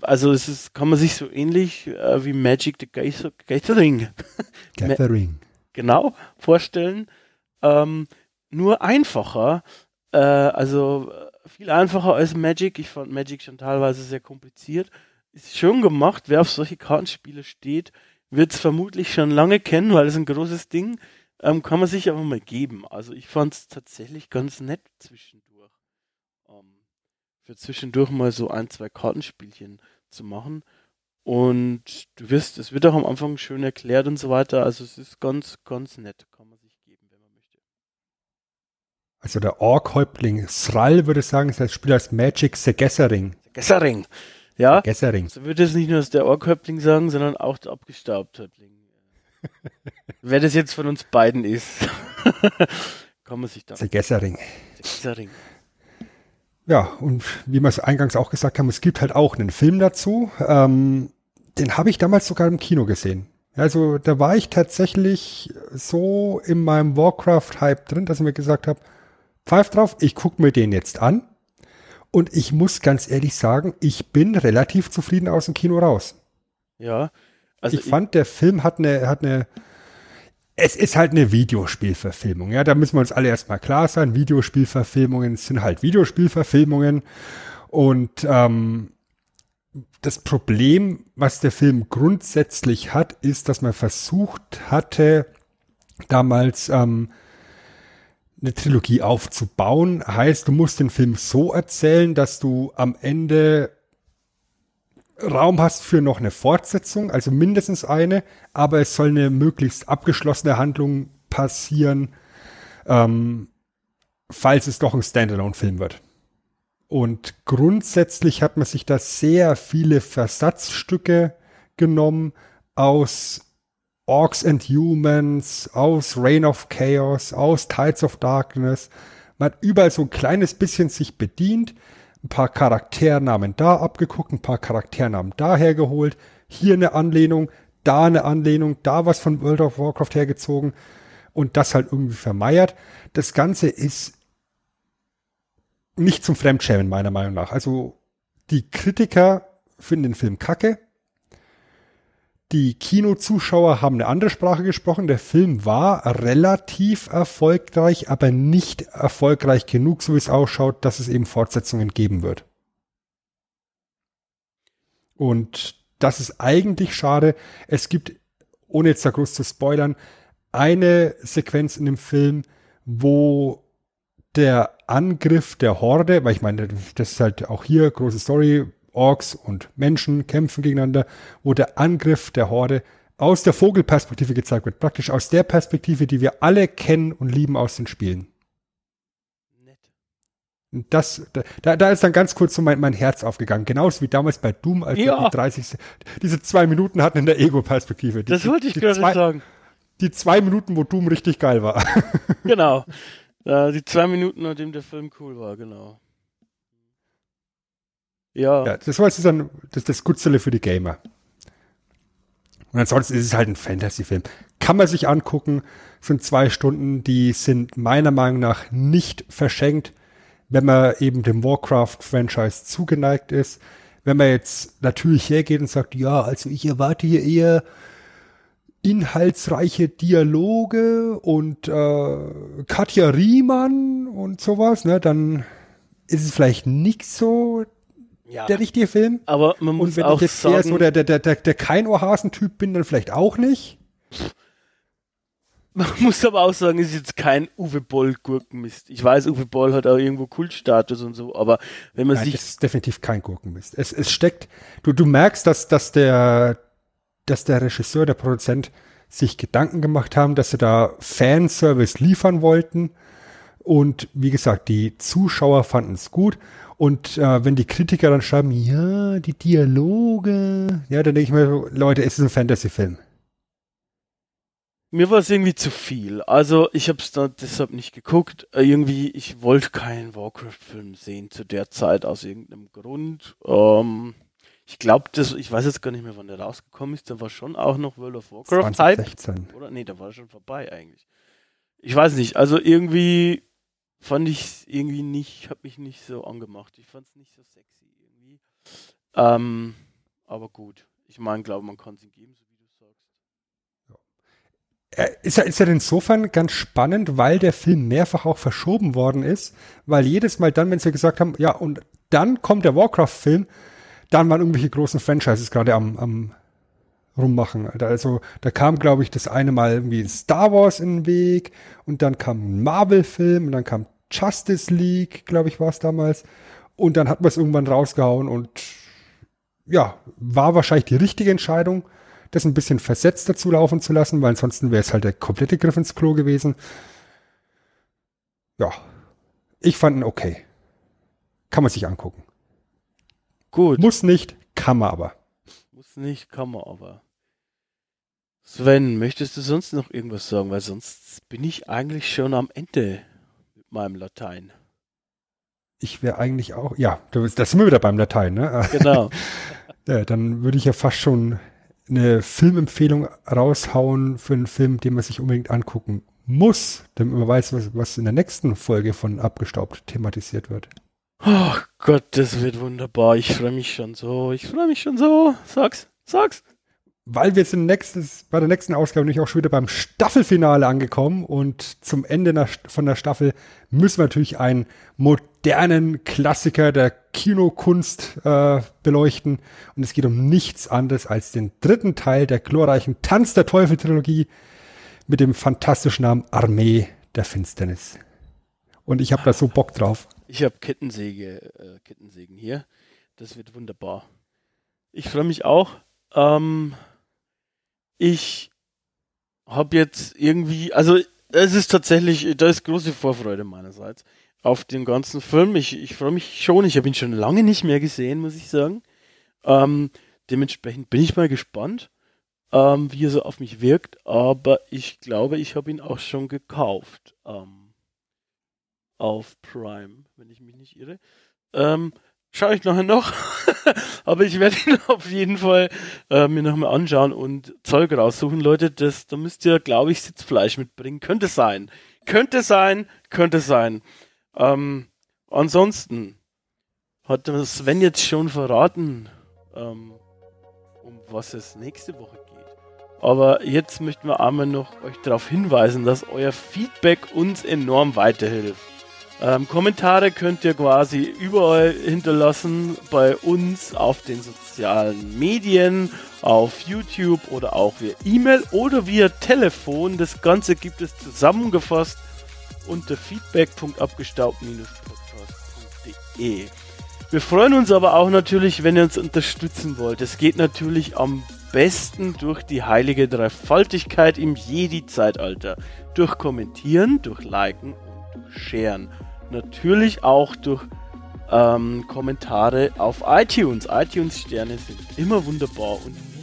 also es ist, kann man sich so ähnlich äh, wie Magic the Gathering, Gathering. genau vorstellen. Ähm, nur einfacher, äh, also viel einfacher als Magic. Ich fand Magic schon teilweise sehr kompliziert. Ist schon gemacht. Wer auf solche Kartenspiele steht, wird es vermutlich schon lange kennen, weil es ein großes Ding. Ähm, kann man sich aber mal geben. Also ich fand es tatsächlich ganz nett zwischendurch. Ähm, für zwischendurch mal so ein, zwei Kartenspielchen zu machen. Und du wirst, es wird auch am Anfang schön erklärt und so weiter. Also es ist ganz, ganz nett. Kann man sich geben, wenn man möchte. Also der Ork-Häuptling Sral würde sagen, ist das Spiel als Magic The Gathering. Gessering. Ja, Gathering. so würde es nicht nur der Orkhäuptling sagen, sondern auch der Abgestaubthäuptling. Wer das jetzt von uns beiden ist, kann man sich da. The Gathering. Gessering. Ja, und wie wir es eingangs auch gesagt haben, es gibt halt auch einen Film dazu. Ähm, den habe ich damals sogar im Kino gesehen. Also da war ich tatsächlich so in meinem Warcraft-Hype drin, dass ich mir gesagt habe, pfeif drauf, ich gucke mir den jetzt an. Und ich muss ganz ehrlich sagen, ich bin relativ zufrieden aus dem Kino raus. Ja, also ich fand, der Film hat eine, hat eine, es ist halt eine Videospielverfilmung. Ja, da müssen wir uns alle erstmal klar sein. Videospielverfilmungen sind halt Videospielverfilmungen. Und ähm, das Problem, was der Film grundsätzlich hat, ist, dass man versucht hatte, damals ähm, eine Trilogie aufzubauen. Heißt, du musst den Film so erzählen, dass du am Ende Raum hast für noch eine Fortsetzung, also mindestens eine, aber es soll eine möglichst abgeschlossene Handlung passieren, ähm, falls es doch ein Standalone-Film wird. Und grundsätzlich hat man sich da sehr viele Versatzstücke genommen aus Orcs and Humans, aus Reign of Chaos, aus Tides of Darkness. Man hat überall so ein kleines bisschen sich bedient, ein paar Charakternamen da abgeguckt, ein paar Charakternamen da hergeholt, hier eine Anlehnung, da eine Anlehnung, da was von World of Warcraft hergezogen und das halt irgendwie vermeiert. Das Ganze ist nicht zum Fremdschämen, meiner Meinung nach. Also die Kritiker finden den Film kacke. Die Kinozuschauer haben eine andere Sprache gesprochen. Der Film war relativ erfolgreich, aber nicht erfolgreich genug, so wie es ausschaut, dass es eben Fortsetzungen geben wird. Und das ist eigentlich schade. Es gibt, ohne jetzt da groß zu spoilern, eine Sequenz in dem Film, wo der Angriff der Horde, weil ich meine, das ist halt auch hier große Story, Orks und Menschen kämpfen gegeneinander, wo der Angriff der Horde aus der Vogelperspektive gezeigt wird, praktisch aus der Perspektive, die wir alle kennen und lieben aus den Spielen. nett. Und das, da, da ist dann ganz kurz so mein, mein Herz aufgegangen. Genauso wie damals bei Doom, als wir Ja. die 30, diese zwei Minuten hatten in der Ego-Perspektive. Die- Das wollte ich gerade zwei, sagen. Die zwei Minuten, wo Doom richtig geil war. Genau. Äh, die zwei Minuten, nachdem der Film cool war, genau. Ja, Ja, das war jetzt dann das, das Gutzele für die Gamer. Und ansonsten ist es halt ein Fantasy-Film. Kann man sich angucken, sind zwei Stunden, die sind meiner Meinung nach nicht verschenkt, wenn man eben dem Warcraft-Franchise zugeneigt ist. Wenn man jetzt natürlich hergeht und sagt, ja, also ich erwarte hier eher inhaltsreiche Dialoge und äh, Katja Riemann und sowas, ne, dann ist es vielleicht nicht so ja. der richtige Film. aber man muss Und wenn auch ich jetzt eher sagen, so der, der, der, der, der kein Ohrhasen-Typ bin, dann vielleicht auch nicht. man muss aber auch sagen, es ist jetzt kein Uwe Boll Gurkenmist. Ich weiß, Uwe Boll hat auch irgendwo Kultstatus und so, aber wenn man Nein, sich es ist definitiv kein Gurkenmist. Es, es steckt, du, du merkst, dass, dass der, dass der Regisseur, der Produzent sich Gedanken gemacht haben, dass sie da Fanservice liefern wollten. Und wie gesagt, die Zuschauer fanden es gut. Und äh, wenn die Kritiker dann schreiben, ja, die Dialoge, ja, dann denke ich mir, Leute, es ist ein Fantasy-Film. Mir war es irgendwie zu viel. Also ich habe es da deshalb nicht geguckt. Äh, irgendwie, ich wollte keinen Warcraft-Film sehen zu der Zeit aus irgendeinem Grund. Ähm, ich glaube, das, ich weiß jetzt gar nicht mehr, wann der rausgekommen ist. Da war schon auch noch World of Warcraft Hype. 2016. Oder? Nee, da war schon vorbei eigentlich. Ich weiß nicht. Also irgendwie fand ich irgendwie nicht, hat mich nicht so angemacht. Ich fand es nicht so sexy irgendwie. Ähm, aber gut. Ich meine, glaube, man kann es ihm geben, so wie du sagst. Er ist ja, ist ja insofern ganz spannend, weil der Film mehrfach auch verschoben worden ist, weil jedes Mal dann, wenn sie gesagt haben, ja, und dann kommt der Warcraft-Film, dann waren irgendwelche großen Franchises gerade am, am rummachen. Also da kam, glaube ich, das eine Mal irgendwie Star Wars in den Weg und dann kam ein Marvel-Film und dann kam Justice League, glaube ich, war es damals. Und dann hat man es irgendwann rausgehauen und ja, war wahrscheinlich die richtige Entscheidung, das ein bisschen versetzt dazu laufen zu lassen, weil ansonsten wäre es halt der komplette Griff ins Klo gewesen. Ja, ich fand ihn okay. Kann man sich angucken. Gut. Muss nicht, kann man aber. Muss nicht, kann man aber. Sven, möchtest du sonst noch irgendwas sagen? Weil sonst bin ich eigentlich schon am Ende meinem Latein. Ich wäre eigentlich auch, ja, das sind wir wieder beim Latein, ne? Genau. ja, dann würde ich ja fast schon eine Filmempfehlung raushauen für einen Film, den man sich unbedingt angucken muss, damit man weiß, was, was in der nächsten Folge von Abgestaubt thematisiert wird. Oh Gott, das wird wunderbar. Ich freue mich schon so. Ich freue mich schon so. Sag's, sag's. Weil wir sind nächstes, bei der nächsten Ausgabe nämlich auch schon wieder beim Staffelfinale angekommen und zum Ende von der Staffel müssen wir natürlich einen modernen Klassiker der Kinokunst äh, beleuchten. Und es geht um nichts anderes als den dritten Teil der glorreichen Tanz der Teufel Trilogie mit dem fantastischen Namen Armee der Finsternis. Und ich habe da so Bock drauf. Ich habe Kettensäge, äh, Kettensägen hier. Das wird wunderbar. Ich freue mich auch. Ähm, ich habe jetzt irgendwie, also es ist tatsächlich, da ist große Vorfreude meinerseits auf den ganzen Film. Ich, ich freue mich schon. Ich habe ihn schon lange nicht mehr gesehen, muss ich sagen. Ähm, dementsprechend bin ich mal gespannt, ähm, wie er so auf mich wirkt. Aber ich glaube, ich habe ihn auch schon gekauft. Ähm, auf Prime, wenn ich mich nicht irre. Ähm, schaue ich nachher noch. Aber ich werde ihn auf jeden Fall äh, mir nochmal anschauen und Zeug raussuchen. Leute, das, da müsst ihr, glaube ich, Sitzfleisch mitbringen. Könnte sein. Könnte sein, könnte sein. Ähm, ansonsten hat Sven jetzt schon verraten, ähm, um was es nächste Woche geht. Aber jetzt möchten wir einmal noch euch darauf hinweisen, dass euer Feedback uns enorm weiterhilft. Ähm, Kommentare könnt ihr quasi überall hinterlassen, bei uns auf den sozialen Medien, auf YouTube oder auch via E-Mail oder via Telefon. Das Ganze gibt es zusammengefasst unter feedback.abgestaubt-podcast.de. Wir freuen uns aber auch natürlich, wenn ihr uns unterstützen wollt. Es geht natürlich am besten durch die heilige Dreifaltigkeit im Jedi-Zeitalter. Durch Kommentieren, durch Liken und durch Sharen natürlich auch durch ähm, Kommentare auf iTunes. iTunes-Sterne sind immer wunderbar und wichtig.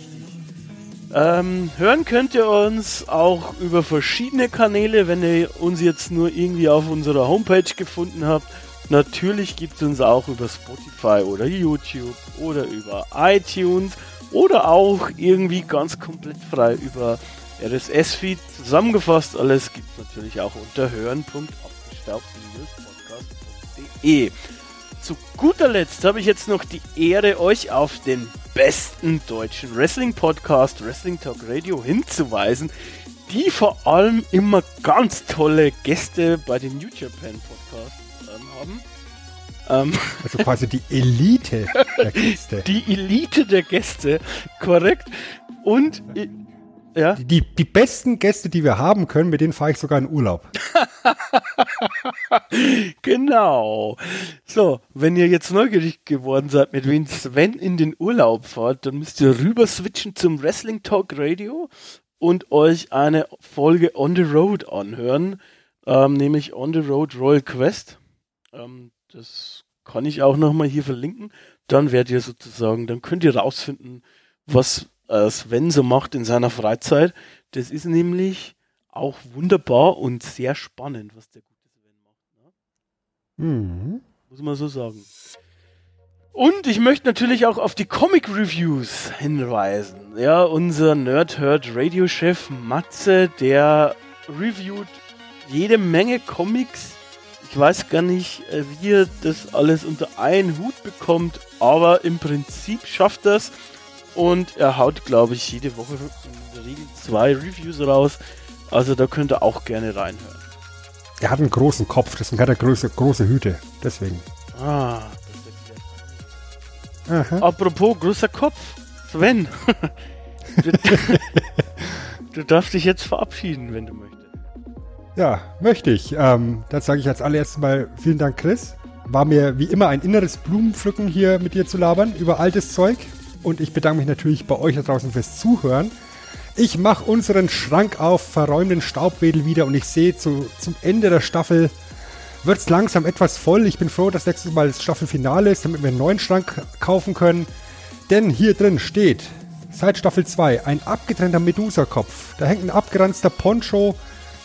Ähm, hören könnt ihr uns auch über verschiedene Kanäle, wenn ihr uns jetzt nur irgendwie auf unserer Homepage gefunden habt. Natürlich gibt es uns auch über Spotify oder YouTube oder über iTunes oder auch irgendwie ganz komplett frei über RSS-Feed. Zusammengefasst alles gibt es natürlich auch unter hören.abgestaubt www.wrestling.de. Zu guter Letzt habe ich jetzt noch die Ehre, euch auf den besten deutschen Wrestling-Podcast Wrestling Talk Radio hinzuweisen, die vor allem immer ganz tolle Gäste bei den New Japan Podcasts ähm, haben. Ähm, also quasi die Elite der Gäste. Die Elite der Gäste, korrekt. Und ja? Die, die besten Gäste, die wir haben können, mit denen fahre ich sogar in Urlaub. genau. So, wenn ihr jetzt neugierig geworden seid, mit wem Sven in den Urlaub fahrt, dann müsst ihr rüber switchen zum Wrestling Talk Radio und euch eine Folge On the Road anhören, ähm, nämlich On the Road Royal Quest. Ähm, das kann ich auch nochmal hier verlinken. Dann werdet ihr sozusagen, dann könnt ihr rausfinden, was Sven so macht in seiner Freizeit. Das ist nämlich auch wunderbar und sehr spannend, was der gute Sven macht. Ne? Mhm. Muss man so sagen. Und ich möchte natürlich auch auf die Comic Reviews hinweisen. Ja, unser Nerdherd Radio-Chef Matze, der reviewt jede Menge Comics. Ich Ich weiß gar nicht, äh, wie er das alles unter einen Hut bekommt, aber im Prinzip schafft er es. Und er haut, glaube ich, jede Woche in der Regel zwei Reviews raus. Also da könnt ihr auch gerne reinhören. Er hat einen großen Kopf, deswegen hat er große, große Hüte. Deswegen. Ah, das Apropos großer Kopf, Sven. du, du darfst dich jetzt verabschieden, wenn du möchtest. Ja, möchte ich. Ähm, dann sage ich als allererstes mal vielen Dank, Chris. War mir wie immer ein inneres Blumenpflücken hier mit dir zu labern über altes Zeug. Und ich bedanke mich natürlich bei euch da draußen fürs Zuhören. Ich mache unseren Schrank auf, verräume den Staubwedel wieder und ich sehe zu, zum Ende der Staffel wird es langsam etwas voll. Ich bin froh, dass nächstes Mal das Staffelfinale ist, damit wir einen neuen Schrank kaufen können. Denn hier drin steht seit Staffel 2 ein abgetrennter Medusa-Kopf. Da hängt ein abgeranzter Poncho,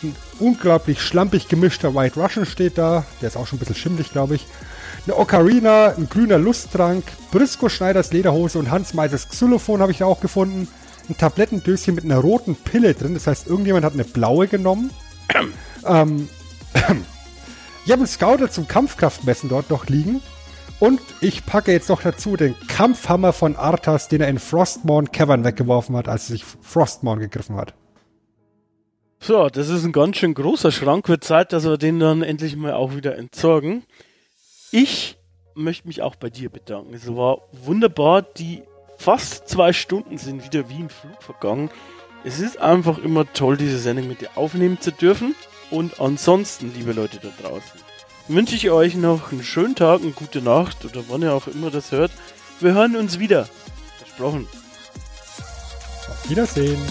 ein unglaublich schlampig gemischter White Russian steht da. Der ist auch schon ein bisschen schimmlig, glaube ich. Eine Ocarina, ein grüner Lusttrank, Brisco Schneiders Lederhose und Hans Meisers Xylophon habe ich da auch gefunden. Ein Tablettendöschen mit einer roten Pille drin. Das heißt, irgendjemand hat eine blaue genommen. ähm, ich habe einen Scouter zum Kampfkraftmessen dort noch liegen. Und ich packe jetzt noch dazu den Kampfhammer von Arthas, den er in Frostmourne Cavern weggeworfen hat, als er sich Frostmourne gegriffen hat. So, das ist ein ganz schön großer Schrank. Wird Zeit, dass wir den dann endlich mal auch wieder entsorgen. Ich möchte mich auch bei dir bedanken. Es war wunderbar. Die fast zwei Stunden sind wieder wie im Flug vergangen. Es ist einfach immer toll, diese Sendung mit dir aufnehmen zu dürfen. Und ansonsten, liebe Leute da draußen, wünsche ich euch noch einen schönen Tag, eine gute Nacht oder wann ihr auch immer das hört. Wir hören uns wieder. Versprochen. Auf Wiedersehen.